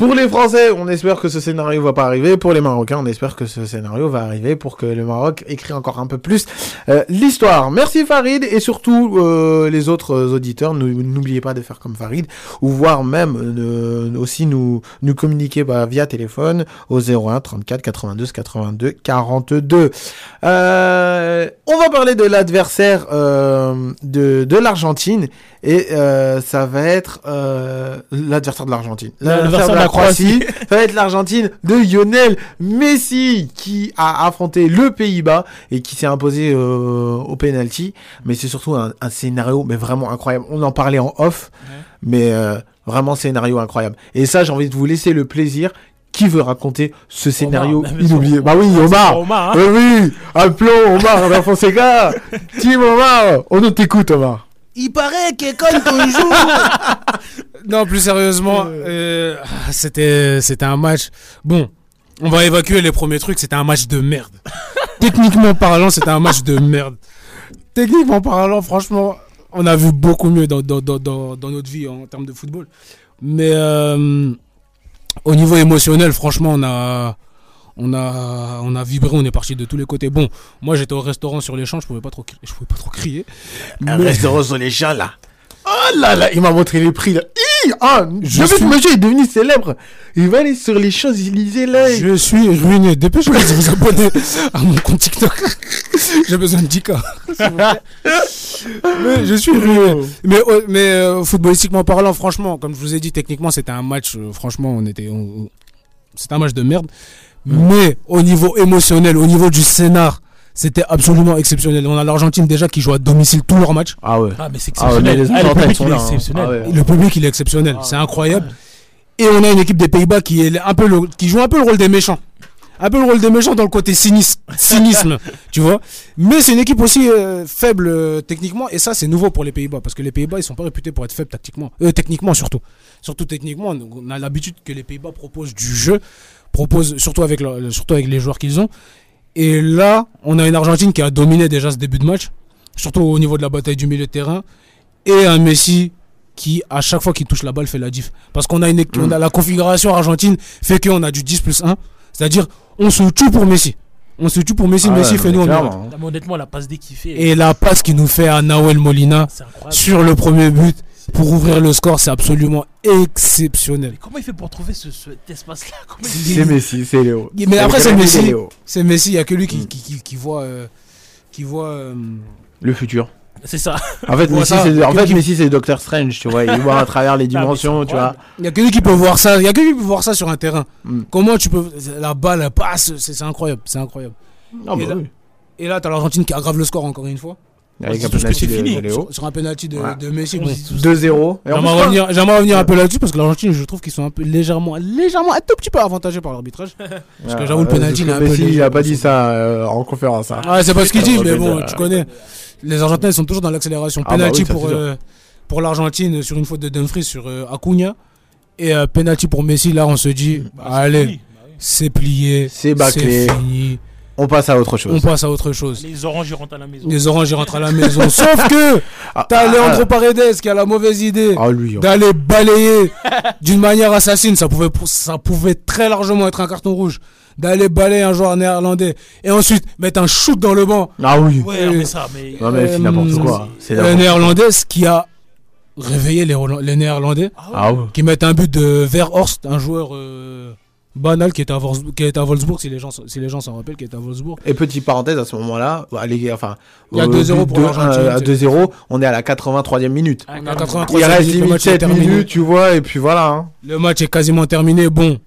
pour les Français, on espère que ce scénario va pas arriver. Pour les Marocains, on espère que ce scénario va arriver pour que le Maroc écrit encore un peu plus euh, l'histoire. Merci Farid et surtout euh, les autres auditeurs, nou- n'oubliez pas de faire comme Farid ou voire même euh, aussi nous nous communiquer bah, via téléphone au 01 34 92 82 42. Euh, on va parler de l'adversaire euh, de de l'Argentine et euh, ça va être euh, l'adversaire de l'Argentine. L'adversaire de la Croatie. Ça va être l'Argentine de Lionel Messi qui a affronté le Pays-Bas et qui s'est imposé euh, au penalty. Mais c'est surtout un, un scénario mais vraiment incroyable. On en parlait en off, mais euh, vraiment scénario incroyable. Et ça, j'ai envie de vous laisser le plaisir. Qui veut raconter ce scénario inoublié Bah oui, Omar. Omar, hein. Oui, oui. Appelons Omar Fonseca. Team Omar. On nous t'écoute, Omar. Il paraît que quand on joue. non, plus sérieusement, euh, c'était c'était un match. Bon, on va évacuer les premiers trucs. C'était un match de merde. Techniquement parlant, c'était un match de merde. Techniquement parlant, franchement, on a vu beaucoup mieux dans, dans, dans, dans, dans notre vie en termes de football. Mais euh, au niveau émotionnel, franchement, on a. On a, on a vibré, on est parti de tous les côtés. Bon, moi j'étais au restaurant sur les champs, je pouvais pas trop, je pouvais pas trop crier. Un Mais- restaurant sur les champs, là. Oh là là, il m'a montré les prix, là. Hi ah, Je suis- monsieur est devenu célèbre, il va aller sur les Champs-Élysées, là. Je suis ruiné. Dépêchez-vous de vous abonner à mon compte TikTok. J'ai besoin de 10K. s'il vous plaît. mais je suis ruiné. Mais, euh, mais euh, footballistiquement parlant, franchement, comme je vous ai dit, techniquement, c'était un match. euh, franchement, on était. on- C'était un match de merde. Mais au niveau émotionnel, au niveau du scénar, c'était absolument exceptionnel. On a l'Argentine déjà qui joue à domicile tous leurs matchs. Ah ouais. Ah, mais c'est Ah ouais, exceptionnel. mais les Ah, le public, il est hein. exceptionnel. Ah ouais. Le public, il est exceptionnel. Ah, c'est incroyable. ouais. Et on a une équipe des Pays-Bas qui, est un peu le- qui joue un peu le rôle des méchants. Un peu le rôle des méchants dans le côté cynis- cynisme, tu vois. Mais c'est une équipe aussi euh, faible euh, techniquement, et ça c'est nouveau pour les Pays-Bas, parce que les Pays-Bas ils sont pas réputés pour être faibles tactiquement, euh, techniquement surtout. Surtout techniquement, on a l'habitude que les Pays-Bas proposent du jeu, proposent surtout avec, leur- surtout avec les joueurs qu'ils ont. Et là, on a une Argentine qui a dominé déjà ce début de match, surtout au niveau de la bataille du milieu de terrain, et un Messi qui, à chaque fois qu'il touche la balle, fait la diff. Parce qu'on a, une, on a la configuration argentine, fait qu'on a du 10 plus 1. C'est-à-dire, on se tue pour Messi. On se tue pour Messi, Ah Messi ouais, fait non, nous, on hein. Mais honnêtement, la passe D qu'il fait, Et la passe qu'il nous fait à Nahuel Molina sur le premier but pour ouvrir le score, c'est absolument exceptionnel. Mais comment il fait pour trouver ce, cet espace-là? C'est Messi, c'est Léo. Mais après, c'est Messi. C'est Messi, il n'y a que lui qui, Mm. qui, qui, qui voit. euh, qui voit euh, Le futur. C'est ça. En fait, Ouais, Messi, c'est, en fait, qui- Messi, c'est Doctor Strange, tu vois. Il voit à travers les mais dimensions, tu vois. Il n'y a que lui qui peut voir ça. Il y a que lui qui peut voir ça sur un terrain. Mm. Comment tu peux. La balle elle passe, c'est incroyable. C'est incroyable. Ah, bah Et là- oui. Et là, t'as l'Argentine qui aggrave le score encore une fois. Avec un tout ce que penalty de, fini. de Léo. Sur, sur un penalty de, Ouais. de Messi. On Bon. dit tous- 2-0. Et en J'aimerais revenir, un peu là-dessus parce que l'Argentine, je trouve qu'ils sont un peu légèrement, légèrement, un tout petit peu avantagés par l'arbitrage. Parce que j'avoue, le penalty, il un peu Messi, il a pas dit ça. euh, en conférence. hein. Ah, c'est pas ce qu'il dit, mais bon, Ouais. tu connais. Les Argentins, ils sont toujours dans l'accélération. Ah bah penalty oui, pour, euh, pour l'Argentine sur une faute de Dumfries sur euh, Acuna. Et euh, penalty pour Messi, là, on se dit, Bah, allez. Bah c'est plié, C'est fini, On passe à autre on chose. passe à autre chose. Les oranges, rentrent à la maison. Les oranges, rentrent à la maison. Sauf que Ah, t'as ah, Leandro Paredes qui a la mauvaise idée Ah, lui. hein. d'aller balayer d'une manière assassine. Ça pouvait, ça pouvait très largement être un carton rouge. D'aller balayer un joueur néerlandais et ensuite mettre un shoot dans le banc. Ah oui. Ouais, Euh, mais ça, mais. Non, mais c'est Euh, n'importe quoi. C'est Le néerlandais, ce qui a réveillé les, néerlandais Ah ouais. qui mettent un but de Verhorst, un joueur euh, banal qui était à, qui était à Wolfsburg, si les gens si les gens s'en rappellent, qui était à Wolfsburg. Et petite parenthèse à ce moment-là, bah, enfin, Il y a au 2-0 but pour de- l'Argentine, À c'est- 2-0, on est à la 83e minute. Ah, est à carrément. 83 Il reste minutes, le limite match est 7 terminé. minutes, tu vois, et puis voilà. hein. Le match est quasiment terminé. Bon,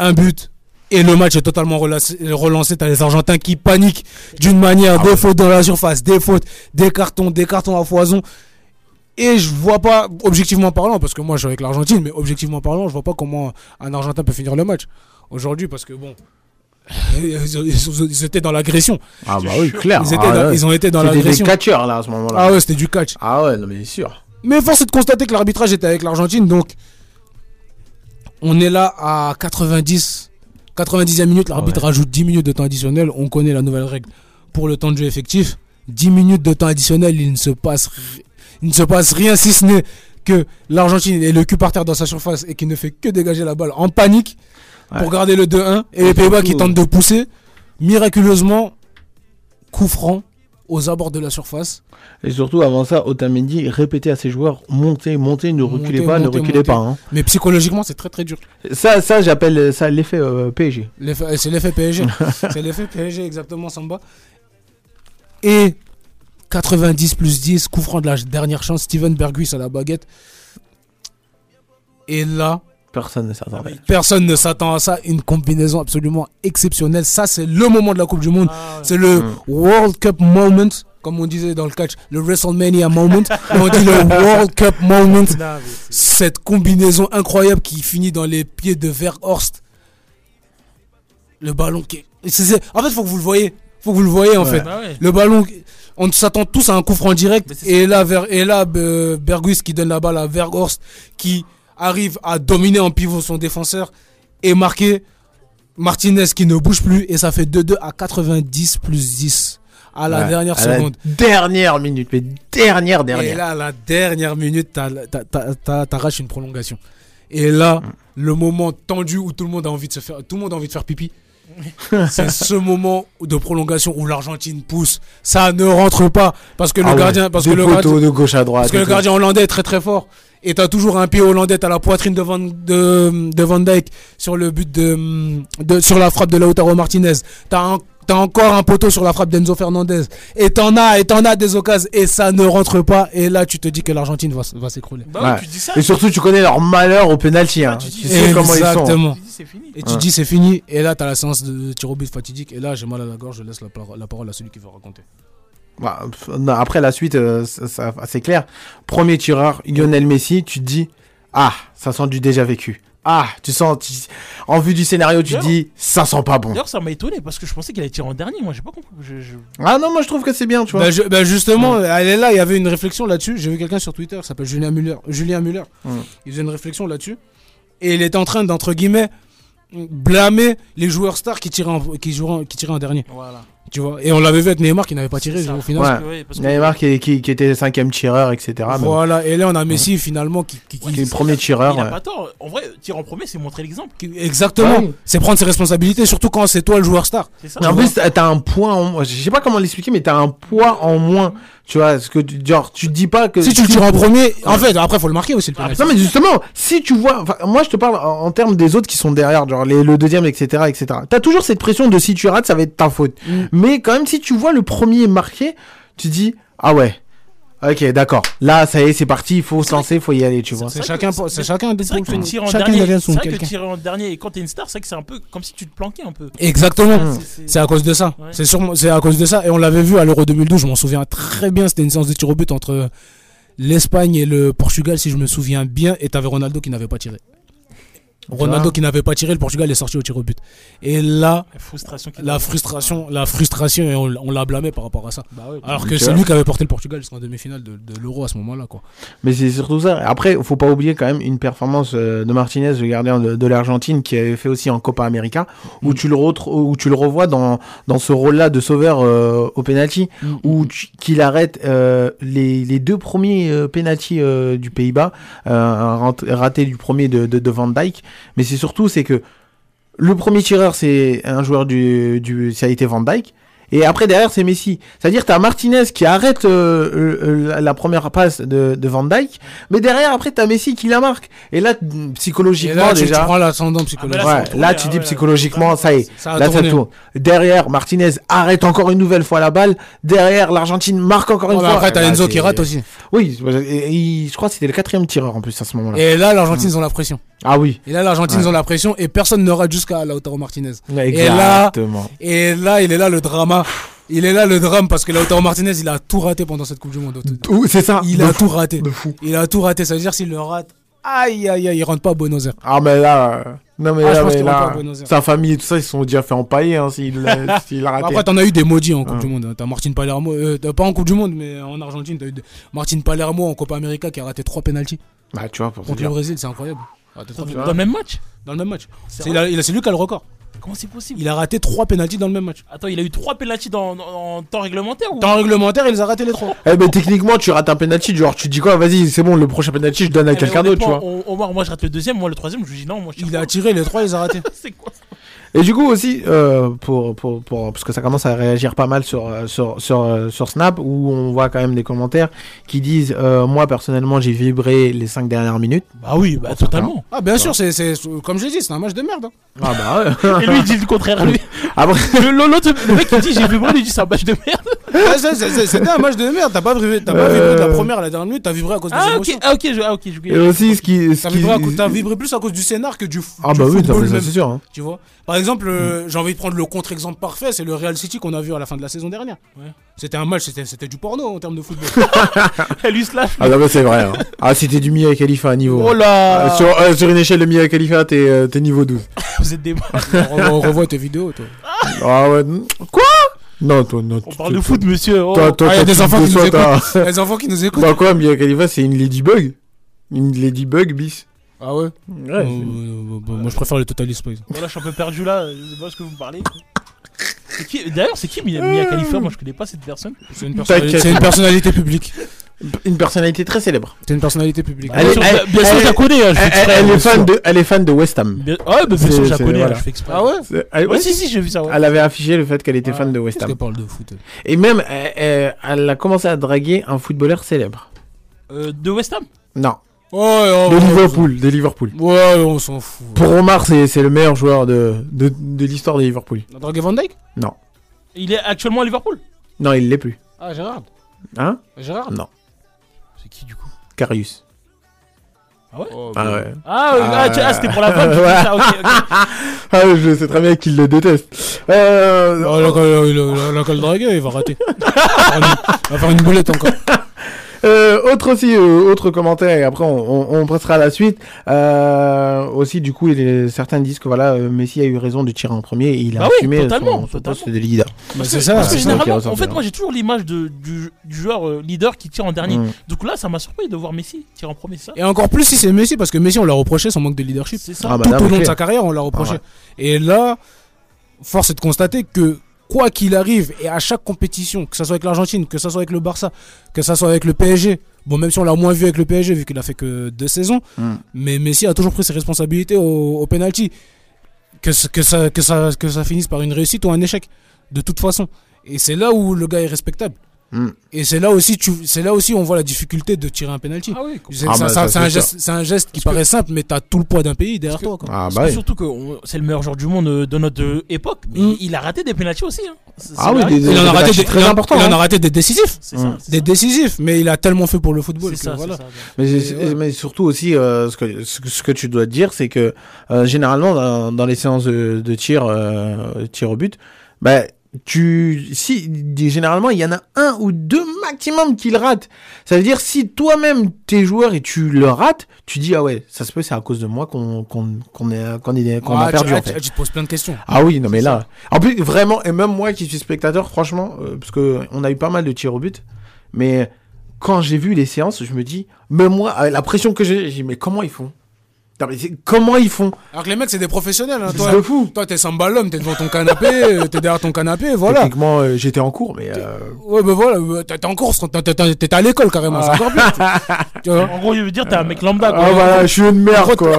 un but. Et le match est totalement relancé. relancé. T'as les Argentins qui paniquent d'une manière. Ah des ouais. fautes dans la surface, des fautes, des cartons, des cartons à foison. Et je vois pas, objectivement parlant, parce que moi je suis avec l'Argentine, mais objectivement parlant, je vois pas comment un Argentin peut finir le match aujourd'hui, parce que bon, ils, étaient dans l'agression. Ah bah oui, clair. Ils, étaient Ah dans- ouais. ils ont été dans C'était des l'agression. catcheurs là à ce moment-là. Ah ouais, c'était du catch. Ah ouais, non mais c'est sûr. Mais force est de constater que l'arbitrage était avec l'Argentine, donc on est là à 90, 90e minute, l'arbitre Ouais. rajoute 10 minutes de temps additionnel, on connaît la nouvelle règle pour le temps de jeu effectif. 10 minutes de temps additionnel, il ne se passe, ri- il ne se passe rien si ce n'est que l'Argentine est le cul par terre dans sa surface et qui ne fait que dégager la balle en panique Ouais. pour garder le 2-1 et les Pays-Bas qui tentent de pousser miraculeusement coup franc aux abords de la surface. Et surtout avant ça, Otamendi répétait à ses joueurs montez, montez, ne reculez Montez, pas, montez, ne reculez montez. pas. hein. Mais psychologiquement, c'est très très dur. Ça, ça j'appelle ça l'effet euh, PSG. L'effet- C'est l'effet PSG. c'est l'effet PSG, exactement, Samba. Et 90 plus 10, coup franc de la dernière chance, Steven Berghuis à la baguette. Et là, Personne ne s'attendait. Personne ne s'attend à ça. Une combinaison absolument exceptionnelle. Ça, c'est le moment de la Coupe du Monde. Ah. C'est le Mm. World Cup moment, comme on disait dans le catch, le WrestleMania moment. On dit le World Cup moment. Cette combinaison incroyable qui finit dans les pieds de Verhorst. Le ballon qui est... c'est- c'est- En fait, faut que vous le voyez. Faut que vous le voyez, en Ouais. fait. Bah ouais. Le ballon, on s'attend tous à un coup franc direct. Et là, Ver- et là qui donne la balle à Verhorst, qui arrive à dominer en pivot son défenseur et marquer Martinez qui ne bouge plus. Et ça fait 2-2 à 90 plus 10 à la Ouais, dernière à la seconde. Dernière minute, mais dernière, Et dernière. là, à la dernière minute, t'arraches une prolongation. Et là, le moment tendu où tout le monde a envie de se faire, tout le monde a envie de faire pipi. c'est ce moment de prolongation où l'Argentine pousse. Ça ne rentre pas parce que le Ah ouais, gardien, parce que le gardien, de gauche à droite. parce que le gardien hollandais est très très fort. Et t'as toujours un pied hollandais à la poitrine de Van, de, de Van Dijk sur le but de, de sur la frappe de Lautaro Martinez. T'as un- T'as encore un poteau sur la frappe d'Enzo Fernandez. Et t'en as, et t'en as des occasions. Et ça ne rentre pas. Et là, tu te dis que l'Argentine va, s'écrouler. Bah ouais, Ouais. Et surtout, tu connais leur malheur au penalty. Hein. tu dis- Tu sais comment ils sont. Exactement. Tu dis c'est fini. Et tu Ouais. dis c'est fini. Et là, t'as la séance de tir au but fatidique. Et là, j'ai mal à la gorge. Je laisse la, par- la parole à celui qui veut raconter. Bah, après la suite, euh, c'est clair. Premier tireur, Lionel Messi, tu te dis, ah, ça sent du déjà vécu. Ah, tu sens, tu- en vue du scénario, tu dis, ça sent pas bon. D'ailleurs, ça m'a étonné parce que je pensais qu'il allait tirer en dernier. Moi, j'ai pas compris. Je- je- Ah non, moi je trouve que c'est bien, tu vois. Bah, je- bah, justement, elle est là. Il y avait une réflexion là-dessus. J'ai vu quelqu'un sur Twitter qui s'appelle Julien Muller. Julien Muller. Il faisait une réflexion là-dessus. Et il était en train d'entre guillemets blâmer les joueurs stars qui tiraient en, qui joueraient- qui tiraient en dernier. Voilà. Tu vois. Et on l'avait vu avec Neymar qui n'avait pas tiré au final. Ouais. Parce que, ouais, parce que- Neymar qui, qui, qui était cinquième tireur, etc. mais Voilà. Et là, on a Messi finalement qui. qui- est le premier tireur. Il a pas tort. En vrai, tirer en premier, c'est montrer l'exemple. Exactement. Ouais. C'est prendre ses responsabilités, surtout quand c'est toi le joueur star. C'est ça. Mais en plus, t'as un poids en moins. Je sais pas comment l'expliquer, mais t'as un poids en moins. Tu vois, ce que tu, genre, tu te dis pas que. Si tu le tires en premier, en fait, après, faut le marquer aussi le penalty. Non mais justement, si tu vois, enfin, moi je te parle en, en termes des autres qui sont derrière, genre les, le deuxième, etc., etc. T'as toujours cette pression de si tu rates, ça va être ta faute. Mm. Mais quand même, si tu vois le premier marqué, tu dis ah ouais, ok, d'accord. Là, ça y est, c'est parti, il faut se lancer, il faut y aller, tu vois. C'est chacun, c'est chacun des C'est vrai que tirer en dernier, c'est son vrai que tirer en dernier et quand t'es une star, c'est vrai que c'est un peu comme si tu te planquais un peu. Exactement. C'est- C'est à cause de ça. Ouais. C'est sûrement, c'est à cause de ça. Et on l'avait vu à l'Euro 2012, je m'en souviens très bien. C'était une séance de tir au but entre l'Espagne et le Portugal, si je me souviens bien. Et t'avais Ronaldo qui n'avait pas tiré. Ronaldo qui n'avait pas tiré, le Portugal est sorti au tir au but. Et là, La frustration. la frustration, la frustration, et on, on l'a blâmé par rapport à ça. Bah. Alors que Ok. c'est lui qui avait porté le Portugal jusqu'en demi-finale de, de l'Euro à ce moment-là, quoi. Mais c'est surtout ça. Après, faut pas oublier quand même une performance euh, de Martinez, le gardien de, de l'Argentine, qui avait fait aussi en Copa América, où Mm. tu le retrouves, où tu le revois dans dans ce rôle-là de sauveur euh, au penalty, où tu- qu'il arrête euh, les, les deux premiers euh, penalty euh, du Pays-Bas, euh, un raté du premier de, de, de Van Dijk. Mais c'est surtout c'est que le premier tireur c'est un joueur du, du ça Van Dijk. Et après derrière c'est Messi. C'est-à-dire t'as Martinez qui arrête euh, euh, la- la première passe de, de Van Dijk, mais derrière après t'as Messi qui la marque. Et là t- Et psychologiquement là, tu, tu déjà, prends l'ascendant psychologique. Ah, là, ouais, là tu ah dis ouais, psychologiquement là, ça y est, Ça là ça tourne. Derrière Martinez arrête encore une nouvelle fois la balle. Derrière l'Argentine marque encore une Ouais, mais fois. après, t'as Bah, Enzo c'est- qui rate aussi. Oui, et- et- je crois que c'était le quatrième tireur en plus à ce moment-là. Et là, l'Argentine, ils ont la pression. Ah oui. Et là, l'Argentine, Ouais. ils ont la pression et personne ne rate jusqu'à Lautaro Martinez. là- Exactement. Et là, il est là le drama. Il est là le drame parce que Lautaro Martinez, il a tout raté pendant cette Coupe du Monde. C'est ça. Il a fou. tout raté. De fou. Il a tout raté. Ça veut dire s'il le rate, aïe aïe aïe, il rentre pas à Buenos Aires. Ah mais là, non mais Ah, là, mais qu'il rentre là, pas à Buenos Aires. sa famille et tout ça, ils se sont déjà fait empailler hein, s'il s'il a raté. Après, t'en as eu des maudits en Coupe Ouais. du Monde. T'as Martin Palermo, euh, t'as pas en Coupe du Monde, mais en Argentine, t'as eu de- Martin Palermo en Copa América qui a raté 3 pénalties Bah tu vois pour contre le dire. Brésil, c'est incroyable. Trois Dans le même match Dans le même match. C'est C'est vrai il a- il a- c'est lui qui a le record. Comment c'est possible Il a raté 3 pénalties dans le même match. Attends, il a eu 3 pénaltys dans, dans- en temps réglementaire ou Temps réglementaire, il les a raté les 3. Eh ben techniquement, tu rates un penalty, genre tu te dis quoi, vas-y, c'est bon, le prochain penalty, je donne à Eh, mais quelqu'un d'autre, tu honnêtement, vois. on- Omar, moi je rate le deuxième, moi le troisième, je lui dis non, moi je tire Il a pas. tiré les 3, il les a ratés. C'est quoi ça Et du coup aussi, euh, pour, pour, pour, parce que ça commence à réagir pas mal sur, euh, sur, sur, euh, sur Snap, où on voit quand même des commentaires qui disent, euh, moi personnellement, j'ai vibré les 5 dernières minutes. Bah oui, bah totalement. Ah, bien sûr, c'est, c'est, comme je l'ai dit, c'est un match de merde. hein. Ah bah ouais. Et lui il dit le contraire, lui. Après, Le- L'autre, le mec il dit j'ai vu moi, il dit c'est un match de merde. C'est- c'est- C'était un match de merde. T'as pas vibré, t'as pas vibré de la première à la dernière minute. T'as vibré à cause des Ah, émotions. ok, ah, ok, je- ah, ok, je- Et aussi, ce qui. ce T'as qui- vibré, à cause- t'as vibré plus à cause du scénar que du, Ah du bah oui, ça, football ça, même. c'est sûr. hein. Tu vois Par exemple, euh, j'ai envie de prendre le contre-exemple parfait, c'est le Real City qu'on a vu à la fin de la saison dernière. Ouais. C'était un match, c'était c'était du porno en termes de football. Elle lui slash. Ah non, mais c'est vrai. hein. Ah, t'es du Mia Khalifa à niveau. Oh là Euh, sur, euh, sur une échelle de Mia Khalifa, t'es euh, t'es niveau 12. Vous êtes des. on, revoit, on revoit tes vidéos, toi. Ah ouais. Quoi? Non, toi, non. On tu- parle de foot, monsieur. Oh. Toi, toi, Ah, y a toi, des tu- enfants qui nous t'as- écoutent. Les enfants qui nous écoutent. Bah quoi, Mia Khalifa, c'est une ladybug Une ladybug bis. Ah ouais, Ouais, Euh, euh, bah, Moi je préfère les Totalist Boys. Voilà, je suis un peu perdu là. Je sais pas ce que vous me parlez. C'est qui- D'ailleurs, c'est qui Mia, Mia Khalifa Moi, je connais pas cette personne. C'est une, une personnalité publique. Une personnalité très célèbre. C'est une personnalité publique. Elle sûr, elle- bien sûr, elle- je la connais. hein, je Elle, elle est fan sûr. de, elle est fan de West Ham. Bien- Ouais, bah, bien sûr, C'est- je la connais. voilà. hein, Je fais exprès. Ah ouais C'est- Elle, Ouais, si, si, j'ai vu ça. ouais. elle avait affiché le fait qu'elle était Ouais. fan de West Ham. parle de foot Et même, elle, elle- elle a commencé à draguer un footballeur célèbre. Euh, De West Ham? Non, Ouais, ouais, de ouais, Liverpool. De Liverpool. Ouais, on s'en fout. Pour Omar, c'est c'est le meilleur joueur de, de, de l'histoire de Liverpool. On a dragué Van Dyke Non. Il est actuellement à Liverpool? Non, il l'est plus. Ah, Gérard? Hein? Gérard? Non. C'est qui du coup? Carius. Oh, Ah ouais. Ah, euh, Ah, ah, tu- ah, c'était pour la femme. ouais. ça, ok, ok. Ah, je sais très bien qu'il le déteste. Euh, Oh, là, il va rater. Il va faire une boulette encore. Euh, autre aussi, euh, autre commentaire, et après on, on, on passera à la suite. Euh, aussi, du coup, il est- certains disent que voilà, Messi a eu raison de tirer en premier et il a Bah oui, assumé totalement, son, son totalement. poste de leader. Bah, c'est ça. Parce que généralement, en fait, moi j'ai toujours l'image du, du joueur euh, leader qui tire en dernier. Mm. Donc là, ça m'a surpris de voir Messi tirer en premier, ça? Et encore plus si c'est Messi, parce que Messi, on l'a reproché son manque de leadership. C'est ça. Ah bah Tout là, au long de sa carrière, on l'a reproché. Ah ouais. Et là, force est de constater que quoi qu'il arrive, et à chaque compétition, que ce soit avec l'Argentine, que ce soit avec le Barça, que ce soit avec le PSG, bon, même si on l'a moins vu avec le PSG, vu qu'il a fait que deux saisons, Mm. mais Messi a toujours pris ses responsabilités au, au penalty. Que, ce- que, ça, que, ça, que ça finisse par une réussite ou un échec, de toute façon. Et c'est là où le gars est respectable. Mm. Et c'est là aussi, tu, c'est là aussi on voit la difficulté de tirer un penalty. Ah oui, C'est Ah bah, un, un geste qui Parce que- paraît simple, mais t'as tout le poids d'un pays derrière que- toi. quoi. Ah bah que surtout que on- c'est le meilleur joueur du monde euh, de notre euh, époque, mais Mm. il a raté des pénaltys aussi. Hein. C'est- Ah oui, des- Il en a des raté des, très il en- importants, il en hein. a raté des décisifs. Mm. ça. Des ça. décisifs, mais il a tellement fait pour le football ça, voilà. Mais, ouais. surtout aussi, euh, ce, que, ce, tu dois dire, c'est que euh, généralement, dans, dans les séances de, de tir, euh, tir au but, bah, tu, si, généralement, il y en a un ou deux maximum qui le ratent. Ça veut dire, si toi-même, t'es joueur et tu le rates, tu dis, ah ouais, ça se peut, c'est à cause de moi qu'on qu'on qu'on est- qu'on est- qu'on Ah, a perdu, tu, en fait. tu te poses plein de questions. Ah oui, non mais là. En plus, vraiment, et même moi qui suis spectateur, franchement, euh, parce que on a eu pas mal de tirs au but, mais quand j'ai vu les séances, je me dis, même moi, avec la pression que j'ai, j'ai mais comment ils font? Non, mais c'est- Comment ils font Alors que les mecs, c'est des professionnels. Hein. C'est Toi, fou. toi, t'es samba l'homme, t'es devant ton canapé, euh, t'es derrière ton canapé, voilà. Techniquement, euh, j'étais en cours, mais euh, Ouais, bah voilà, t'es t'es en course, t'es- t'es t'es- t'es à l'école carrément, c'est encore. Tu vois En gros, il veut dire t'es un mec lambda. quoi. ah voilà, je suis une merde quoi.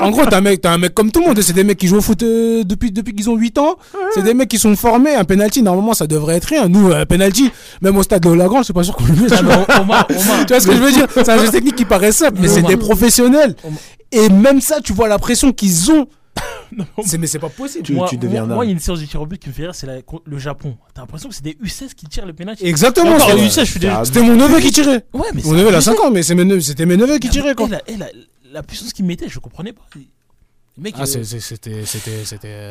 en, en gros, t'es un mec, un mec comme tout le monde. C'est des mecs qui jouent au foot euh, depuis, depuis qu'ils ont 8 ans. C'est des mecs qui sont formés. Un penalty, normalement, ça devrait être rien. Nous, un penalty, même au stade de Lagrange, c'est pas sûr qu'on le met. Ah, mais Omar, Omar, Tu vois ce que je veux dire? C'est un geste technique qui paraît simple, mais Mais c'est des professionnels. Et même ça, tu vois la pression qu'ils ont. C'est mais c'est pas possible. Tu- moi, tu deviens moi, il y a une séance de tir au but qui me fait rire, c'est le Japon. T'as l'impression que c'est des U16 qui tirent les pénaltys. Exactement. Encore, c'est- les U16, je suis déjà. C'était mon neveu qui tirait. Ouais, mais Mon neveu, il a abusé. 5 ans, mais c'était mes neveux qui tiraient quoi. Et la, et la, la puissance qu'il mettait, je comprenais pas. Le Ah, euh, c'était c'était c'était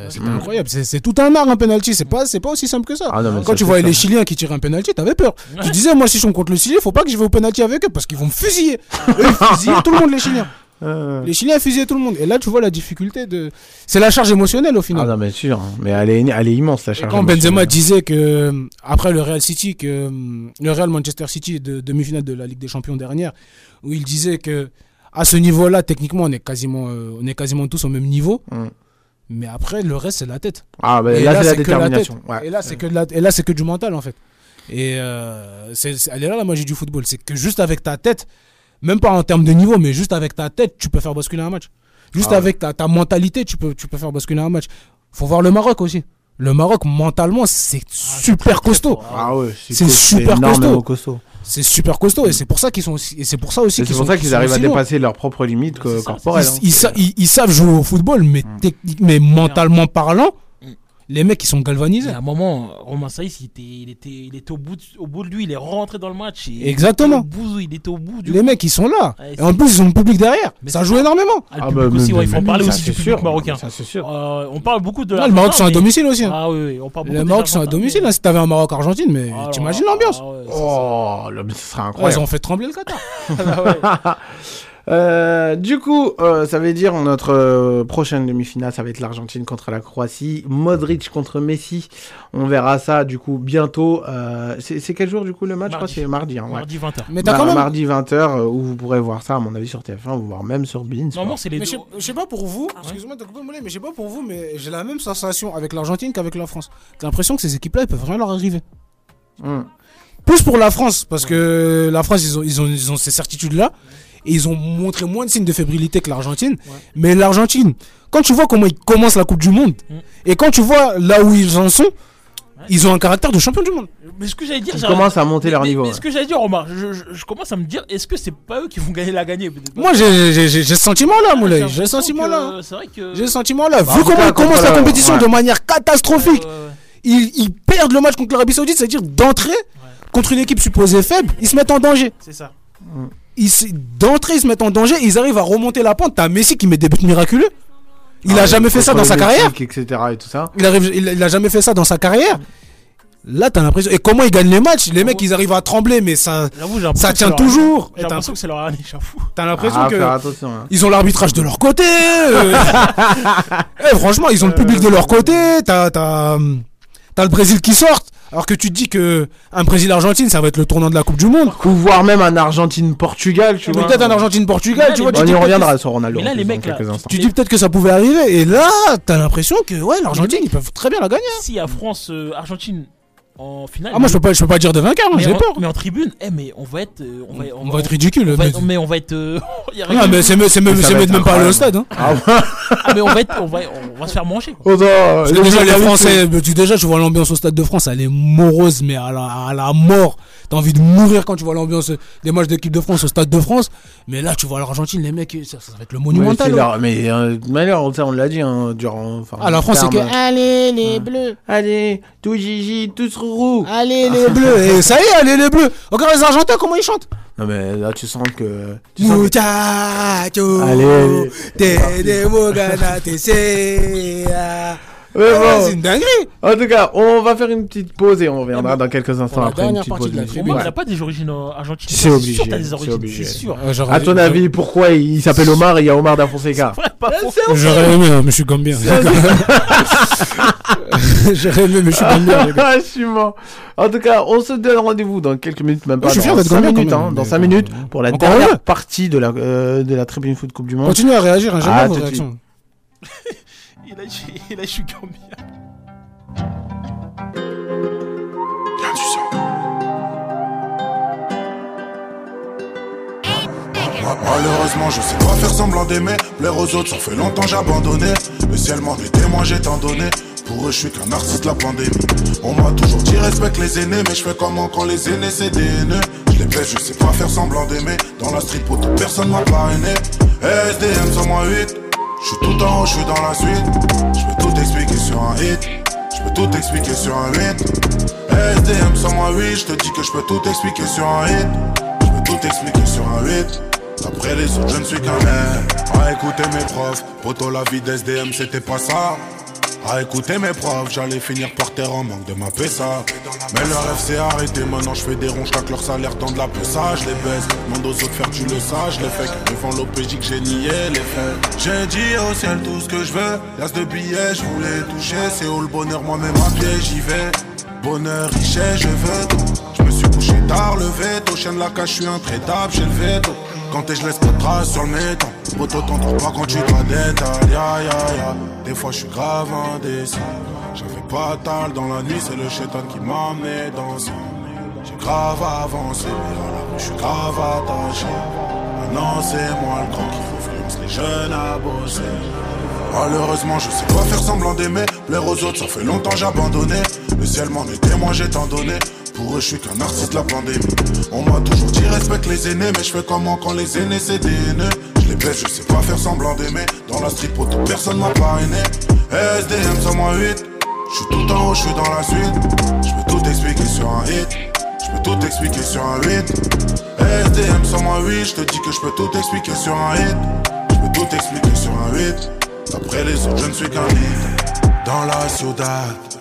c'était incroyable. C'est tout un art un penalty. C'est pas c'est pas aussi simple que ça. Ah non, Quand ça, tu voyais les Chiliens qui tiraient un penalty, t'avais peur. Ouais. Tu disais moi si je suis contre le Chili, faut pas que je vais au penalty avec eux parce qu'ils vont me fusiller. Eux, ils fusillaient tout le monde les Chiliens. Euh, Les Chiliens fusillaient tout le monde. Et là tu vois la difficulté de c'est la charge émotionnelle au Ah final. non mais sûr, mais elle est, elle est immense la Et charge. quand Benzema disait que euh, après le Real City que euh, le Real Manchester City de demi-finale de la Ligue des Champions dernière où il disait que à ce niveau-là techniquement on est quasiment euh, on est quasiment tous au même niveau. Mm. Mais après le reste c'est la tête. Ah bah Et là, là, c'est la détermination. Ouais. Et là, c'est que la- et là, c'est que du mental en fait. Et euh, c'est, c'est- elle est là la magie du football, c'est que juste avec ta tête, même pas en termes de niveau, mais juste avec ta tête, tu peux faire basculer un match. Juste Ah ouais. avec ta, ta mentalité, tu peux, tu peux faire basculer un match. Faut voir le Maroc aussi. Le Maroc mentalement, c'est super costaud. Ah ouais, C'est costaud, super énormément costaud. C'est super costaud et c'est pour ça qu'ils sont aussi, et c'est pour ça aussi qu'ils C'est pour ça qu'ils arrivent à dépasser leurs propres limites ça, corporelles. Ils, hein. ils sa- ils- ils savent jouer au football, mais, Mm. mais mentalement parlant, Les mecs, ils sont Il galvanisés. y a un moment, Romain Saïs, il était, il était, il était au, bout de, au bout de lui, il est rentré dans le match. et- Exactement. au bout- il était au bout du. Les mecs, ils sont là. Ouais, Et en plus, ils ont le public derrière. Mais Ça joue énormément. Ah, le Ah public bah, aussi, mais- ouais, il faut en parler ça, aussi c'est du public sûr. marocain. Ça, c'est sûr. Euh, on parle beaucoup de la le Maroc, c'est à mais- domicile aussi. hein. Ah oui, oui, on parle beaucoup Le de Maroc, c'est à domicile. hein. Si t'avais un Maroc-Argentine, mais Ah, t'imagines ah, l'ambiance. ah ça. Oh, là, mais ce serait Ouais, ils incroyable. ont fait trembler le Qatar. Euh, du coup, euh, ça veut dire notre euh, prochaine demi-finale, ça va être l'Argentine contre la Croatie, Modric contre Messi. On verra ça du coup bientôt. Euh, c'est quel jour du coup le match Je crois? Que Mardi. c'est mardi. hein, ouais. Mardi 20h. Mais t'as Mar- quand même. Mardi 20h où vous pourrez voir ça à mon avis sur TF1 ou voir même sur Bean. Normalement, c'est les Mais deux. je sais- pas pour vous, excusez-moi de te couper, Moulay, mais je sais pas pour vous, mais j'ai la même sensation avec l'Argentine qu'avec la France. J'ai l'impression que ces équipes-là, elles peuvent rien leur arriver. Hum. Plus pour la France, parce que la France, ils ont, ils ont, ils ont ces certitudes-là. Et ils ont montré moins de signes de fébrilité que l'Argentine. Mais l'Argentine, quand tu vois comment ils commencent la Coupe du Monde, Mm. et quand tu vois là où ils en sont, ils ont un caractère de champion du monde. Mais ce que j'allais dire, Ils commencent à monter leur mais- niveau. Mais ouais. ce que j'allais dire, Omar, je, je- je commence à me dire, est-ce que c'est pas eux qui vont gagner la gagner Moi, j'ai ce sentiment-là, Ah, Moulay. j'ai ce que vrai que. J'ai ce sentiment-là. Bah, Vu comment ils commencent la la- compétition ouais. de manière catastrophique, ils, ils perdent le match contre l'Arabie Saoudite, c'est-à-dire d'entrée, contre une équipe supposée faible, ils se mettent en danger. C'est ça. Se- D'entrée, ils se mettent en danger, ils arrivent à remonter la pente. T'as Messi qui met des buts miraculeux. Il Ah, a jamais fait ça dans sa carrière. Etc. et tout ça. Il, arrive, il, il a jamais fait ça dans sa carrière. Là, t'as l'impression. Et comment ils gagnent les matchs? Les mecs, ils arrivent à trembler, mais ça, ça tient toujours. J'ai l'impression que c'est leur année, j'avoue. t'as l'impression Ah, que. hein. Ils ont l'arbitrage de leur côté. euh. Eh, franchement, ils ont le public de leur côté. T'as, t'as, t'as le Brésil qui sort. Alors que tu te dis que un Brésil-Argentine, ça va être le tournant de la Coupe du Monde. Ou voire même un Argentine-Portugal, tu Ou vois. peut-être un Argentine-Portugal, tu vois. On y reviendra sur Ronaldo. Mais là, en les mecs. Tu dis peut-être que ça pouvait arriver. Et là, t'as l'impression que ouais, l'Argentine, ils peuvent très bien la gagner. Si à France-Argentine en finale. Ah, moi, je peux pas, je peux pas dire de vainqueur. moi, mais, J'ai en, peur. mais en tribune, eh, mais on va être. euh, on va, On va être ridicule. on va mais- on va être. euh, Non, qui- mais c'est c'est même, Ça c'est va même pas aller au stade. Hein. Ah, ouais. Ah, mais on va, être, on, va, on va se faire manger. quoi. Oh, non, Parce que les déjà, les Français, tu- déjà, tu vois l'ambiance au Stade de France, elle est morose, mais à la, à la mort. T'as envie de mourir quand tu vois l'ambiance des matchs d'équipe de France au Stade de France. Mais là, tu vois l'Argentine, les mecs, ça, ça va être le Mais monumental. hein. leur- Mais euh, de toute manière, on, ça, on l'a dit hein, durant. enfin, Ah, la France, c'est que. Allez, les bleus. Allez, tout Gigi, tous Allez, les bleus. Et ça y est, allez, les bleus. Regarde les Argentins, comment ils chantent? Non, mais là, tu sens que. Tu sens que- Muchacho. Allez. Te Mais Ah, bon. C'est une dinguerie. En tout cas, on va faire une petite pause et on reviendra dans quelques instants la après une dernière petite partie pause. de la musicale. Pour moi, il n'a pas des origines argentines. C'est obligé, sûr, t'as des c'est origines, obligé. c'est sûr. À ton avis, pourquoi il s'appelle Omar et il y a Omar da Fonseca. J'aurais aimé, mais je suis gambien. J'aurais aimé, mais je suis gambien. Ah, je suis mort. En tout cas, on se donne rendez-vous dans quelques minutes, même pas. je suis fier dans d'être 5 gambien quand minutes, hein, dans mais 5 bon, minutes bon. pour la dernière partie de la, euh, de la Tribune Foot Coupe du Monde. Continue à réagir, hein, j'aime Ah, vos réactions. Il a, il a, je suis gambien. Ma- Malheureusement, je sais pas faire semblant d'aimer. Plaire aux autres, ça fait longtemps j'ai abandonné. Le ciel m'en est témoin, j'ai tant donné. Pour eux, je suis qu'un artiste la pandémie. On m'a toujours dit respecte les aînés, mais je fais comment quand les aînés c'est des haineux? Je les baisse, je sais pas faire semblant d'aimer. Dans la street, pour personne m'a parrainé. SDM sur moi 8. Je suis tout en haut, je suis dans la suite. Je peux tout expliquer sur un hit. Je peux tout expliquer sur un 8. SDM sur moi 8. Je te dis que je peux tout expliquer sur un hit. Je peux tout expliquer sur un 8. Après les autres, je ne suis qu'un mec. À écouter mes profs, poto la vie d'SDM, c'était pas ça. À écouter mes profs, j'allais finir par terre en manque de ma PSA. Mais leur rêve s'est arrêté, maintenant je fais des ronds, chaque leur salaire tend de la ça, je les baisse. Demande aux autres faire, tu le sais, je les fais. Devant l'OPJ que j'ai nié les faits. J'ai dit au ciel tout ce que je veux. L'as de billets, je voulais toucher. C'est où le bonheur, moi-même à pied, j'y vais. Bonheur, richesse, je veux tout. Je me suis couché tard, le veto. Chien de la cache, je suis intraitable, j'ai le veto. Quand t'es, je laisse pas de traces sur le méton. Poto, t'entends pas quand tu détail. Ya, ya, ya. Des fois, je suis grave indécis. J'avais pas tal dans la nuit, c'est le chétan qui m'a amené dans ça. J'ai grave avancé, mais dans la rue, je suis grave attaché. Maintenant, c'est moi le grand qui influence les jeunes à bosser. Malheureusement, je sais pas faire semblant d'aimer. Plaire aux autres, ça fait longtemps j'ai abandonné. Le ciel m'en est témoin, j'ai tant donné. Pour eux, je suis qu'un artiste de la pandémie. On m'a toujours dit respecte les aînés, mais je fais comment quand les aînés c'est des haineux. Je les baisse, je sais pas faire semblant d'aimer. Dans la street, pour personne m'a parrainé. SDM sur moi 8. Je suis tout en haut, je suis dans la suite. Je peux tout expliquer sur un hit. Je peux tout expliquer sur un 8. SDM sans moi 8, je te dis que je peux tout expliquer sur un hit. Je peux tout expliquer sur un 8. Après les autres, je ne suis qu'un hit. Dans la ciudad.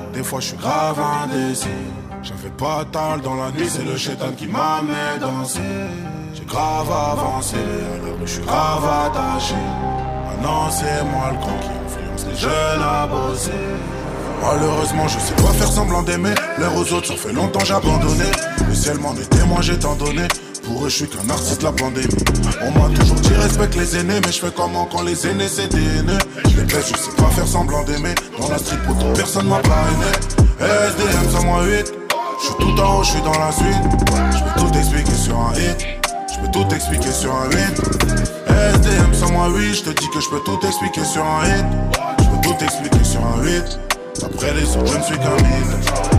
Des fois, je suis grave indécis. J'avais pas tal dans la nuit, c'est le chétan qui m'a mis danser. J'ai grave avancé, à la rue, je suis grave attaché. Maintenant, c'est moi le grand qui influence les jeunes à bosser. Malheureusement, je sais pas faire semblant d'aimer. L'air aux autres, ça fait longtemps j'ai abandonné. Le ciel m'en est témoin, j'ai tant donné. Pour eux, je suis qu'un artiste, la pandémie. On m'a toujours dit respecte les aînés, mais je fais comment quand les aînés c'est des aînés? Je les baisse, je sais pas faire semblant d'aimer. Dans la street, pour personne m'a parrainé. SDM, sans moi 8. Je suis tout en haut, je suis dans la suite. Je peux tout expliquer sur un hit. Je peux tout expliquer sur un hit. SDM, sans moi 8. Je te dis que je peux tout expliquer sur un hit. Je peux tout expliquer sur un 8. Après les autres, je ne suis qu'un hit.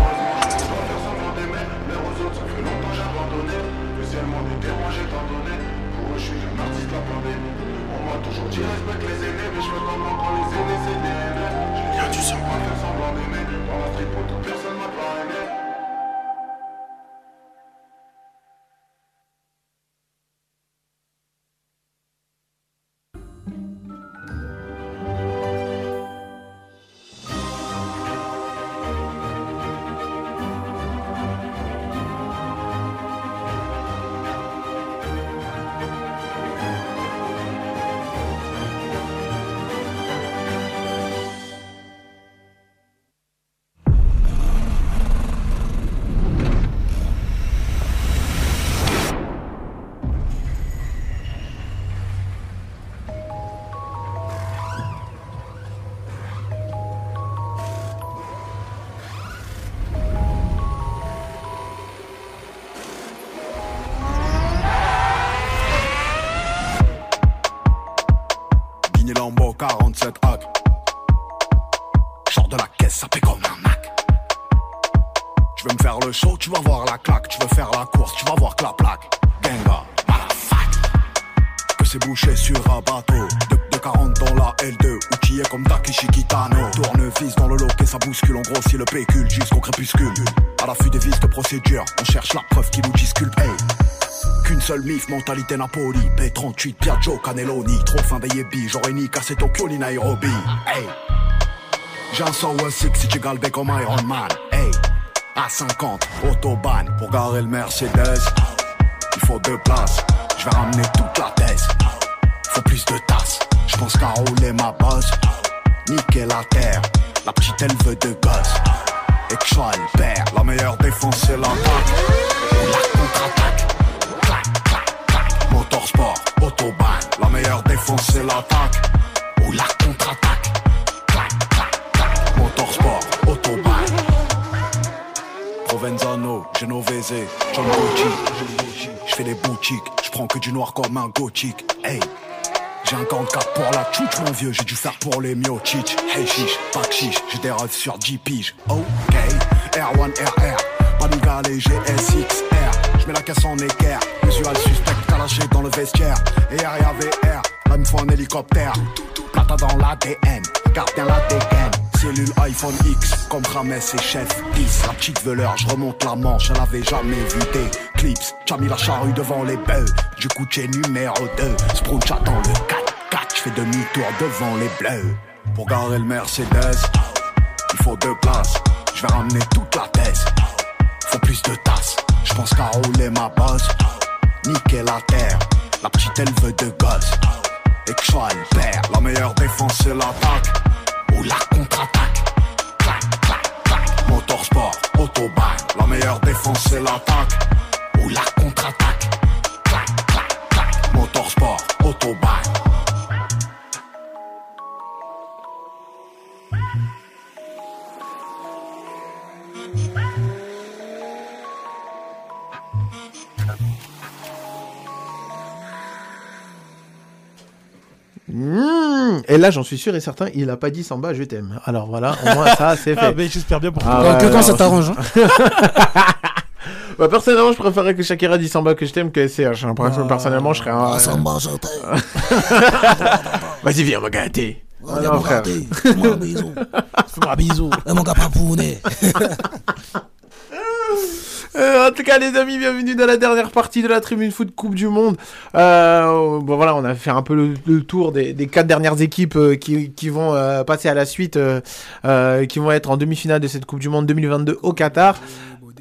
On cherche la preuve qui nous disculpe. Qu'une seule mif, mentalité Napoli. P38, Piaggio, Cannelloni Trop fin baby, j'aurais ni cassé Tokyo ni Nairobi Hey. J'ai un Sour Six si tu galbais comme Iron Man Hey. À 50, autobahn. Pour garer le Mercedes Il faut deux places. Je vais ramener toute la thèse. Faut plus de tasses. Je pense qu'à rouler ma bosse. Niquer la terre. La petite elle veut de gosse Et La meilleure défense c'est l'attaque la contre-attaque clac, clac, clac. Motorsport, autobahn, la meilleure défense c'est l'attaque ou la contre-attaque. Clac, clac, clac. Motorsport, autobahn. Provenzano, Genovese, John Gucci. Je fais des boutiques, je prends que du noir comme un gothique. Hey. J'ai un 44 pour la tchouch mon vieux, j'ai dû faire pour les miochich. Hey chiche, pas chiche, j'ai des rêves sur 10 piges. Ok, R1RR, pas de galé, GSXR. Je mets la caisse en équerre, visual suspect calaché dans le vestiaire. Et RIA VR, là me faut un hélicoptère. Plata dans l'ADN, garde bien la dégaine. Cellule iPhone X, comme Rames et Chef 10. La petite veleur, je remonte la manche, elle avait jamais vu des clips. T'as mis la charrue devant les bœufs, du coup t'es numéro 2. Sprout, j'attends le 4-4, je fais demi-tour devant les bleus. Pour garer le Mercedes, il faut deux places. Je vais ramener toute la thèse. Faut plus de tasses. Je pense qu'à rouler ma bosse. Niquer la terre. La petite elle veut de gosse. Et que je sois le père. La meilleure défense c'est l'attaque. Ou la contre-attaque. Clac, clac, clac. Motorsport, autobahn. La meilleure défense c'est l'attaque. Ou la contre-attaque. Clac, clac, clac. Motorsport, autobahn. Mmh. Et là, j'en suis sûr et certain, il a pas dit Samba, je t'aime. Alors voilà, au moins ça, c'est Ah, fait. mais j'espère bien pour Ah toi. ouais, que quand ça t'arrange. hein. Bah, personnellement, je préférerais que Shakira dise Samba que je t'aime que SCH. hein. Perso- Personnellement, je serais un. Ah, Samba, je t'aime. Vas-y, viens me gâter. Ah, Viens me. Fais-moi un bisou. Fais-moi un bisou. Et mon gars papounet. Euh, en tout cas, les amis, bienvenue dans la dernière partie de la Tribune Foot Coupe du Monde. Euh, bon, voilà, on a fait un peu le, tour des, quatre dernières équipes euh, qui, vont passer à la suite, qui vont être en demi-finale de cette Coupe du Monde 2022 au Qatar.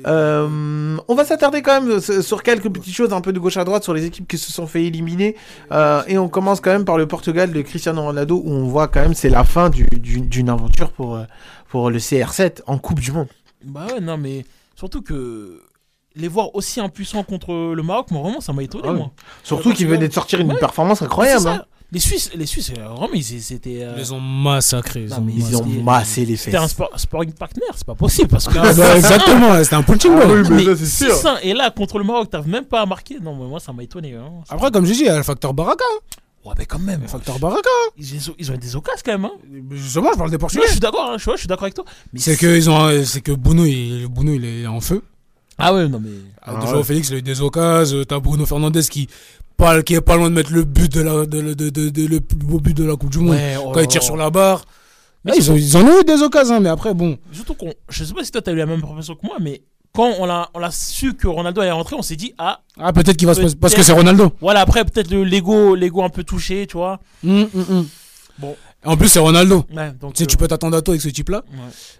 On va s'attarder quand même sur- quelques petites choses un peu de gauche à droite sur les équipes qui se sont fait éliminer et on commence quand même par le Portugal de Cristiano Ronaldo où on voit quand même c'est la fin du- du- d'une aventure pour, pour le CR7 en Coupe du Monde. Bah ouais, non, mais surtout que les voir aussi impuissants contre le Maroc, moi vraiment, ça m'a étonné, Ah oui. moi. Surtout qu'il venait de sortir une Ouais. performance incroyable. hein. Les Suisses, les Suisses, euh, vraiment, ils c'était. euh, Ils les ont massacrés. Ils Non, ont Ils ont massé les fesses. C'était un sport, sparring partner, c'est pas possible parce que. Ah bah, exactement, c'était un punching Ah ball. oui, c'est sûr. 600, et là, contre le Maroc, t'as même pas marqué. Non, mais moi, ça m'a étonné. hein. Après, comme j'ai dit, il y a le facteur Baraka. Ouais, mais quand même. Facteur Baraka. Ils, ils ont des occasions quand même. Hein. Justement, je parle des Ouais, Portugais. je suis d'accord, hein, je, suis d'accord avec toi. Mais C'est que ils ont, un- c'est que Bruno, il, Bruno, il est en feu. Ah ouais, non, mais. Ah Déjà, ouais. Félix, il a eu des occasions. T'as Bruno Fernandez qui, pas, qui est pas loin de mettre le but de la, de, de, de, de- de- le plus beau but de la Coupe du Monde. Ouais, oh Quand il tire sur la barre. Mais Ah, ils, ont, ils en ont eu des occasions, mais après, bon. Surtout qu'on. Je sais pas si toi, t'as eu la même impression que moi, mais quand on a, on a su que Ronaldo allait rentrer, on s'est dit, ah, Ah, peut-être qu'il va se passer. Parce que c'est Ronaldo. voilà, après, peut-être le Lego, Lego un peu touché, tu vois. Hum, hum, hum. Bon. En plus, c'est Ronaldo. Ouais, donc. Tu sais, euh, tu peux t'attendre à tout avec ce type-là. ouais.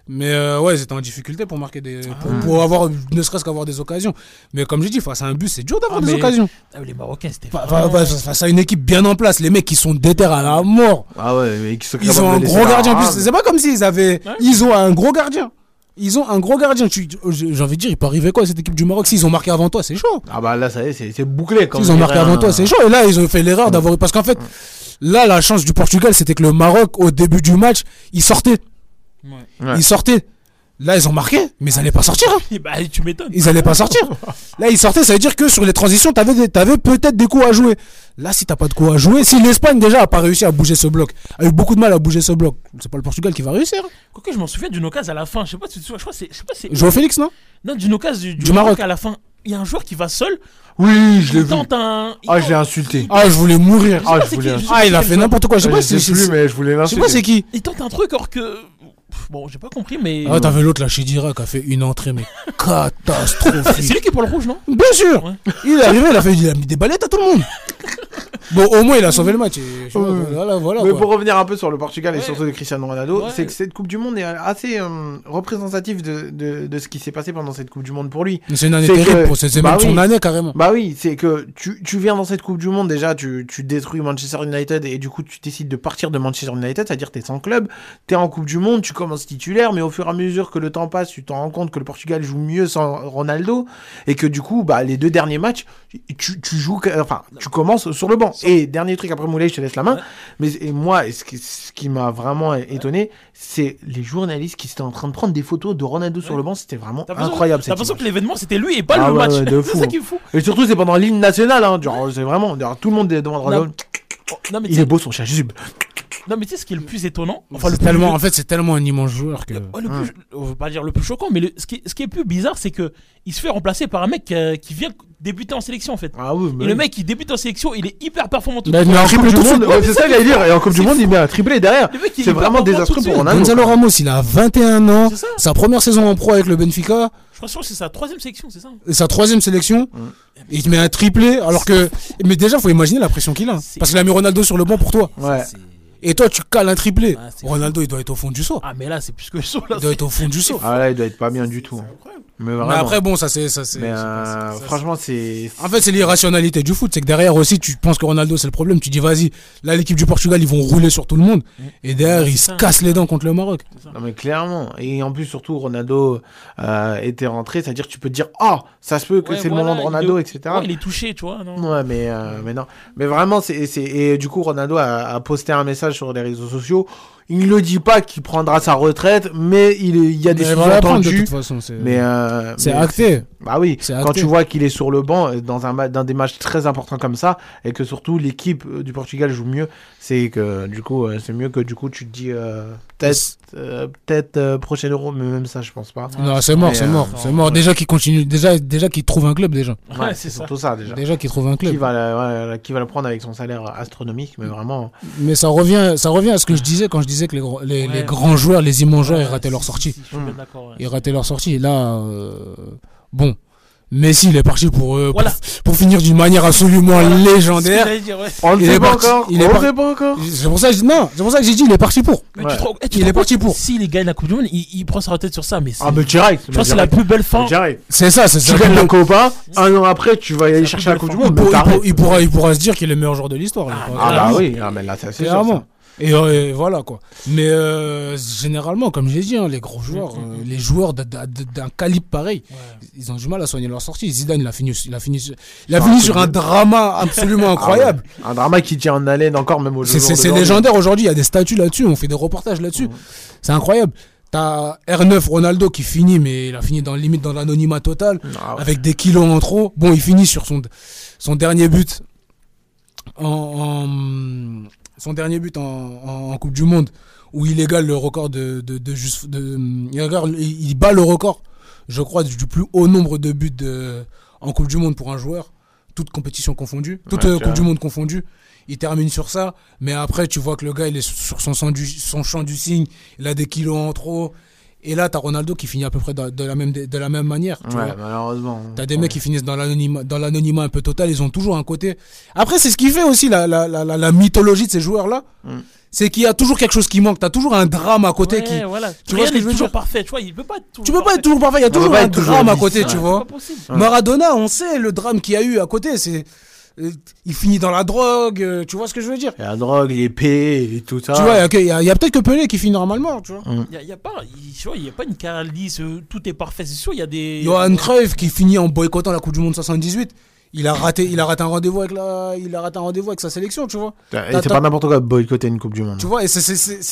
Mais euh, ouais, c'était en difficulté pour marquer des. Pour, Ah. pour avoir, ne serait-ce qu'avoir des occasions. Mais comme j'ai dit, face à un but, c'est dur d'avoir Ah, des mais- occasions. Ah, les Marocains, c'était. Face à une équipe bien en place, les mecs qui sont déter à la mort. Ah ouais, mais qui se Ils ont un gros gardien en plus. C'est pas comme s'ils avaient. Ouais. Ils ont un gros gardien. Ils ont un gros gardien. Tu- J'ai envie de dire, il peut arriver quoi à cette équipe du Maroc? S'ils ont marqué avant toi, c'est chaud. Ah bah là, ça y est, c'est bouclé. Comme S'ils ont marqué avant un- toi, c'est chaud. Et là, ils ont fait l'erreur d'avoir. Parce qu'en fait, là, la chance du Portugal, c'était que le Maroc, au début du match. Ouais. Ouais. Ils sortaient. Là, ils ont marqué, mais ils allaient pas sortir. hein. bah, tu m'étonnes. Ils allaient pas sortir. Là, ils sortaient, ça veut dire que sur les transitions, t'avais, des- t'avais peut-être des coups à jouer. Là, si t'as pas de coups à jouer, si l'Espagne déjà a pas réussi à bouger ce bloc, a eu beaucoup de mal à bouger ce bloc, c'est pas le Portugal qui va réussir. Quoique, je m'en souviens d'une occasion à la fin. Je sais pas si tu te souviens. Je crois que c'est. Je sais pas si c'est. Joao Félix, non Non, d'une occasion du, du Du Maroc. Maroc. à la fin. Il y a un joueur qui va seul. Oui, je l'ai Il vu. tente un. il Ah, je l'ai insulté. Ah, je voulais mourir. Ah, je voulais qui, insulter. je sais Ah, il a fait n'importe quoi. Je sais Je pas sais si plus, c'est. mais je voulais Je sais l'insulter. pas c'est qui. Il tente un truc alors que. Bon, j'ai pas compris, mais. Ah, t'avais l'autre là, Chidira, qui a fait une entrée, mais c'est catastrophique. lui qui prend le rouge, non? Bien sûr. Ouais. Il est arrivé, il a fait, il a mis des balettes à tout le monde. Bon, au moins, il a sauvé le match. et vois, voilà, voilà. Mais quoi. pour revenir un peu sur le Portugal et Ouais. surtout de Cristiano Ronaldo, Ouais. c'est que cette Coupe du Monde est assez euh, représentative de, de, de ce qui s'est passé pendant cette Coupe du Monde pour lui. Mais C'est une année C'est terrible que- pour c'est c'est bah même son année carrément. Bah oui, c'est que tu, tu viens dans cette Coupe du Monde, déjà, tu, tu détruis Manchester United et du coup, tu décides de partir de Manchester United, c'est-à-dire t'es sans club, t'es en Coupe du Monde, tu commences titulaire, mais au fur et à mesure que le temps passe, tu t'en rends compte que le Portugal joue mieux sans Ronaldo et que du coup, bah, les deux derniers matchs, tu, tu joues, enfin, tu commences sur le banc. Et dernier truc, après Moulay, je te laisse la main, mais et moi, ce qui, ce qui m'a vraiment étonné, c'est les journalistes qui étaient en train de prendre des photos de Ronaldo sur le banc, c'était vraiment incroyable. T'as l'impression que l'événement c'était lui et pas Ah le ouais, match. ouais, c'est fou. ça qui est fou. Et surtout, c'est pendant l'hymne national, hein. C'est vraiment, tout le monde est devant Ronaldo. Non, mais tu Il est beau son chat, juste. non, mais tu sais ce qui est le plus étonnant Enfin, le plus- tellement, en fait, c'est tellement un immense joueur que. Le plus, on veut pas dire le plus choquant, mais le- ce, qui est, ce qui est plus bizarre, c'est que il se fait remplacer par un mec euh, qui vient débuter en sélection en fait. Ah oui, Et le mec qui débute en sélection, il est hyper performant tout de Bah, suite. en Coupe triple du monde, ouais, c'est ça que j'allais dire. Et en Coupe du monde, il met un triplé derrière. Le mec, il est C'est vraiment désastreux pour. Ronaldo. Gonzalo Ramos, il a 21 ans, C'est ça. sa première saison en pro avec le Benfica, Que c'est sa troisième sélection, c'est ça et sa troisième sélection, et il te met un triplé, alors que. Mais déjà, faut imaginer la pression qu'il a. Parce qu'il a mis Ronaldo sur le banc pour toi. Ouais. Et toi, tu cales un triplé. Ah, Ronaldo, il doit être au fond du saut. Ah, mais là, c'est plus que chaud. Là, Il doit être au fond du saut. Ah là, il doit être pas bien du tout. Mais après, bon, ça c'est. ça, euh, franchement, c'est. En fait, c'est l'irrationalité du foot. C'est que derrière aussi, tu penses que Ronaldo, c'est le problème. Tu dis, vas-y, là, l'équipe du Portugal, ils vont rouler sur tout le monde. Et derrière, ils c'est se cassent les dents contre le Maroc. Non, mais clairement. Et en plus, surtout, Ronaldo euh, était rentré. C'est-à-dire que tu peux te dire, ah, ça se peut que Ouais, c'est le moment de il Ronaldo, est- etc. Ouais, il est touché, tu vois. Non Ouais, mais, euh, mais non. Mais vraiment, c'est, c'est... Et du coup, Ronaldo a, a posté un message sur les réseaux sociaux. Il ne dit pas qu'il prendra sa retraite, mais il, y a des de sous-entendus. toute façon. c'est- Mais euh, C'est acté. Bah oui, C'est quand acté. tu vois qu'il est sur le banc euh, dans un dans des matchs très importants comme ça et que surtout l'équipe euh, du Portugal joue mieux, c'est que du coup euh, c'est mieux que du coup tu te dis euh, peut-être euh, peut-être euh, prochain euro, mais même ça je pense pas. Non, c'est mort, c'est euh, mort, c'est mort. Déjà qu'il continue, déjà, déjà qu'il trouve un club déjà. Ouais, c'est ça. surtout ça déjà. Déjà qu'il trouve un club. Qui va, la- ouais, qui va le prendre avec son salaire astronomique, mais vraiment. Mais ça revient, ça revient à ce que je disais quand je disais que les, gros- les, Ouais. les grands joueurs, les immenses joueurs, ils rataient leur si, sortie. si, si, ouais. Ils rataient leur sortie. Et là, euh, bon, Messi, il est parti pour, euh, Voilà. pour, pour finir d'une manière absolument Voilà. Légendaire. dire. On sait pas parti- encore. il est on le par- sait pas encore. C'est pour ça que non, c'est pour ça que j'ai dit, il est parti pour. Mais tu te eh, tu Il est parti pour. S'il gagne la Coupe du Monde, il, il prend sa retraite sur ça. Mais Ah, mais direct. je pense que c'est la plus belle fin. Direct. C'est ça, c'est Tu ça. gagnes Il, la Copa, un an après, tu vas aller chercher la Coupe du Monde. il pourra, il pourra se dire qu'il est le meilleur joueur de l'histoire. Ah, Ah, bah oui, ah, mais là, c'est sûr. Et, euh, et voilà quoi. Mais euh, généralement, comme j'ai dit, hein, les gros joueurs, Mm, mm, euh, les joueurs d'un- calibre pareil, Ouais. ils ont du mal à soigner leur sortie. Zidane, il a fini, il a fini, sur- il a un fini sur un drama absolument incroyable. Ah ouais. Un drama qui tient en haleine encore, même au C'est- légendaire aujourd'hui. Il y a des statues là-dessus. On fait des reportages là-dessus. C'est incroyable. T'as R9 Ronaldo qui finit, mais il a fini dans limite dans l'anonymat total, Ah ouais. avec des kilos en trop. Bon, il finit sur son son dernier but en, en- son dernier but en, en- en Coupe du Monde où il égale le record de de, de, juste- de- il, bat le record, je crois, du plus haut nombre de buts de- en Coupe du Monde pour un joueur, toute compétition confondue, toute Ouais, euh, Coupe du Monde confondue. Il termine sur ça, mais après tu vois que le gars il est sur son, du, son champ du signe, il a des kilos en trop. Et là, t'as Ronaldo qui finit à peu près de, de la, même, de, la même manière. tu vois. Ouais, malheureusement. T'as des mecs qui finissent dans l'anonymat, dans l'anonymat un peu total, ils ont toujours un côté. Après, c'est ce qui fait aussi la, la, la, la, la mythologie de ces joueurs-là. Mm. C'est qu'il y a toujours quelque chose qui manque. T'as toujours un drame à côté Ouais, qui. voilà. tu vois ce que je veux toujours dire? parfait. Tu vois, il peut pas être toujours Tu peux pas parfait. être toujours parfait. Il y a toujours un drame à côté, Ouais, tu vois. pas possible. Ouais. Maradona, on sait le drame qu'il y a eu à côté. C'est. Euh, Il finit dans la drogue. euh, Tu vois ce que je veux dire? Il y a la drogue, l'épée et tout ça. Tu vois, il y a y peut-être que Pelé qui finit normalement, tu vois. Il y a, y a pas, il, tu vois, il y a pas une carrière lisse, euh, tout est parfait. C'est sûr, il y a des. Johan Cruyff qui finit en boycottant la Coupe du Monde 78. Il a raté, il a raté un rendez-vous avec la, il a raté un rendez-vous avec sa sélection, tu vois. Et c'est pas n'importe quoi de boycotter une Coupe du Monde. Tu vois, et c'est c'est-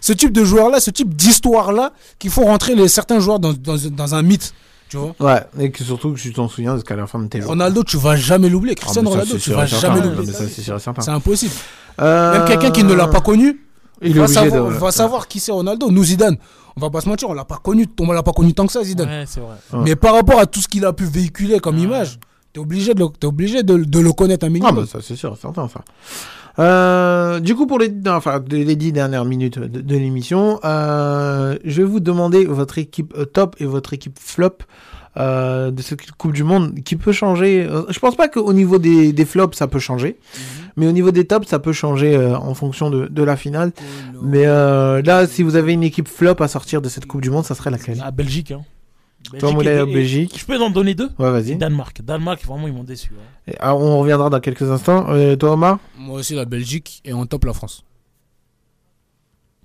ce type de joueur-là, ce type d'histoire-là, qu'il faut rentrer les, certains joueurs dans, dans, dans un mythe. Tu vois Ouais, et que surtout que tu t'en souviens parce qu'à la fin de tes jours. Ronaldo, tu vas jamais l'oublier. Ah, Cristiano Ronaldo, c'est tu sûr vas jamais l'oublier. mais ça, c'est sûr et certain. C'est impossible. Euh, Même quelqu'un qui ne l'a pas connu, il va, savoir, de. va savoir qui c'est Ronaldo. Nous, Zidane, on va pas se mentir, on l'a pas connu, on l'a pas connu tant que ça, Zidane. Ouais, c'est vrai. Ouais. Mais par rapport à tout ce qu'il a pu véhiculer comme image, t'es obligé de le, t'es obligé de, de le connaître un Ah, minimum. bah ça, c'est sûr, certain, ça. Euh, du coup, pour les, enfin, les dix dernières minutes de, de l'émission, euh, je vais vous demander votre équipe euh, top et votre équipe flop euh, de cette Coupe du Monde qui peut changer. Euh, Je pense pas qu'au niveau des, des flops, ça peut changer. Mais au niveau des tops, ça peut changer euh, en fonction de, de la finale. Mais euh, là, si vous avez une équipe flop à sortir de cette Coupe du Monde, ça serait laquelle? Ah, Belgique, hein. Toi, Moulay, et- et- Belgique. Je peux en donner deux Ouais, vas-y. Danemark. Danemark, vraiment, ils m'ont déçu. hein. Et, ah, on reviendra dans quelques instants. Euh, toi, Omar? Moi aussi, la Belgique et en top la France.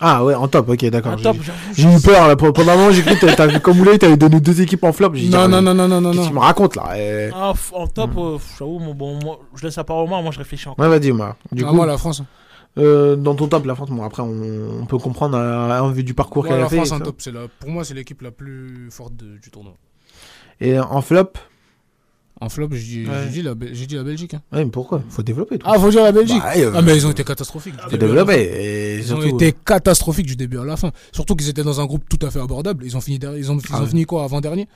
Ah ouais, en top, ok, d'accord. J'ai- top, j'avoue, J'ai eu peur là, pendant un moment, j'ai cru que t'avais- comme Moulay, t'avais donné deux équipes en flop. Dit, Non, ah, non, non, non, non, non, Qu'est-ce non. qu'il me raconte là eh. Ah, en top, euh, j'avoue, bon, moi, je laisse la parole au Omar, moi je réfléchis encore. Ouais, vas-y, Omar. Du Ah, coup, moi, la France. Euh, dans ton top, la France, bon, après, on, on peut comprendre euh, en vue du parcours qu'elle a la fait. France en ça. top. La, pour moi, c'est l'équipe la plus forte de- du tournoi. Et en flop? En flop, j'ai dit, Ouais. dit, la, dit la Belgique. hein. Ouais, mais pourquoi? Faut développer. Tout. Ah, faut dire la Belgique. Bah, euh, ah, mais ils ont été catastrophiques. faut la développer. Ils ont été catastrophiques du début à la fin. Surtout qu'ils étaient dans un groupe tout à fait abordable. Ils ont fini, derrière- ils ont, ils Ah ont ouais. fini quoi avant-dernier?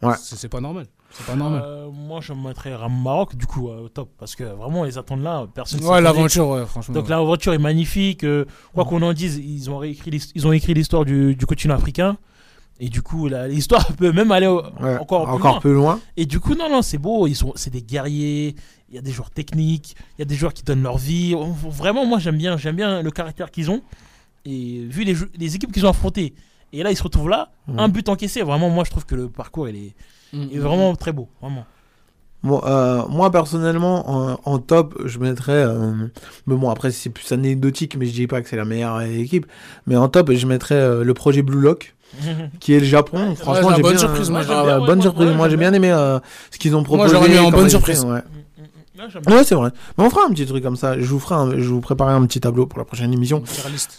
Ouais. C'est c'est pas normal. C'est pas normal. Euh, moi je me mettrais Ram Maroc du coup euh, au top parce que vraiment les attentes là personne ouais, l'aventure, ouais, franchement. donc l'aventure est magnifique euh, quoi qu'on en dise ils ont réécrit l'his- ils ont écrit l'histoire du, du continent africain et du coup la- l'histoire peut même aller au- ouais, encore, plus encore loin. plus loin. et du coup non non c'est beau ils sont c'est des guerriers il y a des joueurs techniques il y a des joueurs qui donnent leur vie vraiment moi j'aime bien j'aime bien le caractère qu'ils ont et vu les, les équipes qu'ils ont affrontées et là ils se retrouvent là un but encaissé vraiment moi je trouve que le parcours il est, Mm, il est mm, vraiment très beau vraiment Bon, euh, moi personnellement, en, en top, je mettrais. euh, mais bon, après, c'est plus anecdotique, mais je dis pas que c'est la meilleure équipe. Mais en top, je mettrais euh, le projet Blue Lock, qui est le Japon. Ouais, Franchement, j'ai bonne bien. surprise, moi, j'aime ouais, bien, ouais, bonne moi, surprise. ouais, moi, j'ai bien aimé euh, ce qu'ils ont proposé. j'aurais mis en bonne surprise. fait, ouais. Ouais, c'est vrai. Mais on fera un petit truc comme ça. Je vous ferai, un- je vous préparerai un petit tableau pour la prochaine émission.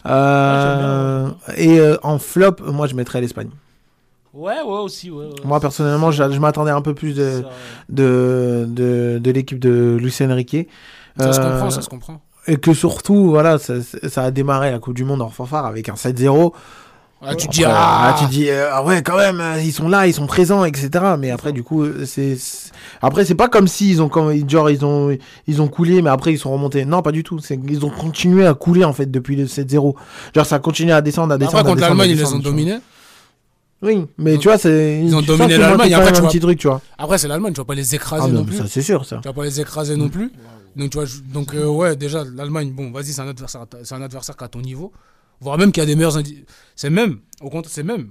Euh, et euh, en flop, moi je mettrais l'Espagne. Ouais, ouais, aussi. Ouais, ouais. Moi personnellement, je, je m'attendais un peu plus de, Ça, de, de, de l'équipe de Lucien Riquet. Ça se Euh, comprend, ça se comprend. Et que surtout, voilà, ça, ça a démarré la Coupe du Monde en fanfare avec un 7-0. Ah, tu te Après, dis, ah, tu dis, euh, ah ouais, quand même, euh, ils sont là, ils sont présents, etc. Mais après, du coup, euh, c'est, après, c'est pas comme si ils ont, comme, genre, ils ont, ils ont coulé, mais après, ils sont remontés. Non, pas du tout. C'est, ils ont continué à couler, en fait, depuis le 7-0. Genre, ça a continué à descendre, à descendre. Après, à contre l'Allemagne, ils les ont dominés. Oui, mais tu vois, c'est, ils ont dominé l'Allemagne, même tu un petit truc, tu vois. Après, c'est l'Allemagne, tu vas pas les écraser Ah, non plus. ça, c'est sûr, ça. Tu vas pas les écraser non plus. Donc, tu vois, donc euh, ouais, déjà, l'Allemagne, bon, vas-y, c'est un adversaire, c'est un adversaire qui a ton niveau. Voire même qui a des meilleurs. C'est même, au contraire, c'est même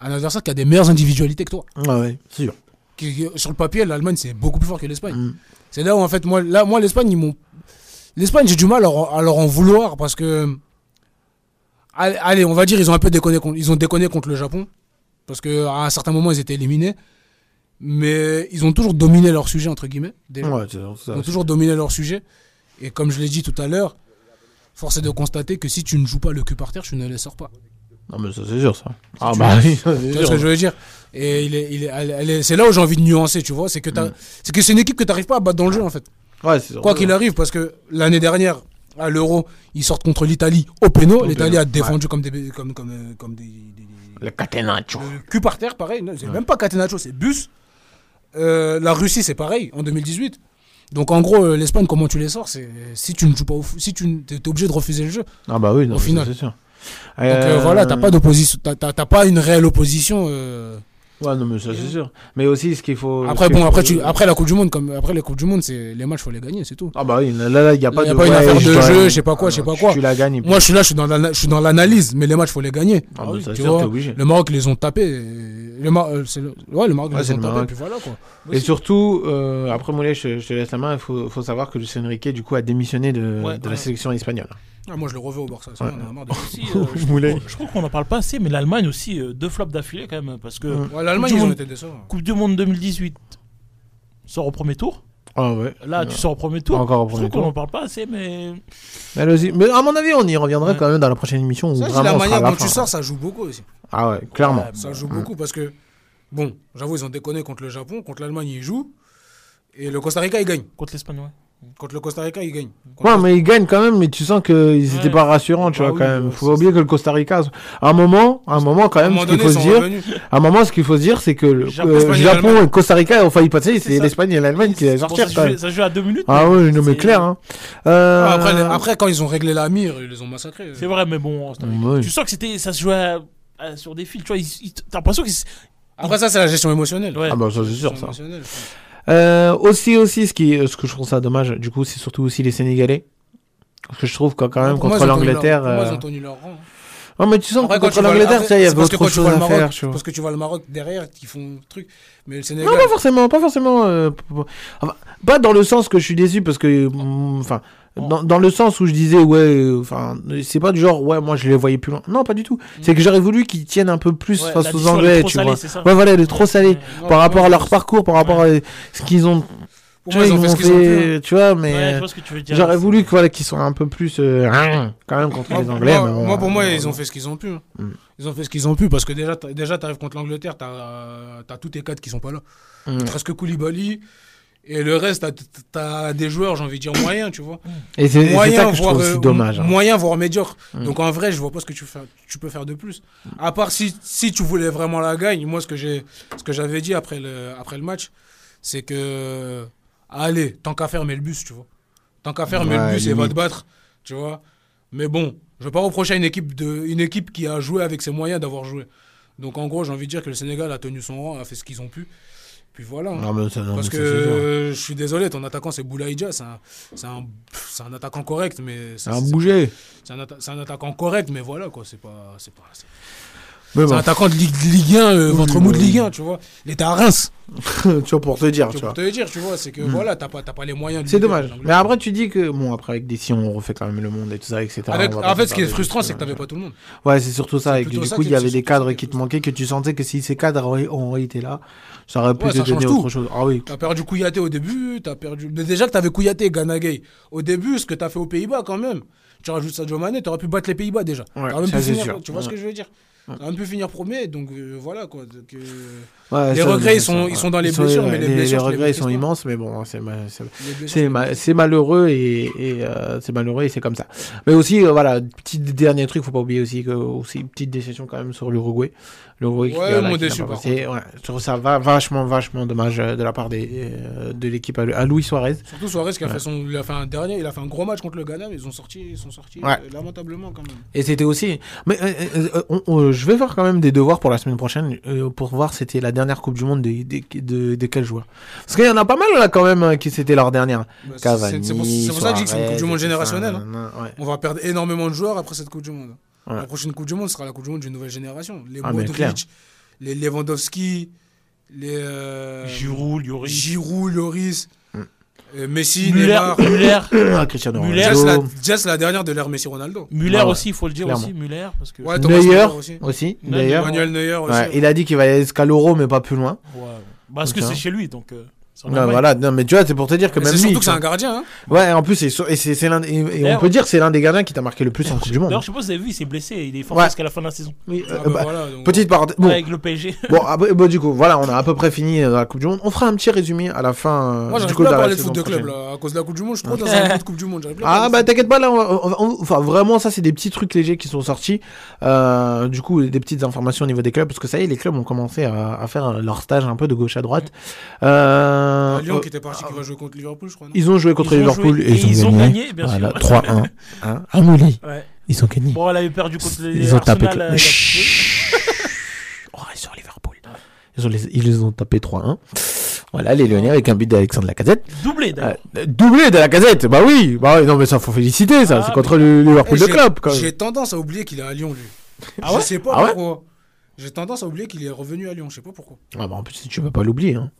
un adversaire qui a des meilleures individualités que toi. Ouais, ouais, sûr. Qui- qui- sur le papier, l'Allemagne, c'est beaucoup plus fort que l'Espagne. Mm. C'est là où, en fait, moi, là, moi l'Espagne, ils m'ont. L'Espagne, j'ai du mal à leur, à leur en vouloir parce que. Allez, on va dire, ils ont un peu déconné ils ont déconné contre le Japon. Parce qu'à un certain moment, ils étaient éliminés. Mais ils ont toujours dominé leur sujet, entre guillemets. déjà. Ouais, c'est ça. Ils ont toujours dominé leur sujet. Et comme je l'ai dit tout à l'heure, force est de constater que si tu ne joues pas le cul par terre, tu ne les sors pas. Non, mais ça, c'est sûr, ça. Ah, bah oui, c'est ce que je veux dire? Et il est, il est, elle- elle est- c'est là où j'ai envie de nuancer, tu vois. C'est que, Mm. c'est que c'est une équipe que tu n'arrives pas à battre dans le jeu, en fait. Ouais, c'est sûr. Quoi qu'il arrive, parce que l'année dernière, à l'Euro, ils sortent contre l'Italie au péno. L'Italie a défendu comme des, comme, comme, euh, comme des- Le catenaccio. le cul par terre, pareil. C'est même pas Catenaccio, c'est bus. Euh, la Russie, c'est pareil, en 2018. Donc en gros, euh, l'Espagne, comment tu les sors C'est si tu ne joues pas au foot, si tu es obligé de refuser le jeu. Ah, bah oui, non, Au final. c'est sûr. Donc euh, voilà, t'as pas d'opposition, t'as- pas une réelle opposition. euh. Ouais, non, mais ça, c'est sûr. Mais aussi, ce qu'il faut. Après bon, après tu, après la Coupe du Monde, comme après les Coupes du Monde, c'est les matchs, faut les gagner, c'est tout. Ah, bah oui, là, là, il n'y a pas Il y a de. pas une affaire de dois- jeu, je sais pas quoi, Ah, je sais pas quoi. Tu la gagnes. Moi, je suis là, je suis dans la- je suis dans l'analyse, mais les matchs, faut les gagner. Ah, bah, ça, tu sûr, vois. obligé. Le Maroc, ils les ont tapés. Le Mar- euh, le... Ouais, le Maroc, Ouais, les ont le tapés, Maroc. puis voilà quoi. Et surtout, euh, après Moulet, je, je te laisse la main. Il faut, faut savoir que Lucien Riquet, du coup, a démissionné de, de la sélection espagnole. Ah, moi, je le revais au Barça. Ouais. on a marre de- Aussi, euh, je, trouve qu'on en parle pas assez, mais l'Allemagne aussi, euh, deux flops d'affilée quand même. Parce que Ouais. L'Allemagne, Coupe du ils ont Monde. été décevants. Coupe du Monde 2018 sort au premier tour. Ah ouais. Là, Ouais. tu sors au premier tour. Encore au je trouve qu'on tour. en parle pas assez, mais. Mais à mon avis, on y reviendra Ouais. quand même dans la prochaine émission. Où Ça, vraiment la manière dont fin. tu sors, ça joue beaucoup aussi. Ah ouais, clairement. Ouais, Ça bah, joue beaucoup parce que, bon, j'avoue, ils ont déconné contre le Japon, contre l'Allemagne, ils jouent. Et le Costa Rica, ils gagnent. contre l'Espagne, ouais. Contre le Costa Rica, ils gagnent. Ouais, mais ils gagnent quand même, mais tu sens qu'ils Ouais. étaient pas rassurants, tu Bah vois, oui, quand même. ouais, Faut pas oublier que le Costa Rica, à un moment, à un moment, quand même, ce qu'il faut se dire, revenus. à un moment, ce qu'il faut se dire, c'est que le Japon, euh, et et Costa Rica ont failli passer, C'est l'Espagne et l'Allemagne qui allaient sortir, ça, joue, ça joue à deux minutes. Ah ouais, non, mais clair, hein. Euh, Après, les- après, quand ils ont réglé la mire, ils les ont massacrés. C'est vrai, mais bon, Ouais. tu sens que c'était, ça se jouait à- à- sur des fils. Tu vois, t'as l'impression qu'ils. Après, ça, c'est la gestion émotionnelle. Ouais. Ah bah ça c'est sûr ça. Euh, aussi aussi ce qui ce que je trouve ça dommage du coup c'est surtout aussi les Sénégalais parce que je trouve que quand même moi, contre l'Angleterre moi, ils euh, ont tenu leur rang. non mais tu sens Après, que contre le- l'Angleterre il y avait autre chose le à Maroc, faire tu vois Parce que tu vois le Maroc derrière qui font truc. Mais le Sénégal. non pas forcément pas forcément euh, enfin, pas dans le sens que je suis déçu parce que mm, enfin dans, dans le sens où je disais ouais euh, enfin c'est pas du genre ouais moi je les voyais plus loin non pas du tout c'est que j'aurais voulu qu'ils tiennent un peu plus Ouais, face aux Anglais tu vois ouais voilà elle est trop Ouais. Non, par rapport à leur parcours par rapport à ce qu'ils ont tu vois, ils ont fait ce qu'ils ont pu. hein. tu vois mais. J'aurais voulu que, voilà, qu'ils soient un peu plus euh, quand même contre Moi, les Anglais. moi- mais bon, moi, pour moi, euh, ils ont fait ce qu'ils ont pu. hein. Mm. Ils ont fait ce qu'ils ont pu parce que déjà, déjà, t'arrives contre l'Angleterre, t'as as tous tes quatre qui sont pas là. Mm. Il te reste que Koulibaly. Et le reste, t'as- t'as des joueurs, j'ai envie de dire, moyens, tu vois. Et c'est ça que je trouve aussi euh, dommage. hein. Moyen, voire médiocre. Mm. Donc en vrai, je vois pas ce que tu, fais, tu peux faire de plus. À part si, si tu voulais vraiment la gagne, moi ce que j'ai ce que j'avais dit après le, après le match, c'est que allez, tant qu'à faire, mets le bus, tu vois. Tant qu'à faire, mets Ouais, le bus et va te battre, tu vois. Mais bon, je vais pas reprocher à une équipe, de, une équipe qui a joué avec ses moyens d'avoir joué. Donc en gros, j'ai envie de dire que le Sénégal a tenu son rang, a fait ce qu'ils ont pu. Puis voilà. hein. Non, mais ça- non, Parce mais que ça, je suis désolé, ton attaquant c'est Boulaïdja, c'est un, un, un attaquant correct, mais C'est un bouger. c'est un, atta- un attaquant correct, mais voilà quoi, c'est pas, c'est pas. C'est- Mais C'est bon, un attaquant de Ligue, Ligue 1, euh, ventre mou de. Ligue 1, tu vois. Il était à Reims. tu vois, pour te dire, Tu tu vois, pour te dire, tu vois, c'est que voilà, t'as pas, pas les moyens C'est dommage. Mais après, tu dis que, bon, après, avec des si on refait quand même le monde et tout ça, etc. Avec- en fait, ce qui est frustrant, c'est que t'avais pas tout le monde. Ouais, c'est surtout ça. Et que du coup, il y avait des cadres qui te manquaient, que tu sentais que si ces cadres auraient, été là, ça aurait pu te donner autre chose. Ah oui. T'as perdu Kouyaté au début, t'as perdu. Mais déjà que t'avais Kouyaté et Ganagay. Au début, ce que t'as fait aux Pays-Bas quand même. Tu rajoutes Sadio Mané, t'aurais pu battre les Pays-Bas déjà. Ouais, ça, finir- sûr. Tu vois ce Ouais. que je veux dire? T'aurais même pu finir premier, donc euh, voilà quoi. donc, euh, Ouais, Les ça, regrets, ils sont- ça, ils sont dans les sont- blessures, ouais, mais les les, blessures, je les regrets, ils sont pas. immenses, mais bon, c'est ma- c'est- les blessures, c'est je les ma- maîtrise c'est malheureux et, et, euh, c'est malheureux et c'est comme ça. Mais aussi, voilà, petit dernier truc, faut pas oublier aussi que aussi petite déception quand même sur l'Uruguay. L'Uruguay qui, Ouais, qui déçu, pas par passé. Ouais, je trouve ça va, vachement, vachement dommage de la part des, de l'équipe à, à Luis Suarez. Surtout Suarez qui a Ouais. fait son, il a fait un dernier, il a fait un gros match contre le Ghana, mais ils ont sorti, ils sont sortis Ouais. lamentablement quand même. Et c'était aussi. Mais on- on- je vais faire quand même des devoirs pour la semaine prochaine euh, pour voir c'était la dernière Coupe du Monde de, de, de, de quel joueur. Parce qu'il y en a pas mal là quand même hein, qui c'était leur dernière. Bah, c'est- Cavani, c'est pour, c'est pour ça que je dis que c'est une Coupe du Monde générationnelle. hein. ouais. On va perdre énormément de joueurs après cette Coupe du Monde. Ouais. La prochaine Coupe du Monde sera la Coupe du Monde d'une nouvelle génération. Les Ah. Modric, les Lewandowski, les euh, Giroud, Lloris, Giroud, Lloris. Euh, Messi, Muller, Neymar. Muller, Ah, Cristiano Muller, Jess, la, Ronaldo. Jess, la dernière de l'ère Messi Ronaldo. Muller ouais. aussi, il faut le dire Clairement. aussi, Muller, parce que Ouais, Thomas Neuer aussi. aussi. Neuer, Manuel Neuer aussi. Ouais, il a dit qu'il va aller jusqu'à l'euro mais pas plus loin. Ouais. parce que Ok. c'est chez lui, donc. euh, Allemagne. voilà, non, mais tu vois, c'est pour te dire que Mais même c'est lui. surtout que c'est un gardien. Hein. Ouais, en plus, et c'est c'est l'un des- et, et on peut dire que c'est l'un des gardiens qui t'a marqué le plus en Coupe du Monde. D'ailleurs, je sais pas si vous avez vu, il s'est blessé, il est fort Ouais. jusqu'à la fin de la saison. Oui, Ah, euh, bah, bah, voilà, donc- Petite parenthèse. Bon, Avec le PSG. bon, après, bon, du coup, voilà, on a à peu près fini euh, la Coupe du Monde. On fera un petit résumé à la fin. euh, Moi, du j'arrive coup, plus à la parler foot de club là. À cause de la Coupe du Monde, je suis trop dans un de Coupe du Monde. Ah bah t'inquiète pas là, enfin vraiment ça c'est des petits trucs légers qui sont sortis. Du coup des petites informations au niveau des clubs parce que ça y est les clubs ont commencé à, à faire leur stage un peu de gauche à droite. Euh, Lyon euh, qui était parti, qui va jouer contre Liverpool, je crois. non ils ont joué contre Ils ont Liverpool joué- et ils ont gagné. bien voilà, sûr. 3-1. Hein ah Ouais. ils ont gagné. Bon, elle avait perdu contre les Ils ont tapé. Euh. Oh, sur Liverpool. Ils, ont les, ils les ont tapé 3-1. Voilà, les Lyonnais avec un but d'Alexandre Lacazette. doublé d'ailleurs. Euh, doublé de Lacazette, bah oui. Bah oui, non mais ça faut féliciter ça, Ah, c'est contre le Eh, Liverpool de j'ai- club quand même. J'ai tendance à oublier qu'il est à Lyon, lui. Ah ouais Je sais pas Ah ouais pourquoi. J'ai tendance à oublier qu'il est revenu à Lyon, je sais pas pourquoi. Ah bah en plus tu vas pas l'oublier hein.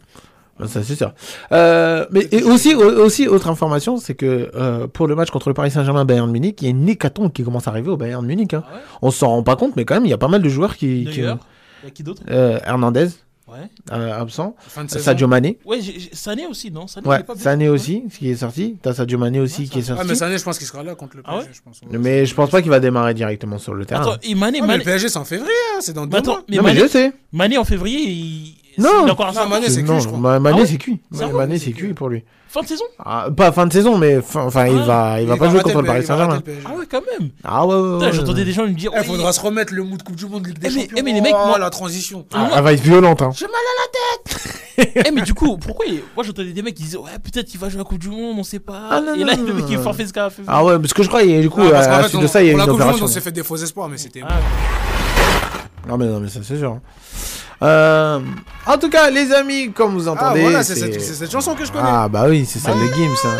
Ça c'est sûr. Euh, mais et aussi au- aussi autre information, c'est que euh, pour le match contre le Paris Saint-Germain Bayern Munich, il y a une hécatombe qui commence à arriver au Bayern Munich. Hein. Ah ouais? On s'en rend pas compte, mais quand même il y a pas mal de joueurs qui, qui D'ailleurs, il y a qui d'autre? euh, Hernandez Ouais. euh, absent, Fin de saison. Sadio Mané, Ouais, Sané aussi, non? Sané, ouais, pas Sané aussi qui est sorti. T'as Sadio Mané aussi Ouais, qui est ça- Ah, sorti. mais Sané, je pense qu'il sera là contre le Ah PSG, ouais je pense. mais je pense pas qu'il va démarrer directement sur le terrain. Attends, et Mané, Ah, mais Mané, le PSG, c'est en février, hein, c'est dans mais deux attends, mois. mais non mais Mané, je sais. Mané en février, il. Non. il a encore un Non, certain- Mané, c'est cuit, je crois. Mané Ah ouais c'est cuit. Mané c'est cuit. pour lui. Fin de saison Ah, pas fin de saison, mais fin- enfin il Ah. va il va pas jouer contre le Paris Saint-Germain. Ah ouais, quand même. Ah ouais ouais. Ouais, J'entendais ouais. des gens me dire. Il ouais, faudra se remettre le mood Coupe du Monde Ligue des Eh, mais- Champions. eh, mais les mecs, oh, moi- la transition. Ah, elle va être violente hein. Eh, mais du coup, pourquoi il- Moi j'entendais des mecs qui disaient Ouais, peut-être il va jouer à la Coupe du Monde, on sait pas. Ah, et là, le mec il non. forfait ce gars. fait- Ah ouais, parce que je crois, a- du coup, Ah, à la suite de ça, il y a une la opération. on s'est fait des faux espoirs, mais c'était. Ah, Non, mais non, mais ça, c'est sûr. Euh, en tout cas, les amis, comme vous Ah, entendez. voilà, c'est cette, chanson que je connais. Ah, bah oui, c'est ça, le Gims. hein.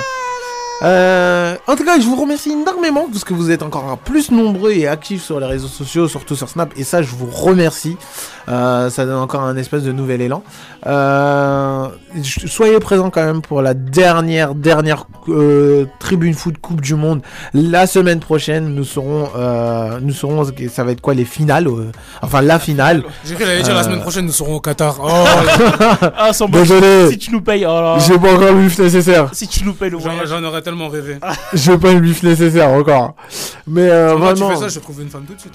Euh, en tout cas, je vous remercie énormément parce que vous êtes encore plus nombreux et actifs sur les réseaux sociaux, surtout sur Snap, et ça, je vous remercie. Euh, ça donne encore un espèce de nouvel élan. Euh, soyez présents quand même pour la dernière, dernière euh, Tribune Foot Coupe du Monde. La semaine prochaine, nous serons, euh, nous serons, ça va être quoi les finales, euh, enfin la finale. J'ai cru dire la semaine prochaine, nous serons au Qatar. Oh, Ah, sans. Désolé, Si tu nous payes, oh là. j'ai pas encore le nécessaire. Si tu nous payes le j'en voyage. j'en aurais tellement rêvé. J'ai pas le bif nécessaire encore. Mais euh, Moi, tu vraiment. fais ça, je trouve une femme tout de suite.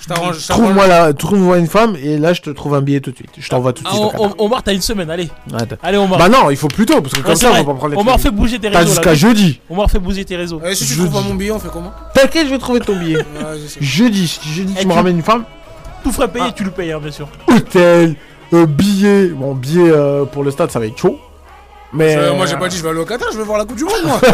je t'arrange. je t'arrange. Trouve-moi la, trouve-moi une femme et là je te trouve un billet tout de suite. Je t'envoie tout de Ah, suite. au on- on- Omar, t'as une semaine, allez. Attends. Allez, Omar. Bah non, il faut plus tôt parce que comme ça vrai. on va pas prendre les Omar, fait bouger tes T'as réseaux. jusqu'à là. jeudi. Omar, fait bouger tes réseaux. Eh, si tu trouves pas mon billet, on fait comment? T'inquiète, je vais trouver ton billet. Je jeudi, si jeudi tu me tu- ramènes une femme. Tout frais payé, Ah. tu le payes, hein, bien sûr. Hôtel, euh, billet. Bon, billet euh, pour le stade ça va être chaud. Mais Je- Moi, j'ai pas dit je vais aller au Qatar, je vais voir la Coupe du Monde, moi.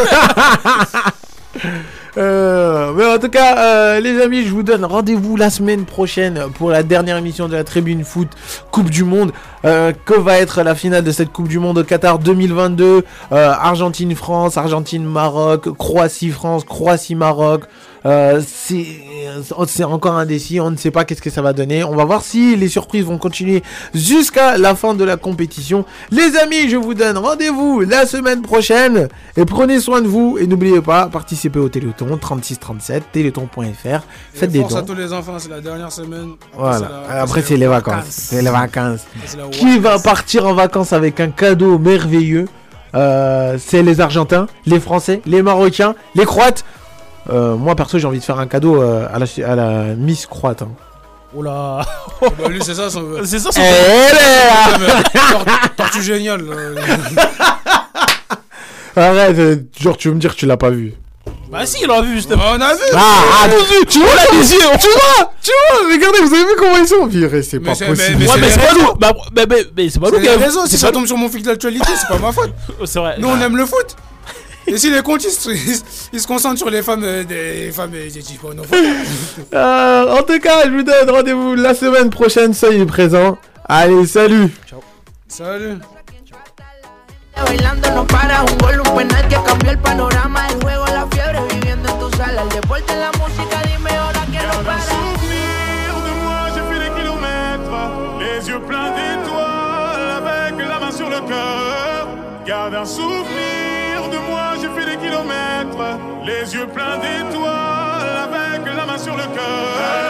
Euh, mais en tout cas, euh, les amis, je vous donne rendez-vous la semaine prochaine pour la dernière émission de la Tribune Foot Coupe du Monde. Euh, que va être la finale de cette Coupe du Monde au Qatar 2022 euh, Argentine-France, Argentine-Maroc, Croatie-France, Croatie-Maroc. Euh, c'est c'est encore indécis, on ne sait pas qu'est-ce que ça va donner. On va voir si les surprises vont continuer jusqu'à la fin de la compétition. Les amis, je vous donne rendez-vous la semaine prochaine et prenez soin de vous et n'oubliez pas, participez au Téléthon 3637 téléthon.fr. Faites des Force à dons. tous les enfants, c'est la dernière semaine. Après, Voilà. Après c'est les vacances. C'est les vacances. Qui va partir en vacances avec un cadeau merveilleux Euh, C'est les Argentins, les Français, les Marocains, les Croates. Euh, moi perso j'ai envie de faire un cadeau euh, à, la, à la Miss Croate. hein. Oh là. Bah, lui, c'est ça son. C'est ça, son- Eh là Ouais, mais tor- Tortue géniale. euh, Arrête, euh, genre tu veux me dire que tu l'as pas vu. Bah si, il l'a vu justement. On a vu Ah, ah, tu vois là les yeux, tu vois, tu vois, regardez, vous avez vu comment ils sont Viré, c'est Mais pas c'est- possible. mais Ouais, c'est mais c'est pas nous. Bah, bah, bah, mais c'est pas nous C'est qui les avons- réseaux, si ça pas tombe sur mon fil d'actualité, c'est pas ma faute. C'est vrai. Nous, on aime le foot. Et si les comptes, ils, se- ils se- concentrent sur les femmes euh, des femmes euh, des types pornophones. Euh, en tout cas, je vous donne rendez-vous la semaine prochaine, soyez présents. Allez, salut Salut. Bailando no para, un gol, un penal que cambió el panorama. El juego, la fiebre, viviendo en tu sala. El deporte, la música, dime ahora que no para. souvenir de moi, j'ai fait des kilomètres, les yeux pleins d'étoiles, avec la main sur le cœur. Garde un souvenir les yeux pleins d'étoiles, avec la main sur le cœur.